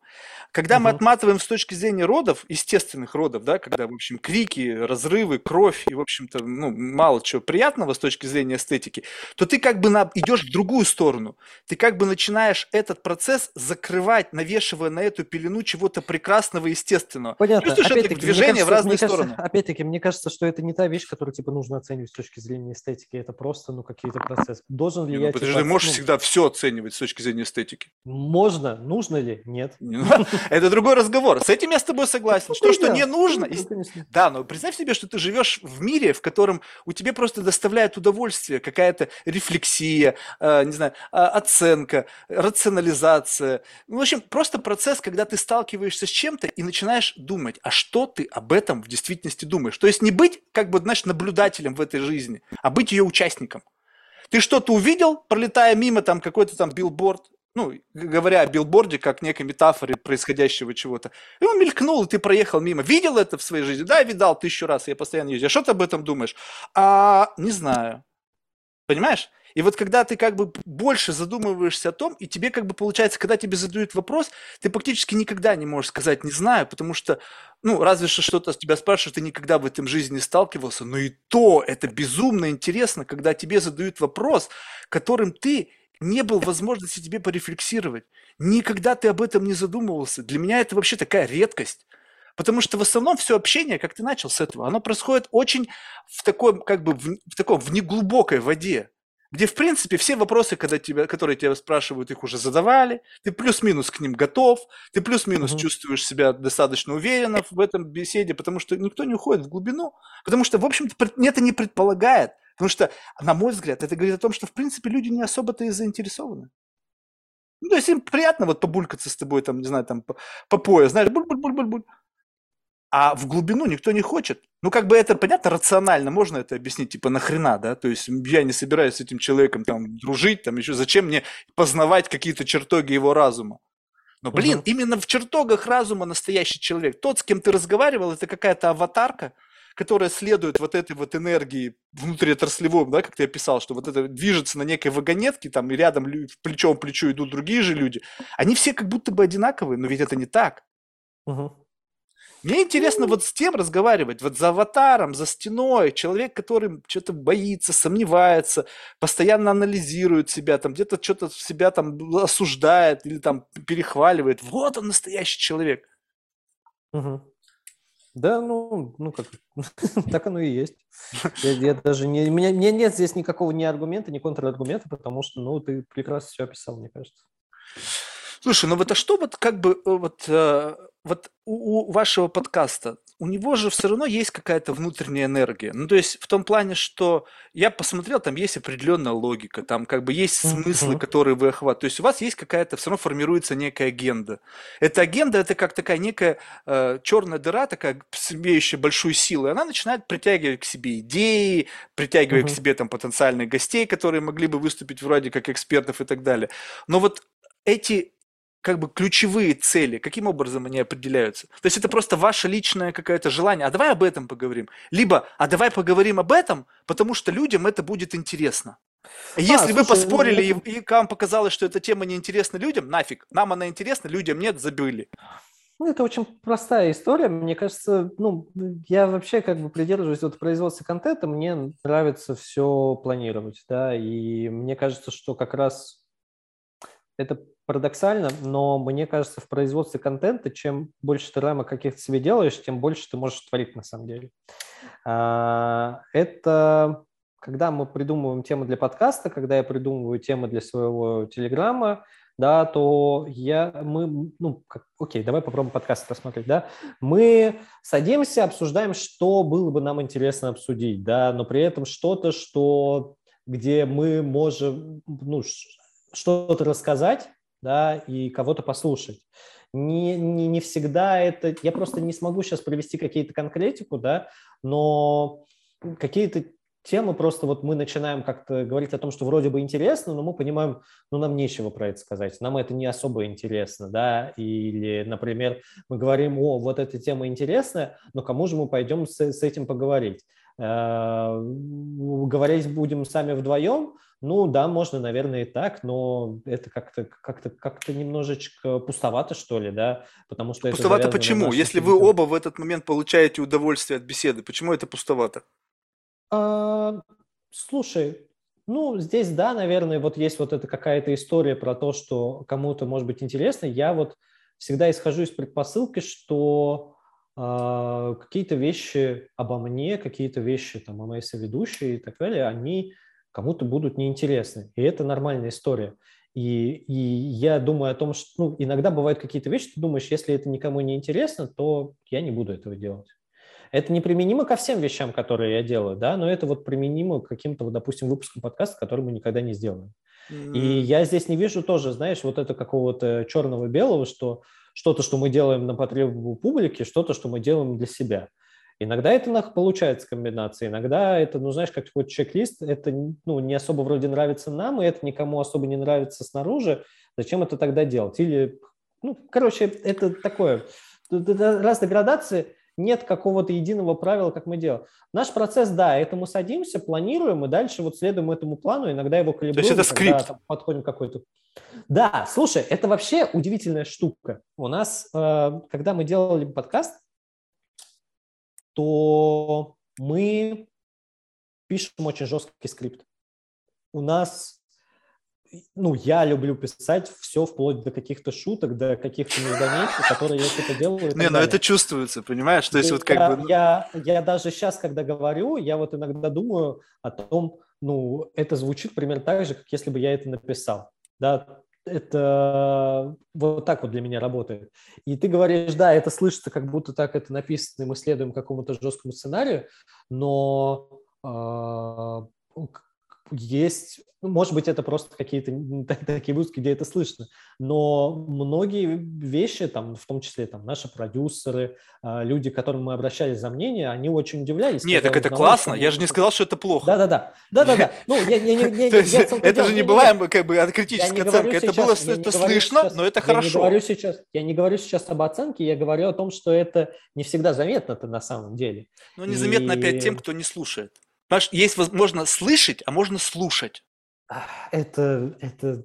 Speaker 1: Когда угу. мы отматываем с точки зрения родов, естественных родов, да, когда, в общем, крики, разрывы, кровь и, в общем-то, ну, мало чего приятного с точки зрения эстетики, то ты как бы на, идешь в другую сторону. Ты как бы начинаешь этот процесс закрывать, навешивая на эту пелену чего-то прекрасного, естественного.
Speaker 2: Понятно. Чувствуешь
Speaker 1: это движение в разные разные
Speaker 2: мне
Speaker 1: стороны.
Speaker 2: опять-таки, мне кажется, что это не та вещь, которую типа нужно оценивать с точки зрения эстетики. Это просто, ну, какие-то процессы. Должен ли
Speaker 1: не,
Speaker 2: я...
Speaker 1: Ну, подожди, типа, можешь ну, всегда все оценивать с точки зрения эстетики.
Speaker 2: Можно. Нужно ли? Нет.
Speaker 1: Ну, это другой разговор. С этим я с тобой согласен. Что, что не нужно. Да, но представь себе, что ты живешь в мире, в котором у тебя просто доставляет удовольствие какая-то рефлексия, э, не знаю, а, оценка, рационализация. В общем, просто процесс, когда ты сталкиваешься с чем-то и начинаешь думать, а что ты об этом этом в действительности думаешь. То есть не быть, как бы, знаешь, наблюдателем в этой жизни, а быть ее участником. Ты что-то увидел, пролетая мимо там какой-то там билборд, ну, говоря о билборде как некой метафоре происходящего чего-то. И он мелькнул, и ты проехал мимо. Видел это в своей жизни? Да, видал тысячу раз, я постоянно езжу. А что ты об этом думаешь? А, не знаю. Понимаешь? И вот когда ты как бы больше задумываешься о том, и тебе как бы получается, когда тебе задают вопрос, ты практически никогда не можешь сказать «не знаю», потому что, ну, разве что что-то с тебя спрашивают, ты никогда в этом жизни не сталкивался, но и то это безумно интересно, когда тебе задают вопрос, которым ты не был возможности тебе порефлексировать. Никогда ты об этом не задумывался. Для меня это вообще такая редкость. Потому что в основном все общение, как ты начал с этого, оно происходит очень в такой, как бы, в, в таком, в неглубокой воде где, в принципе, все вопросы, когда тебя, которые тебя спрашивают, их уже задавали, ты плюс-минус к ним готов, ты плюс-минус uh-huh. чувствуешь себя достаточно уверенно в этом беседе, потому что никто не уходит в глубину, потому что, в общем-то, это не предполагает, потому что, на мой взгляд, это говорит о том, что, в принципе, люди не особо-то и заинтересованы. Ну, то есть им приятно вот побулькаться с тобой, там, не знаю, там, по, по пояс, знаешь, буль-буль-буль-буль-буль а в глубину никто не хочет. Ну, как бы это, понятно, рационально, можно это объяснить, типа, нахрена, да, то есть я не собираюсь с этим человеком там дружить, там еще, зачем мне познавать какие-то чертоги его разума. Но, блин, угу. именно в чертогах разума настоящий человек. Тот, с кем ты разговаривал, это какая-то аватарка, которая следует вот этой вот энергии внутриотраслевой, да, как ты описал, что вот это движется на некой вагонетке, там, и рядом плечом к плечу идут другие же люди. Они все как будто бы одинаковые, но ведь это не так. Угу. Мне интересно вот с тем разговаривать, вот за аватаром, за стеной, человек, который что-то боится, сомневается, постоянно анализирует себя, там где-то что-то себя там осуждает или там перехваливает. Вот он настоящий человек.
Speaker 2: Угу. Да, ну, ну как, так оно и есть. Я, я даже не, у меня, мне нет здесь никакого ни аргумента, ни контраргумента, потому что, ну, ты прекрасно все описал, мне кажется.
Speaker 1: Слушай, ну вот а что вот как бы э, вот, э, вот у, у вашего подкаста, у него же все равно есть какая-то внутренняя энергия. Ну то есть в том плане, что я посмотрел, там есть определенная логика, там как бы есть смыслы, mm-hmm. которые вы охватываете. То есть у вас есть какая-то, все равно формируется некая агенда. Эта агенда это как такая некая э, черная дыра, такая имеющая большую силу, и она начинает притягивать к себе идеи, притягивать mm-hmm. к себе там потенциальных гостей, которые могли бы выступить вроде как экспертов и так далее. Но вот эти как бы ключевые цели, каким образом они определяются? То есть это просто ваше личное какое-то желание, а давай об этом поговорим. Либо, а давай поговорим об этом, потому что людям это будет интересно. А, Если а, вы поспорили ну... и, и вам показалось, что эта тема неинтересна людям, нафиг, нам она интересна, людям нет, забыли.
Speaker 2: Ну, это очень простая история. Мне кажется, ну, я вообще как бы придерживаюсь вот производства контента, мне нравится все планировать, да, и мне кажется, что как раз это парадоксально, но мне кажется, в производстве контента, чем больше ты рамок каких-то себе делаешь, тем больше ты можешь творить на самом деле. А, это когда мы придумываем темы для подкаста, когда я придумываю темы для своего телеграма, да, то я, мы, ну, как, окей, давай попробуем подкаст посмотреть, да, мы садимся, обсуждаем, что было бы нам интересно обсудить, да, но при этом что-то, что, где мы можем, ну, что-то рассказать, да, и кого-то послушать. Не, не, не всегда это... Я просто не смогу сейчас привести какие-то конкретику, да, но какие-то темы просто вот мы начинаем как-то говорить о том, что вроде бы интересно, но мы понимаем, ну, нам нечего про это сказать, нам это не особо интересно, да, или, например, мы говорим, о, вот эта тема интересная, но кому же мы пойдем с, с этим поговорить? Э, говорить будем сами вдвоем, ну да, можно, наверное, и так, но это как-то как-то как-то немножечко пустовато, что ли, да, потому что
Speaker 1: пустовато почему? Если вы оба в этот момент получаете удовольствие от беседы, почему это пустовато?
Speaker 2: А, слушай, ну, здесь, да, наверное, вот есть вот эта какая-то история про то, что кому-то может быть интересно. Я вот всегда исхожу из предпосылки, что какие-то вещи обо мне, какие-то вещи там о моей соведущей и так далее, они кому-то будут неинтересны. И это нормальная история. И, и я думаю о том, что ну, иногда бывают какие-то вещи, ты думаешь, если это никому не интересно, то я не буду этого делать. Это не применимо ко всем вещам, которые я делаю, да, но это вот применимо к каким-то, вот, допустим, выпускам подкаста, который мы никогда не сделаем. Mm-hmm. И я здесь не вижу тоже, знаешь, вот это какого-то черного-белого, что что-то, что мы делаем на потребу публики, что-то, что мы делаем для себя. Иногда это получается комбинация, иногда это, ну, знаешь, как какой-то чек-лист, это ну, не особо вроде нравится нам, и это никому особо не нравится снаружи. Зачем это тогда делать? Или, ну, короче, это такое, разные градации нет какого-то единого правила, как мы делаем. Наш процесс, да, это мы садимся, планируем, и дальше вот следуем этому плану, иногда его калибруем.
Speaker 1: То есть это скрипт?
Speaker 2: Когда, подходим к какой-то... Да, слушай, это вообще удивительная штука. У нас, э, когда мы делали подкаст, то мы пишем очень жесткий скрипт. У нас ну, я люблю писать все вплоть до каких-то шуток, до каких-то междометий, которые я что-то делаю.
Speaker 1: Не, ну это чувствуется, понимаешь? То есть вот как бы...
Speaker 2: Я, я даже сейчас, когда говорю, я вот иногда думаю о том, ну, это звучит примерно так же, как если бы я это написал. Да, это вот так вот для меня работает. И ты говоришь, да, это слышится, как будто так это написано, и мы следуем какому-то жесткому сценарию, но э, есть ну, может быть, это просто какие-то такие выпуски, где это слышно, но многие вещи, там, в том числе там, наши продюсеры, а, люди, к которым мы обращались за мнение, они очень удивлялись.
Speaker 1: Нет, так это классно, я же не сказал, что это плохо.
Speaker 2: Да-да-да, да-да-да. Ну, я, я, я,
Speaker 1: То есть, это же не была как бы критическая оценка, это было это слышно, но это хорошо.
Speaker 2: Я не, говорю сейчас, об оценке, я говорю о том, что это не всегда заметно-то на самом деле.
Speaker 1: Ну, незаметно опять тем, кто не слушает. Понимаешь, есть возможно слышать, а можно слушать.
Speaker 2: Это, это,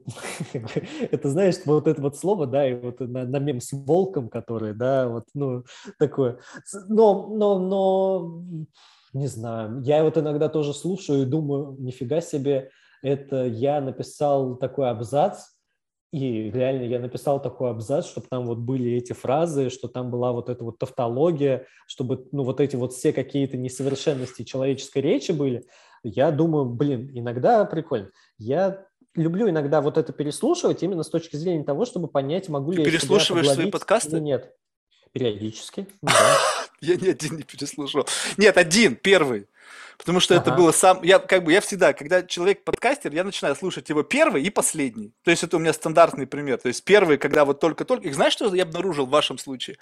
Speaker 2: это, знаешь, вот это вот слово, да, и вот на, на мем с волком, который, да, вот, ну, такое. Но, но, но, не знаю, я вот иногда тоже слушаю и думаю, нифига себе, это я написал такой абзац, и реально я написал такой абзац, чтобы там вот были эти фразы, что там была вот эта вот тавтология, чтобы, ну, вот эти вот все какие-то несовершенности человеческой речи были я думаю, блин, иногда прикольно. Я люблю иногда вот это переслушивать именно с точки зрения того, чтобы понять, могу ли
Speaker 1: Ты я переслушиваешь свои подкасты?
Speaker 2: Или нет. Периодически, да.
Speaker 1: Я ни один не переслушал. Нет, один, первый. Потому что это было сам... Я как бы, я всегда, когда человек подкастер, я начинаю слушать его первый и последний. То есть это у меня стандартный пример. То есть первый, когда вот только-только... И знаешь, что я обнаружил в вашем случае?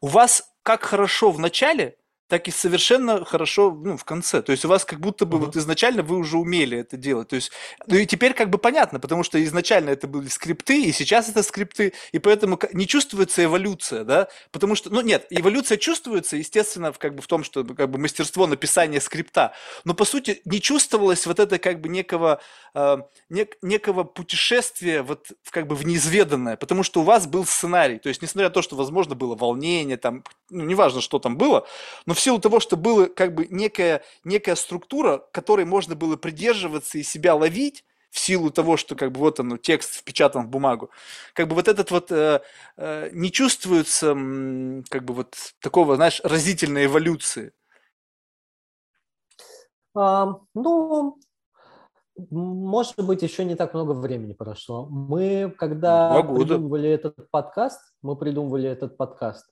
Speaker 1: У вас как хорошо в начале так и совершенно хорошо ну, в конце. То есть у вас как будто бы
Speaker 2: Мгм.
Speaker 1: вот изначально вы уже умели это делать. То есть, ну и теперь как бы понятно, потому что изначально это были скрипты, и сейчас это скрипты, и поэтому не чувствуется эволюция, да? Потому что, ну нет, эволюция чувствуется, естественно, в, как бы в том, что как бы мастерство написания скрипта, но по сути не чувствовалось вот это как бы некого, э, нек- некого путешествия вот в как бы в неизведанное, потому что у вас был сценарий. То есть, несмотря на то, что, возможно, было волнение, там, ну, неважно, что там было, но в силу того, что была как бы некая, некая структура, которой можно было придерживаться и себя ловить, в силу того, что как бы вот он, текст впечатан в бумагу, как бы вот этот вот э, э, не чувствуется как бы вот такого, знаешь, разительной эволюции.
Speaker 2: А, ну, может быть, еще не так много времени прошло. Мы, когда придумывали этот подкаст, мы придумывали этот подкаст,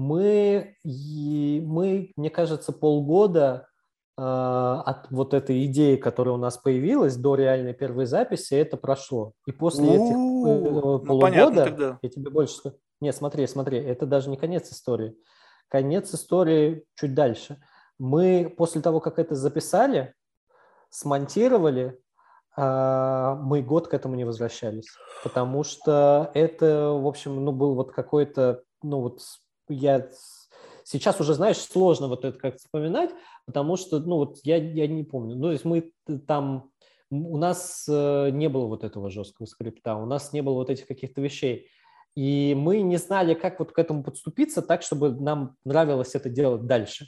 Speaker 2: мы, мы мне кажется, полгода э, от вот этой идеи, которая у нас появилась, до реальной первой записи, это прошло. И после этих э,
Speaker 1: У, ну понятно
Speaker 2: полугода,
Speaker 1: тогда.
Speaker 2: я тебе больше скажу, нет, смотри, смотри, это даже не конец истории. Конец истории чуть дальше. Мы после того, как это записали, смонтировали, а, мы год к этому не возвращались, потому что это, в общем, ну, был вот какой-то, ну, вот я сейчас уже, знаешь, сложно вот это как вспоминать, потому что, ну, вот я, я не помню, ну, то есть мы там, у нас э, не было вот этого жесткого скрипта, у нас не было вот этих каких-то вещей, и мы не знали, как вот к этому подступиться так, чтобы нам нравилось это делать дальше.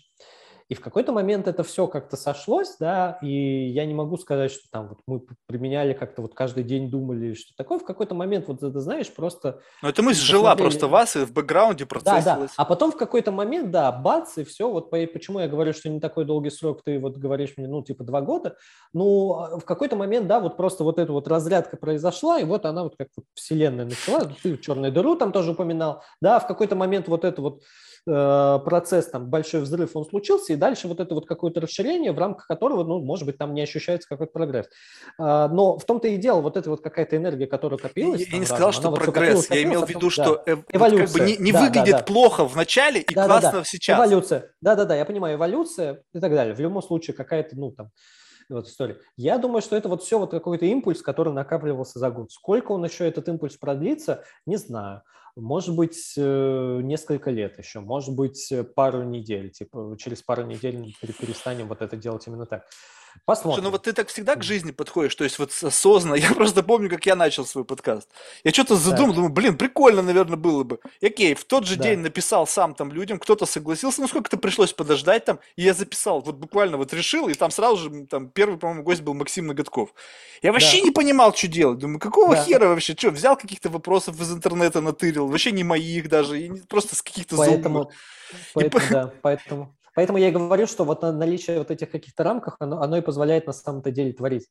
Speaker 2: И в какой-то момент это все как-то сошлось, да, и я не могу сказать, что там вот мы применяли как-то вот каждый день думали, что такое. В какой-то момент, вот это знаешь, просто
Speaker 1: Но эта мысль жила
Speaker 2: посмотрели.
Speaker 1: просто в вас и в бэкграунде
Speaker 2: да, да.
Speaker 1: процессилась.
Speaker 2: А потом в какой-то момент, да, бац, и все. Вот по- почему я говорю, что не такой долгий срок, ты вот говоришь мне, ну, типа два года. Ну, а в какой-то момент, да, вот просто вот эта вот разрядка произошла, и вот она вот как вот вселенная начала. Ты черную дыру там тоже упоминал. Да, в какой-то момент вот это вот процесс, там, большой взрыв, он случился, и дальше вот это вот какое-то расширение, в рамках которого, ну, может быть, там не ощущается какой-то прогресс. А, но в том-то и дело, вот эта вот какая-то энергия, которая копилась.
Speaker 1: я
Speaker 2: там
Speaker 1: не
Speaker 2: разом,
Speaker 1: сказал,
Speaker 2: она
Speaker 1: что
Speaker 2: вот
Speaker 1: прогресс.
Speaker 2: копилась,
Speaker 1: Я имел в
Speaker 2: копилась,
Speaker 1: виду, что
Speaker 2: да.
Speaker 1: э, вот как бы
Speaker 2: Эволюция.
Speaker 1: не, не
Speaker 2: Да, да,
Speaker 1: выглядит
Speaker 2: да.
Speaker 1: плохо в начале и
Speaker 2: Да, да,
Speaker 1: классно
Speaker 2: да.
Speaker 1: сейчас.
Speaker 2: Эволюция. Да-да-да, я понимаю, эволюция и так далее. В любом случае какая-то, ну, там, вот история. Я думаю, что это вот все вот какой-то импульс, который накапливался за год. Сколько он еще этот импульс продлится, не знаю. Может быть, э, несколько лет еще, может быть, пару недель. Типа через пару недель пере- перестанем вот это делать именно так.
Speaker 1: Слушай,
Speaker 2: Посмотрим.
Speaker 1: ну вот ты так всегда к жизни подходишь, то есть вот осознанно. Я просто помню, как я начал свой подкаст. Я что-то задумал, думаю, блин, прикольно, наверное, было бы. И окей, в тот же
Speaker 2: Да.
Speaker 1: день написал сам там людям, кто-то согласился, ну сколько-то пришлось подождать там, и я записал, вот буквально вот решил, и там сразу же там первый, по-моему, гость был Максим Ноготков. Я вообще
Speaker 2: Да.
Speaker 1: не понимал, что делать. Думаю, какого
Speaker 2: Да.
Speaker 1: хера вообще? Что, взял каких-то вопросов из интернета, натырил, вообще не моих даже, и просто с каких-то
Speaker 2: Поэтому, поэтому, да, поэтому, поэтому я и говорю, что вот на- наличие вот этих каких-то рамках, оно, оно и позволяет на самом-то деле творить.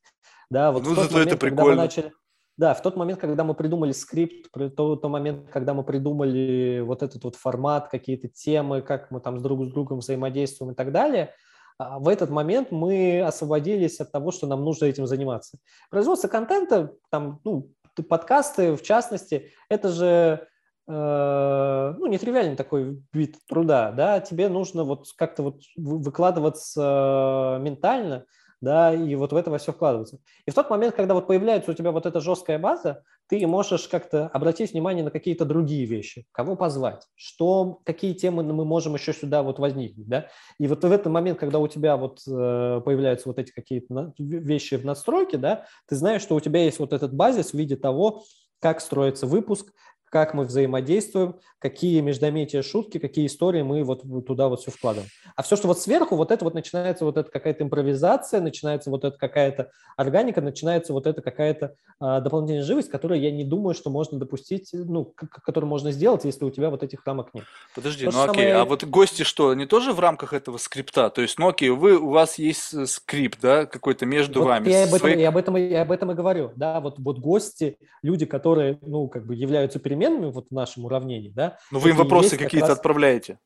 Speaker 2: Да, вот
Speaker 1: Ну,
Speaker 2: в тот
Speaker 1: зато это
Speaker 2: момент, когда мы
Speaker 1: прикольно.
Speaker 2: начали, да, в тот момент, когда мы придумали скрипт, при то, тот момент, когда мы придумали вот этот вот формат, какие-то темы, как мы там с друг с другом взаимодействуем и так далее, а, в этот момент мы освободились от того, что нам нужно этим заниматься. Производство контента, там, ну, подкасты, в частности, это же ну, нетривиальный такой вид труда, да, тебе нужно вот как-то вот вы- выкладываться ментально, да, и вот в это во все вкладываться. И в тот момент, когда вот появляется у тебя вот эта жесткая база, ты можешь как-то обратить внимание на какие-то другие вещи, кого позвать, что, какие темы мы можем еще сюда вот возникнуть, да, и вот в этот момент, когда у тебя вот э, появляются вот эти какие-то вещи в настройке, да, ты знаешь, что у тебя есть вот этот базис в виде того, как строится выпуск, как мы взаимодействуем, какие междометия, шутки, какие истории мы вот туда вот все вкладываем. А все, что вот сверху, вот это вот начинается вот эта какая-то импровизация, начинается вот эта какая-то органика, начинается вот эта какая-то а, дополнительная живость, которую я не думаю, что можно допустить, ну, которую можно сделать, если у тебя вот этих рамок нет.
Speaker 1: Подожди,
Speaker 2: То
Speaker 1: ну окей,
Speaker 2: самое-
Speaker 1: а вот гости что, они тоже в рамках этого скрипта? То есть, ну окей, вы, у вас есть э, скрипт, да, какой-то между
Speaker 2: Вот
Speaker 1: вами?
Speaker 2: я об, этом,
Speaker 1: свои-
Speaker 2: я, об этом, и- я об этом и говорю. Да, вот, вот гости, люди, которые, ну, как бы являются переменными вот в нашем уравнении, да,
Speaker 1: Ну вы им вопросы
Speaker 2: есть как
Speaker 1: какие-то
Speaker 2: раз-
Speaker 1: отправляете.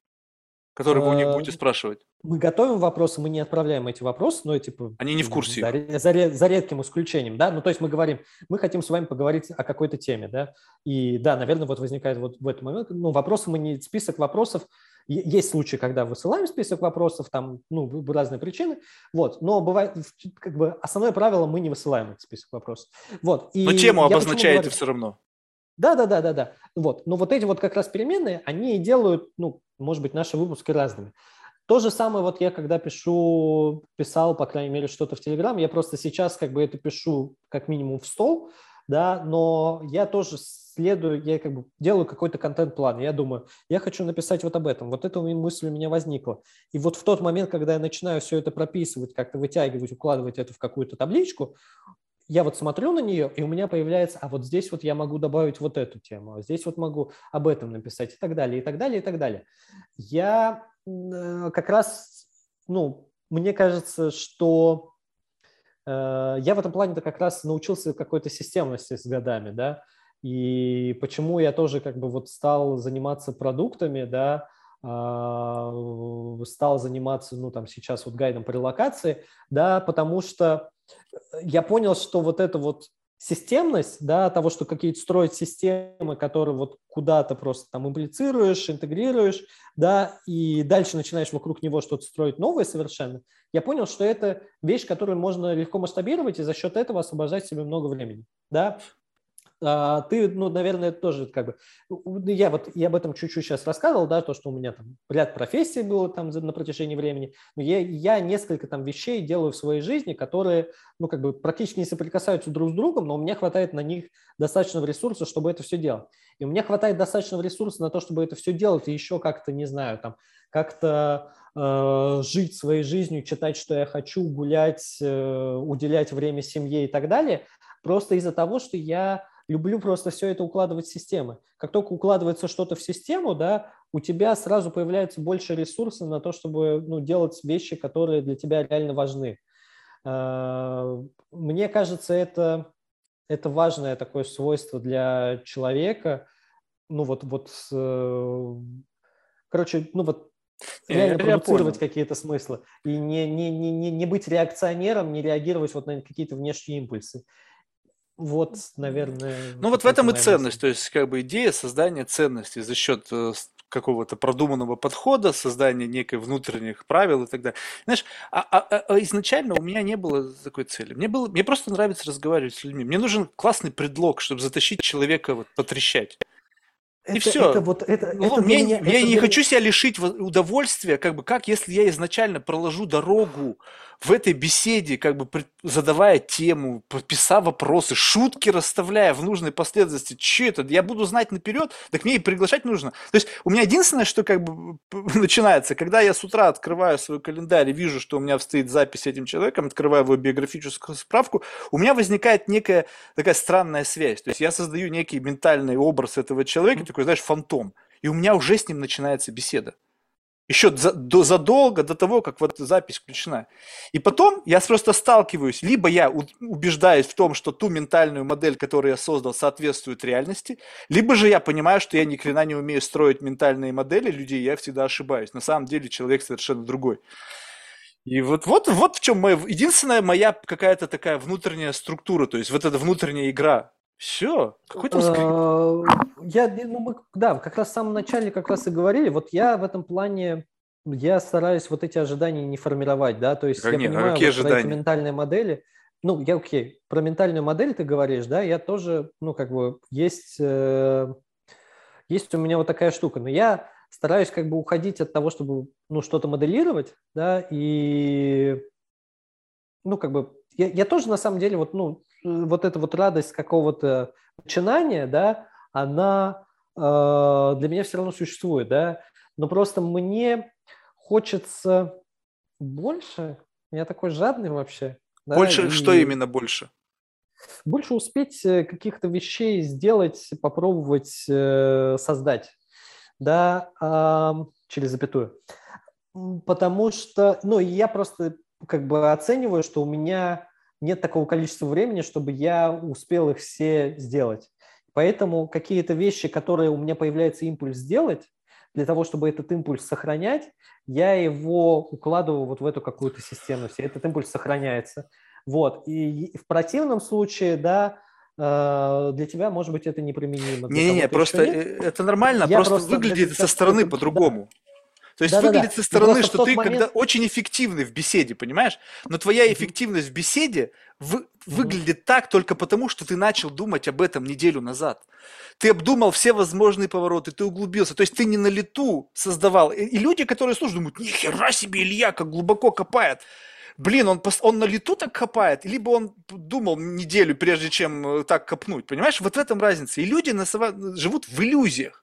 Speaker 1: которые вы у них будете спрашивать?
Speaker 2: Мы готовим вопросы, мы не отправляем эти вопросы, но типа...
Speaker 1: Они не в курсе.
Speaker 2: За, за, за редким исключением, да? Ну, то есть мы говорим, мы хотим с вами поговорить о какой-то теме, да? И да, наверное, вот возникает вот в этот момент, ну, вопросы мы не... Список вопросов есть случаи, когда высылаем список вопросов, там, ну, разные причины, вот, но бывает, как бы, основное правило, мы не высылаем этот список вопросов. Вот.
Speaker 1: И но тему обозначаете все равно.
Speaker 2: Да, да, да, да, да. Вот. Но вот эти вот как раз переменные, они делают, ну, может быть, наши выпуски разными. То же самое вот я когда пишу, писал, по крайней мере, что-то в Телеграм, я просто сейчас как бы это пишу как минимум в стол, да, но я тоже следую, я как бы делаю какой-то контент-план, я думаю, я хочу написать вот об этом, вот эта мысль у меня возникла. И вот в тот момент, когда я начинаю все это прописывать, как-то вытягивать, укладывать это в какую-то табличку, я вот смотрю на нее, и у меня появляется, а вот здесь вот я могу добавить вот эту тему, а здесь вот могу об этом написать и так далее, и так далее, и так далее. Я э, как раз, ну, мне кажется, что э, я в этом плане-то как раз научился какой-то системности с годами, да, и почему я тоже как бы вот стал заниматься продуктами, да, а, стал заниматься, ну, там, сейчас вот гайдом по релокации, да, потому что я понял, что вот эта вот системность, да, того, что какие-то строить системы, которые вот куда-то просто там имплицируешь, интегрируешь, да, и дальше начинаешь вокруг него что-то строить новое совершенно, я понял, что это вещь, которую можно легко масштабировать и за счет этого освобождать себе много времени, да. А, ты, ну, наверное, тоже как бы... Я вот я об этом чуть-чуть сейчас рассказывал, да, то, что у меня там ряд профессий было там на протяжении времени, но я, я несколько там вещей делаю в своей жизни, которые, ну, как бы практически не соприкасаются друг с другом, но у меня хватает на них достаточного ресурса, чтобы это все делать. И у меня хватает достаточного ресурса на то, чтобы это все делать, и еще как-то, не знаю, там, как-то э, жить своей жизнью, читать, что я хочу, гулять, э, уделять время семье и так далее, просто из-за того, что я люблю просто все это укладывать в системы. Как только укладывается что-то в систему, да, у тебя сразу появляется больше ресурсов на то, чтобы ну, делать вещи, которые для тебя реально важны. А, мне кажется, это, это важное такое свойство для человека. Ну вот, вот э, короче, ну вот реально я, продуцировать какие-то смыслы и не, не, не, не быть реакционером, не реагировать вот на какие-то внешние импульсы. Вот, наверное.
Speaker 1: Ну вот в этом и ценность, то есть как бы идея создания ценности за счет э, какого-то продуманного подхода, создания некой внутренних правил и так далее. Знаешь, а, а, а, а изначально у меня не было такой цели. Мне было, мне просто нравится разговаривать с людьми. Мне нужен классный предлог, чтобы затащить человека вот потрещать. И это, все. Это вот, это, ну, это мне, меня, я это не для... хочу себя лишить удовольствия, как бы, как если я изначально проложу дорогу в этой беседе, как бы задавая тему, писав вопросы, шутки расставляя в нужной последовательности, что это, я буду знать наперед, так мне и приглашать нужно. То есть у меня единственное, что как бы начинается, когда я с утра открываю свой календарь и вижу, что у меня стоит запись этим человеком, открываю его биографическую справку, у меня возникает некая такая странная связь. То есть я создаю некий ментальный образ этого человека, такой, знаешь, фантом. И у меня уже с ним начинается беседа. Еще за, до, задолго до того, как вот запись включена. И потом я просто сталкиваюсь, либо я убеждаюсь в том, что ту ментальную модель, которую я создал, соответствует реальности, либо же я понимаю, что я ни хрена не умею строить ментальные модели людей, я всегда ошибаюсь. На самом деле человек совершенно другой. И вот, вот, вот в чем моя, единственная моя какая-то такая внутренняя структура, то есть вот эта внутренняя игра. Все, какой там скрипт?
Speaker 2: А, я, ну, мы, да, как раз в самом начале как раз и говорили, вот я в этом плане, я стараюсь вот эти ожидания не формировать, да, то есть как, я нет, а понимаю, какие вот ожидания? эти ментальные модели, ну, я окей, про ментальную модель ты говоришь, да, я тоже, ну, как бы, есть, э, есть у меня вот такая штука, но я стараюсь как бы уходить от того, чтобы, ну, что-то моделировать, да, и, ну, как бы, я, я тоже на самом деле вот, ну, вот эта вот радость какого-то начинания, да, она э, для меня все равно существует, да, но просто мне хочется больше, я такой жадный вообще.
Speaker 1: Больше, да, что именно больше?
Speaker 2: Больше успеть э, каких-то вещей сделать, попробовать э, создать, да, э, через запятую. Потому что, ну, я просто как бы оцениваю, что у меня нет такого количества времени, чтобы я успел их все сделать. Поэтому какие-то вещи, которые у меня появляется импульс сделать, для того, чтобы этот импульс сохранять, я его укладываю вот в эту какую-то систему, этот импульс сохраняется. Вот, и в противном случае, да, э, для тебя, может быть, это неприменимо.
Speaker 1: Не-не-не, просто это нормально, я просто, просто выглядит со стороны по-другому. Да. То есть да, выглядит да, да. со стороны, что ты момент... когда очень эффективный в беседе, понимаешь? Но твоя эффективность в беседе вы... выглядит так только потому, что ты начал думать об этом неделю назад. Ты обдумал все возможные повороты, ты углубился. То есть ты не на лету создавал. И, люди, которые слушают, думают, нихера себе Илья, как глубоко копает блин, он, он на лету так копает, либо он думал неделю, прежде чем э, так копнуть, понимаешь? Вот в этом разница. И люди живут в иллюзиях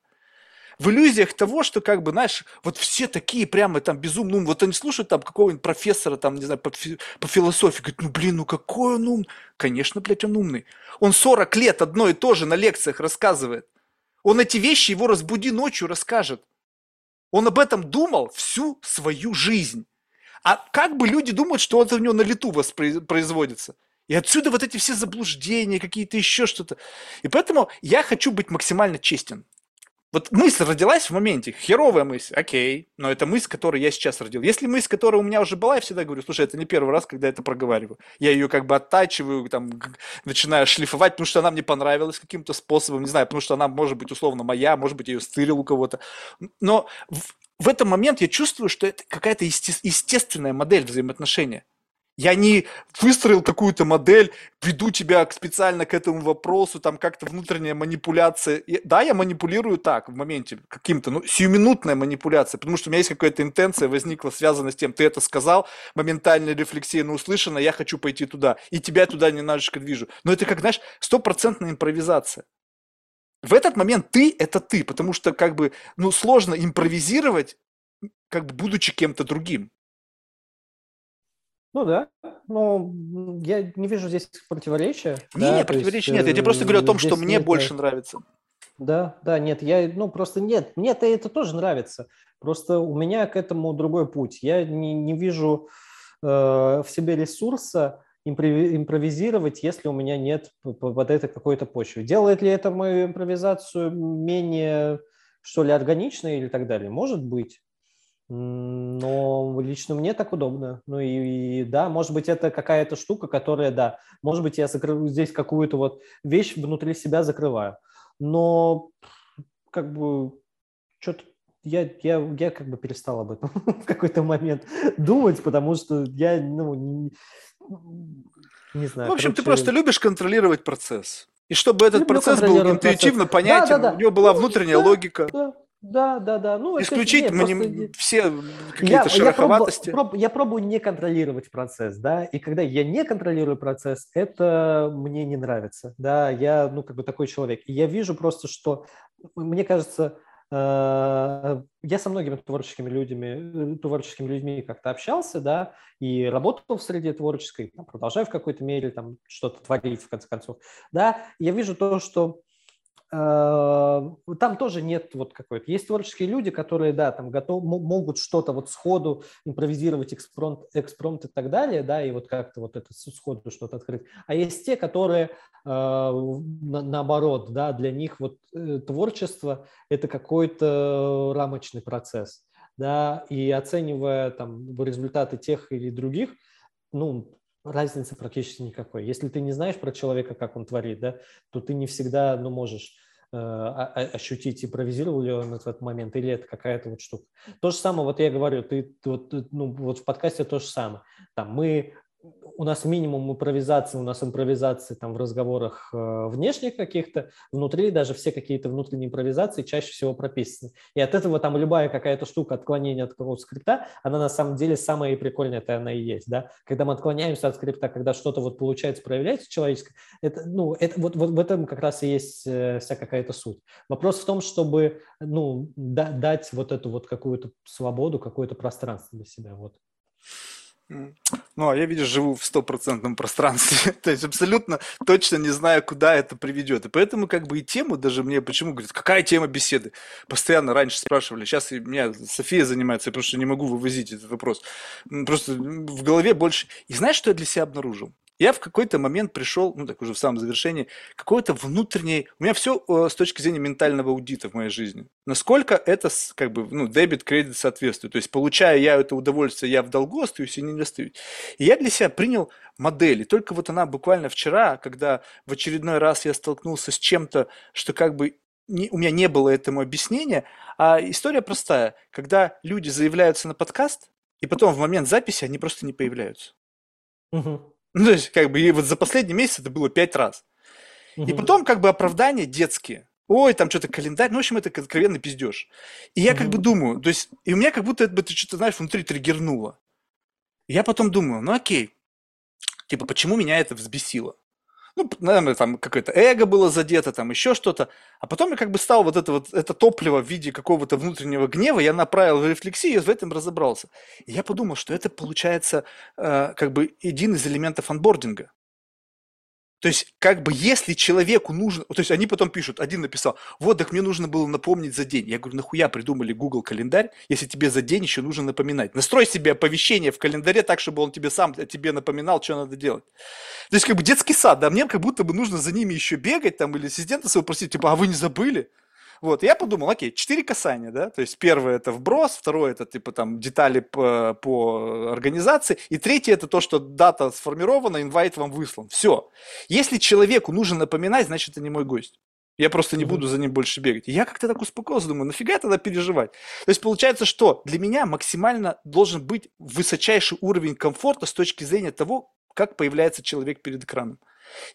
Speaker 1: в иллюзиях того, что как бы, знаешь, вот все такие прямо там безумно умные. Вот они слушают там какого-нибудь профессора, там, не знаю, по, фи- по философии, говорят, ну, блин, ну какой он умный. Конечно, блядь, он умный. Он 40 лет одно и то же на лекциях рассказывает. Он эти вещи, его разбуди ночью, расскажет. Он об этом думал всю свою жизнь. А как бы люди думают, что это у него на лету воспроизводится? И отсюда вот эти все заблуждения, какие-то еще что-то. И поэтому я хочу быть максимально честен. Вот мысль родилась в моменте, херовая мысль, окей, но это мысль, которую я сейчас родил. Если мысль, которая у меня уже была, я всегда говорю, слушай, это не первый раз, когда я это проговариваю. Я ее как бы оттачиваю, там, начинаю шлифовать, потому что она мне понравилась каким-то способом, не знаю, потому что она может быть условно моя, может быть, я ее стырил у кого-то. Но в, в этот момент я чувствую, что это какая-то есте- естественная модель взаимоотношения. Я не выстроил какую-то модель, веду тебя специально к этому вопросу, там как-то внутренняя манипуляция. Да, я манипулирую так в моменте каким-то, ну, сиюминутная манипуляция, потому что у меня есть какая-то интенция возникла, связанная с тем, ты это сказал, моментальная рефлексия на услышано, я хочу пойти туда, и тебя туда немножечко движу. Но это как, знаешь, стопроцентная импровизация. В этот момент ты – это ты, потому что как бы, ну, сложно импровизировать, как бы будучи кем-то другим.
Speaker 2: Ну да, но я не вижу здесь противоречия.
Speaker 1: Не,
Speaker 2: да,
Speaker 1: не, противоречий есть, нет. Я тебе просто говорю о том, что мне нет, больше нравится.
Speaker 2: Да, да, нет, я, ну просто нет, мне это, это тоже нравится. Просто у меня к этому другой путь. Я не, не вижу э, в себе ресурса импровизировать, если у меня нет вот этой какой-то почвы. Делает ли это мою импровизацию менее, что ли, органичной или так далее? Может быть. Но лично мне так удобно. Ну и, и да, может быть, это какая-то штука, которая, да, может быть, я закрываю здесь какую-то вот вещь внутри себя закрываю. Но как бы что-то я, я, я как бы перестал об этом в какой-то момент думать, потому что я, ну, не, не знаю.
Speaker 1: В общем, короче... ты просто любишь контролировать процесс. И чтобы этот Люблю процесс был интуитивно процесс. понятен, да, да, да. у него была внутренняя да, логика. Да,
Speaker 2: да, да, да. Ну,
Speaker 1: Исключить это, нет, мани... просто... все какие-то я, шероховатости.
Speaker 2: Я пробую, я пробую не контролировать процесс, да, и когда я не контролирую процесс, это мне не нравится, да, я, ну, как бы такой человек. И я вижу просто, что, мне кажется, э, я со многими творческими людьми, э, творческими людьми как-то общался, да, и работал в среде творческой, продолжаю в какой-то мере там что-то творить, в конце концов, да, я вижу то, что там тоже нет вот какой-то. Есть творческие люди, которые, да, там готов, могут что-то вот сходу импровизировать, экспромт, экспромт и так далее, да, и вот как-то вот это сходу что-то открыть. А есть те, которые э, на, наоборот, да, для них вот э, творчество – это какой-то рамочный процесс, да, и оценивая там результаты тех или других, ну, разницы практически никакой. Если ты не знаешь про человека, как он творит, да, то ты не всегда ну, можешь э, ощутить, импровизировал ли он в этот момент, или это какая-то вот штука. То же самое, вот я говорю, ты вот, ну, вот в подкасте то же самое. Там мы у нас минимум импровизации, у нас импровизации там в разговорах э, внешних каких-то, внутри даже все какие-то внутренние импровизации чаще всего прописаны. И от этого там любая какая-то штука, отклонение от какого-то скрипта, она на самом деле самая прикольная, это она и есть, да. Когда мы отклоняемся от скрипта, когда что-то вот получается, проявляется человеческое, это, ну, это, вот, вот в этом как раз и есть э, вся какая-то суть. Вопрос в том, чтобы, ну, да, дать вот эту вот какую-то свободу, какое-то пространство для себя, вот.
Speaker 1: Ну, а я, видишь, живу в стопроцентном пространстве. То есть абсолютно точно не знаю, куда это приведет. И поэтому как бы и тему даже мне, почему, говорят, какая тема беседы? Постоянно раньше спрашивали. Сейчас меня София занимается, я просто не могу вывозить этот вопрос. Просто в голове больше... И знаешь, что я для себя обнаружил? Я в какой-то момент пришел, ну так уже в самом завершении, какой-то внутренний... У меня все э, с точки зрения ментального аудита в моей жизни. Насколько это как бы, ну, дебет, кредит соответствует. То есть, получая я это удовольствие, я в долгу остаюсь и не инвестирую. И я для себя принял модель. И только вот она буквально вчера, когда в очередной раз я столкнулся с чем-то, что как бы не, у меня не было этому объяснения, а история простая. Когда люди заявляются на подкаст, и потом в момент записи они просто не появляются. Угу. Ну, то есть, как бы, и вот за последний месяц это было пять раз. Угу. И потом, как бы, оправдания детские. Ой, там что-то календарь. Ну, в общем, это откровенно пиздеж. И я угу. как бы думаю, то есть, и у меня как будто это что-то, знаешь, внутри триггернуло. Я потом думаю, ну окей, типа, почему меня это взбесило? Ну, наверное, там какое-то эго было задето, там еще что-то. А потом я как бы стал вот это вот, это топливо в виде какого-то внутреннего гнева, я направил в рефлексию в этом разобрался. И я подумал, что это получается э, как бы один из элементов анбординга. То есть, как бы, если человеку нужно... То есть, они потом пишут, один написал, вот, так мне нужно было напомнить за день. Я говорю, нахуя придумали Google календарь, если тебе за день еще нужно напоминать? Настрой себе оповещение в календаре так, чтобы он тебе сам тебе напоминал, что надо делать. То есть, как бы, детский сад, да, мне как будто бы нужно за ними еще бегать, там, или ассистента своего просить, типа, а вы не забыли? Вот, я подумал, окей, четыре касания, да, то есть первое это вброс, второе это типа там детали по, по организации, и третье это то, что дата сформирована, инвайт вам выслан. Все. Если человеку нужно напоминать, значит это не мой гость. Я просто не буду за ним больше бегать. И я как-то так успокоился, думаю, нафига тогда переживать? То есть получается, что для меня максимально должен быть высочайший уровень комфорта с точки зрения того, как появляется человек перед экраном.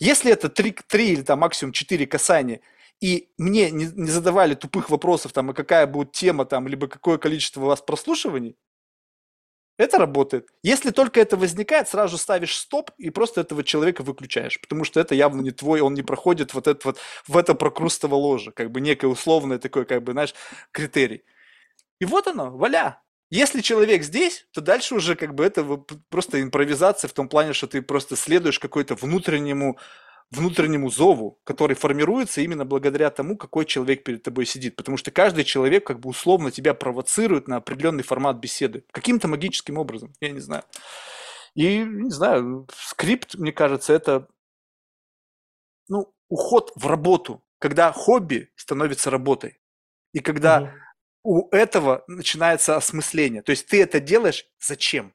Speaker 1: Если это три, три или там максимум четыре касания – и мне не, не задавали тупых вопросов, там, и какая будет тема, там, либо какое количество у вас прослушиваний, это работает. Если только это возникает, сразу ставишь стоп и просто этого человека выключаешь, потому что это явно не твой, он не проходит вот это вот в это прокрустово ложе, как бы некое условное такое, как бы, знаешь, критерий. И вот оно, валя. Если человек здесь, то дальше уже как бы это просто импровизация в том плане, что ты просто следуешь какой-то внутреннему внутреннему зову, который формируется именно благодаря тому, какой человек перед тобой сидит. Потому что каждый человек как бы условно тебя провоцирует на определенный формат беседы. Каким-то магическим образом, я не знаю. И, не знаю, скрипт, мне кажется, это ну, уход в работу, когда хобби становится работой. И когда mm у этого начинается осмысление. То есть ты это делаешь зачем?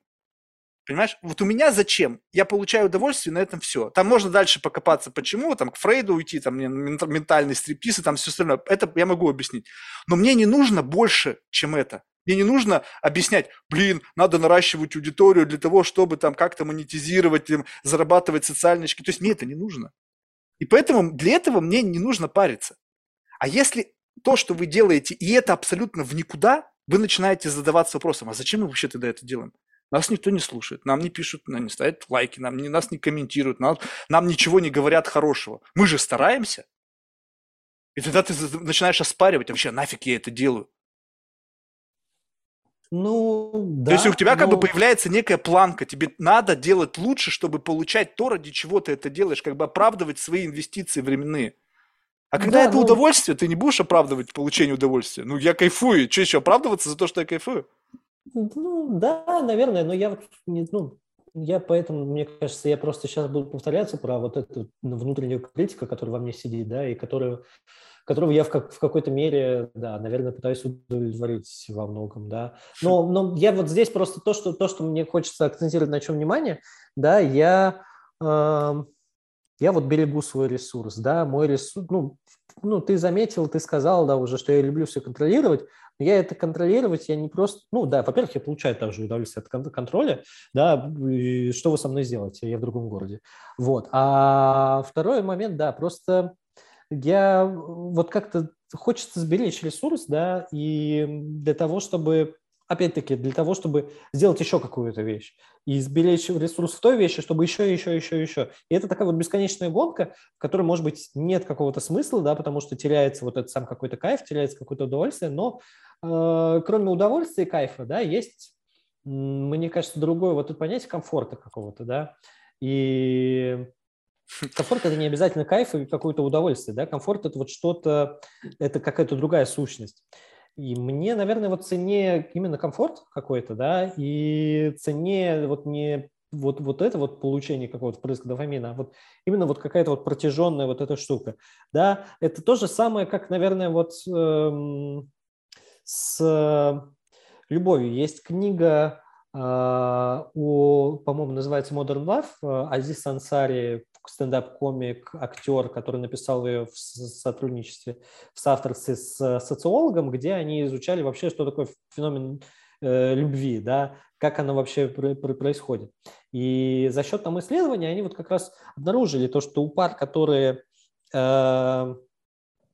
Speaker 1: Понимаешь? Вот у меня зачем? Я получаю удовольствие, на этом все. Там можно дальше покопаться, почему, там к Фрейду уйти, там ментальный стриптиз и там все остальное. Это я могу объяснить. Но мне не нужно больше, чем это. Мне не нужно объяснять, блин, надо наращивать аудиторию для того, чтобы там как-то монетизировать, зарабатывать социальные очки. То есть мне это не нужно. И поэтому для этого мне не нужно париться. А если то, что вы делаете, и это абсолютно в никуда, вы начинаете задаваться вопросом, а зачем мы вообще тогда это делаем? Нас никто не слушает, нам не пишут, нам не ставят лайки, нам не, нас не комментируют, нам, нам ничего не говорят хорошего. Мы же стараемся. И тогда ты начинаешь оспаривать, вообще нафиг я это делаю.
Speaker 2: Ну, да.
Speaker 1: То есть у тебя но... как бы появляется некая планка, тебе надо делать лучше, чтобы получать то, ради чего ты это делаешь, как бы оправдывать свои инвестиции временные. А когда да, это ну... удовольствие, ты не будешь оправдывать получение удовольствия. Ну, я кайфую, что еще оправдываться за то, что я кайфую?
Speaker 2: Ну, да, наверное, но я не, ну, я поэтому, мне кажется, я просто сейчас буду повторяться про вот эту внутреннюю критику, которая во мне сидит, да, и которую, которого я в, как, в какой-то мере, да, наверное, пытаюсь удовлетворить во многом, да. Но, но я вот здесь просто то, что, то, что мне хочется акцентировать на чем внимание, да, я, э, я вот берегу свой ресурс, да, мой ресурс, ну, ну, ты заметил, ты сказал, да, уже, что я люблю все контролировать, я это контролировать, я не просто, ну да, во-первых, я получаю также удовольствие от контроля, да, и что вы со мной сделаете, я в другом городе. Вот. А второй момент, да, просто я вот как-то хочется сберечь ресурс, да, и для того, чтобы опять-таки, для того, чтобы сделать еще какую-то вещь и сберечь ресурс в той вещи, чтобы еще, еще, еще, еще. И это такая вот бесконечная гонка, в которой, может быть, нет какого-то смысла, да, потому что теряется вот этот сам какой-то кайф, теряется какое-то удовольствие, но э, кроме удовольствия и кайфа, да, есть, мне кажется, другое вот это понятие комфорта какого-то, да, и Комфорт – это не обязательно кайф и какое-то удовольствие. Да? Комфорт – это вот что-то, это какая-то другая сущность. И мне, наверное, вот цене именно комфорт какой-то, да, и цене вот не вот, вот это вот получение какого-то впрыска дофамина, а вот именно вот какая-то вот протяженная вот эта штука. Да, это то же самое, как, наверное, вот эм, с любовью. Есть книга Uh, у, по-моему, называется Modern Love. Uh, Азиз Ансари, стендап-комик, актер, который написал ее в сотрудничестве, в соавторстве с социологом, где они изучали вообще, что такое феномен э, любви, да, как она вообще происходит. И за счет там исследования они вот как раз обнаружили то, что у пар, которые э,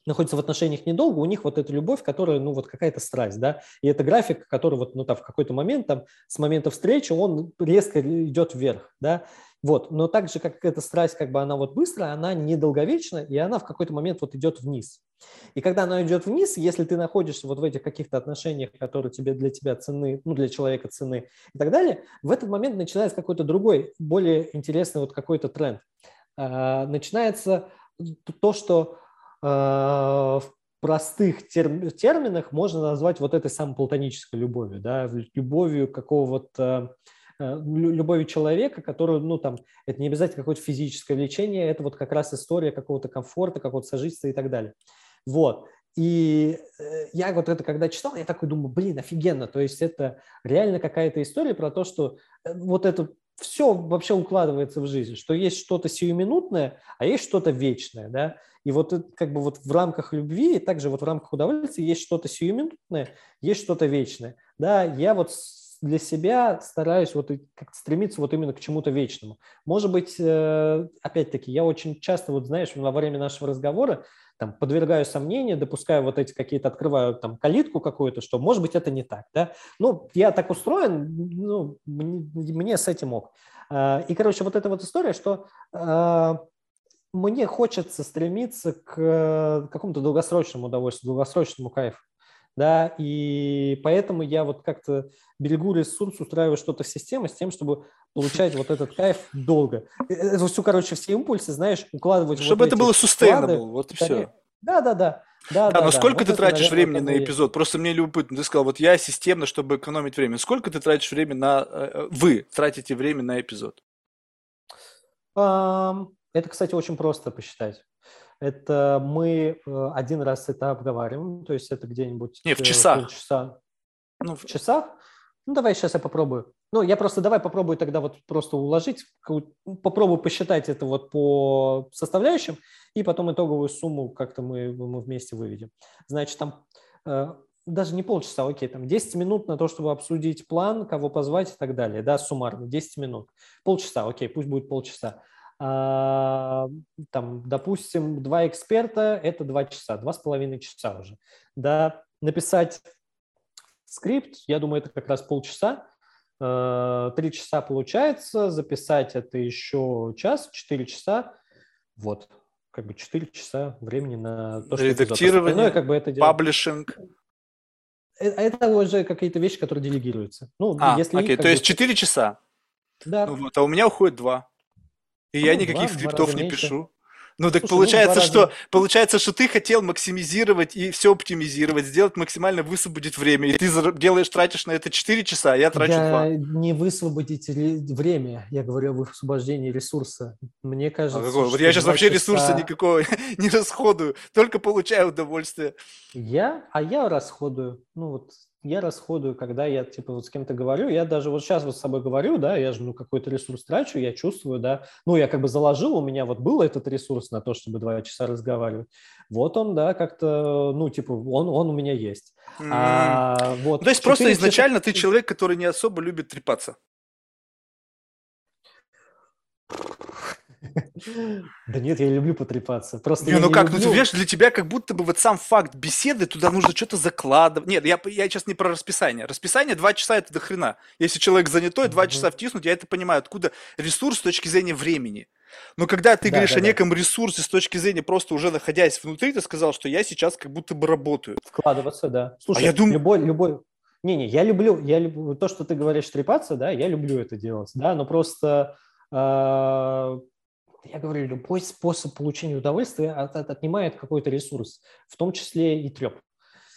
Speaker 2: находятся в отношениях недолго, у них вот эта любовь, которая, ну, вот какая-то страсть, да, и это график, который вот, ну, там, в какой-то момент, там, с момента встречи он резко идет вверх, да, вот, но так же, как эта страсть, как бы она вот быстрая, она недолговечна, и она в какой-то момент вот идет вниз. И когда она идет вниз, если ты находишься вот в этих каких-то отношениях, которые тебе для тебя цены, ну, для человека цены и так далее, в этот момент начинается какой-то другой, более интересный вот какой-то тренд. А, начинается то, что а, в простых терминах можно назвать вот этой самой платонической любовью, да, любовью какого-то Э, любовью человека, который, ну, там, это не обязательно какое-то физическое влечение, это вот как раз история какого-то комфорта, какого-то сожительства и так далее. Вот. И э, я вот это когда читал, я такой думаю, блин, офигенно. То есть это реально какая-то история про то, что э, вот это все вообще укладывается в жизнь, что есть что-то сиюминутное, а есть что-то вечное, да. И вот как бы вот в рамках любви, и также вот в рамках удовольствия есть что-то сиюминутное, есть что-то вечное. Да, я вот для себя стараюсь вот как стремиться вот именно к чему-то вечному. Может быть, э, опять-таки, я очень часто, вот знаешь, во время нашего разговора там, подвергаю сомнению, допускаю вот эти какие-то, открываю там калитку какую-то, что может быть это не так, да. Ну, я так устроен, ну, мне, с этим ок. А, и, короче, вот эта вот история, что а, мне хочется стремиться к какому-то долгосрочному удовольствию, долгосрочному кайфу да, и поэтому я вот как-то берегу ресурс, устраиваю что-то в системе с тем, чтобы получать вот этот кайф долго. Э, это все, короче, все импульсы, знаешь, укладывать
Speaker 1: Чтобы вот это было sustainable, вот и все.
Speaker 2: Да, да, да.
Speaker 1: Да, да, да, но да, сколько вот ты это, тратишь наверное, времени на эпизод? Просто мне любопытно. Ты сказал, вот я системно, чтобы экономить время. Сколько ты тратишь время на... Э, э, вы тратите время на эпизод?
Speaker 2: Это, кстати, очень просто посчитать. Это мы э, один раз это обговариваем, то есть это где-нибудь...
Speaker 1: Не, в часах.
Speaker 2: Полчаса. Ну, в часах? Ну, давай сейчас я попробую. Ну, я просто давай попробую тогда вот просто уложить, попробую посчитать это вот по составляющим, и потом итоговую сумму как-то мы, мы вместе выведем. Значит, там э, даже не полчаса, окей, там 10 минут на то, чтобы обсудить план, кого позвать и так далее, да, суммарно, 10 минут. Полчаса, окей, пусть будет полчаса. А, там, допустим, два эксперта – это два часа, два с половиной часа уже. Да, написать скрипт, я думаю, это как раз полчаса, а, три часа получается, записать это еще час, четыре часа, вот, как бы четыре часа времени на
Speaker 1: то, что Редактирование, как бы это паблишинг.
Speaker 2: Это, это уже какие-то вещи, которые делегируются.
Speaker 1: Ну, а, если окей, то есть четыре часа?
Speaker 2: Да.
Speaker 1: Ну, вот, а у меня уходит два. И ну, я никаких два, скриптов два не меньше. пишу. Ну так Слушай, получается, ну, что раза... получается, что ты хотел максимизировать и все оптимизировать, сделать максимально высвободить время. И ты делаешь, тратишь на это 4 часа, а я трачу
Speaker 2: я
Speaker 1: 2.
Speaker 2: не высвободить время, я говорю об освобождении ресурса. Мне а кажется, а
Speaker 1: Вот я сейчас вообще часа... ресурса никакого не расходую, только получаю удовольствие.
Speaker 2: Я? А я расходую. Ну вот я расходую, когда я типа вот с кем-то говорю, я даже вот сейчас вот с собой говорю, да, я же ну какой-то ресурс трачу, я чувствую, да, ну я как бы заложил, у меня вот был этот ресурс на то, чтобы два часа разговаривать, вот он, да, как-то, ну типа он, он у меня есть.
Speaker 1: Mm. А, вот, то есть просто изначально часа... ты человек, который не особо любит трепаться.
Speaker 2: Да нет, я люблю потрепаться. Просто
Speaker 1: не, ну как, ну ты видишь, для тебя как будто бы вот сам факт беседы, туда нужно что-то закладывать. Нет, я, я сейчас не про расписание. Расписание два часа это до хрена. Если человек занятой, два часа втиснуть, я это понимаю, откуда ресурс с точки зрения времени. Но когда ты да, говоришь да, о неком да. ресурсе с точки зрения просто уже находясь внутри, ты сказал, что я сейчас как будто бы работаю.
Speaker 2: Вкладываться, да. Слушай, а я думаю... любой, любой, не-не, я люблю, я люблю то, что ты говоришь, трепаться, да, я люблю это делать, да, но просто а, я говорю, любой способ получения удовольствия от, от, отнимает какой-то ресурс, в том числе и треп.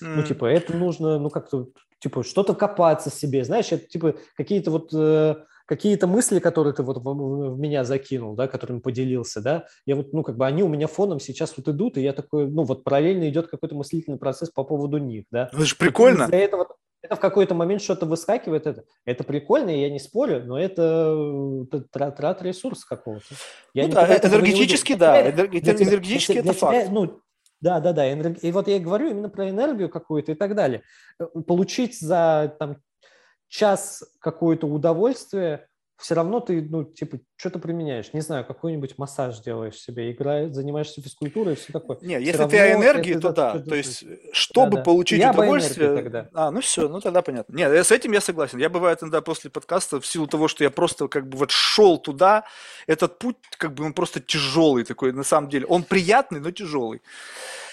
Speaker 2: Mm. Ну, типа, это нужно, ну, как-то, типа, что-то копаться себе, знаешь, это, типа, какие-то вот, э, какие-то мысли, которые ты вот в, меня закинул, да, которыми поделился, да, я вот, ну, как бы они у меня фоном сейчас вот идут, и я такой, ну, вот параллельно идет какой-то мыслительный процесс по поводу них, да.
Speaker 1: Ну, это же прикольно.
Speaker 2: Из-за этого это в какой-то момент что-то выскакивает, это, это прикольно, я не спорю, но это, это трат, трат ресурс какого-то.
Speaker 1: Я ну, да, энергетически, да, это, энергетически это факт.
Speaker 2: Ну, да, да, да. И вот я говорю именно про энергию какую-то и так далее. Получить за там, час какое-то удовольствие, все равно ты, ну, типа, что-то применяешь. Не знаю, какой-нибудь массаж делаешь себе, играешь, занимаешься физкультурой и все такое.
Speaker 1: Не, все если ты о энергии, то да. То есть, чтобы да, да. получить я удовольствие... тогда. А, ну все, ну тогда понятно. Нет, с этим я согласен. Я бывает иногда после подкаста, в силу того, что я просто как бы вот шел туда, этот путь как бы он просто тяжелый такой, на самом деле. Он приятный, но тяжелый.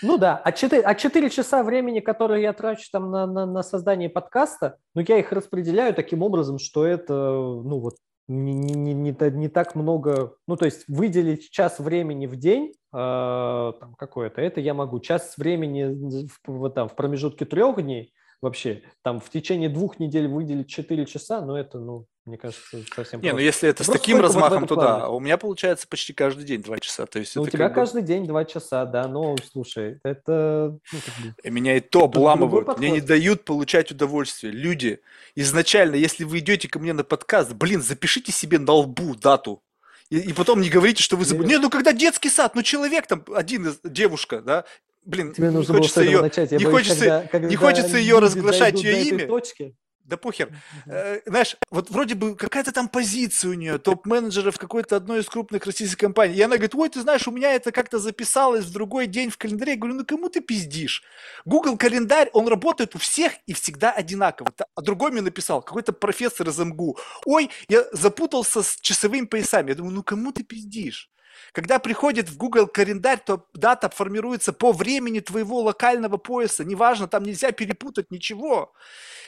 Speaker 2: Ну да, а 4, а 4 часа времени, которые я трачу там на, на, на создание подкаста, ну я их распределяю таким образом, что это, ну вот, не, не, не, не так много, ну то есть выделить час времени в день э, там какое-то, это я могу. Час времени в, там, в промежутке трех дней вообще, там в течение двух недель выделить 4 часа, но это, ну, мне кажется, совсем
Speaker 1: Не, ну если это с таким размахом, то да. У меня получается почти каждый день два часа. То есть
Speaker 2: ну, у тебя каждый день два часа, да. Но, слушай, это... Ну,
Speaker 1: бы... И меня и то обламывают. Мне не дают получать удовольствие. Люди, изначально, если вы идете ко мне на подкаст, блин, запишите себе на лбу дату. И, и потом не говорите, что вы забыли. Не, ну когда детский сад, ну человек там, один из, девушка, да, блин, Тебе нужно не хочется ее, начать. не, боюсь, хочется, когда, когда не хочется ее разглашать, ее имя. Точки, да похер. Э, знаешь, вот вроде бы какая-то там позиция у нее, топ-менеджера в какой-то одной из крупных российских компаний. И она говорит, ой, ты знаешь, у меня это как-то записалось в другой день в календаре. Я говорю, ну кому ты пиздишь? Google календарь, он работает у всех и всегда одинаково. А другой мне написал, какой-то профессор из МГУ. Ой, я запутался с часовыми поясами. Я думаю, ну кому ты пиздишь? Когда приходит в Google календарь, то дата формируется по времени твоего локального пояса. Неважно, там нельзя перепутать ничего.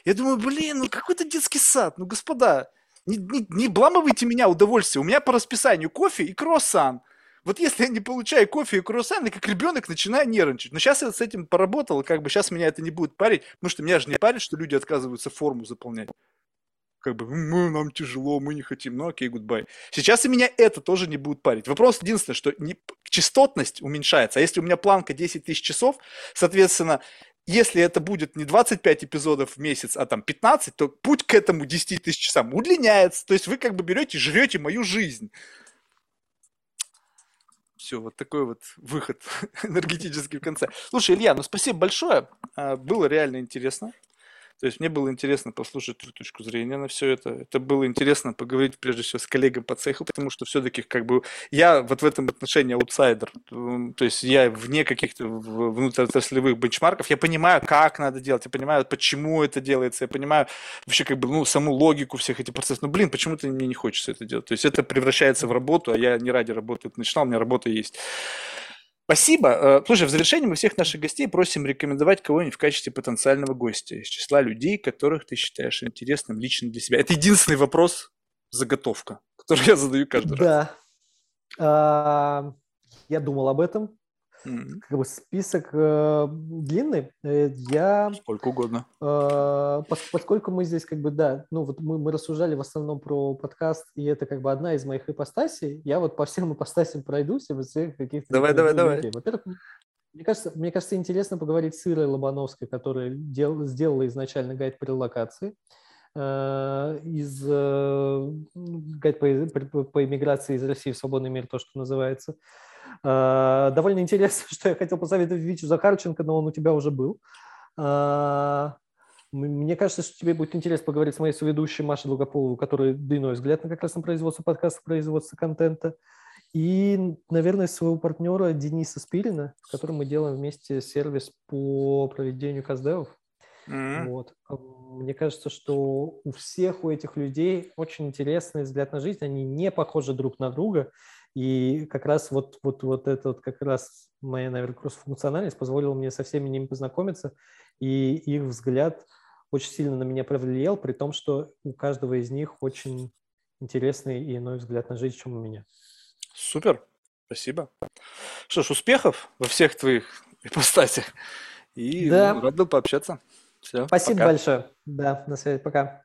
Speaker 1: Я думаю, блин, ну какой-то детский сад. Ну, господа, не, не, не бламывайте меня удовольствие. У меня по расписанию кофе и круассан. Вот если я не получаю кофе и круассан, я как ребенок начинаю нервничать. Но сейчас я с этим поработал, как бы сейчас меня это не будет парить, потому что меня же не парит, что люди отказываются форму заполнять как бы мы, нам тяжело, мы не хотим, ну окей, гудбай. Сейчас и меня это тоже не будет парить. Вопрос единственное, что не, частотность уменьшается. А если у меня планка 10 тысяч часов, соответственно, если это будет не 25 эпизодов в месяц, а там 15, то путь к этому 10 тысяч часам удлиняется. То есть вы как бы берете, жрете мою жизнь. Все, вот такой вот выход энергетический в конце. Слушай, Илья, ну спасибо большое. А, было реально интересно. То есть мне было интересно послушать твою точку зрения на все это. Это было интересно поговорить прежде всего с коллегой по цеху, потому что все-таки как бы я вот в этом отношении аутсайдер. То есть я вне каких-то внутриотраслевых бенчмарков. Я понимаю, как надо делать, я понимаю, почему это делается, я понимаю вообще как бы ну саму логику всех этих процессов. Но блин, почему-то мне не хочется это делать. То есть это превращается в работу, а я не ради работы это начинал, у меня работа есть. Спасибо. Э, слушай, в завершении мы всех наших гостей просим рекомендовать кого-нибудь в качестве потенциального гостя из числа людей, которых ты считаешь интересным лично для себя. Это единственный вопрос, заготовка, который я задаю каждый
Speaker 2: да. раз. Да. Я думал об этом. Mm-hmm. Как бы список э, длинный. Э, я
Speaker 1: сколько угодно.
Speaker 2: Э, поскольку мы здесь как бы да, ну вот мы, мы рассуждали в основном про подкаст, и это как бы одна из моих ипостасей. Я вот по всем ипостасям пройдусь и вот всех каких-то.
Speaker 1: Давай, давай, давай.
Speaker 2: Во-первых, мне кажется, мне кажется, интересно поговорить с Ирой Лобановской, которая дел, сделала изначально гайд по релокации э, из э, гайд по, по, по иммиграции из России в свободный мир, то, что называется. А, довольно интересно, что я хотел посоветовать Витю Захарченко, но он у тебя уже был. А, мне кажется, что тебе будет интересно поговорить с моей соведущей Машей Долгополовой, которая длинной взгляд на как раз на производство подкаста, производство контента. И, наверное, своего партнера Дениса Спирина, с которым мы делаем вместе сервис по проведению каздевов. Mm-hmm. Вот. Мне кажется, что у всех у этих людей очень интересный взгляд на жизнь. Они не похожи друг на друга. И как раз вот, вот, вот это вот как раз моя, наверное, кросс-функциональность позволила мне со всеми ними познакомиться, и их взгляд очень сильно на меня повлиял, при том, что у каждого из них очень интересный и иной взгляд на жизнь, чем у меня.
Speaker 1: Супер, спасибо. Что ж, успехов во всех твоих ипостасях. И да. рад был пообщаться. Все,
Speaker 2: Спасибо пока. большое. Да, на связи, пока.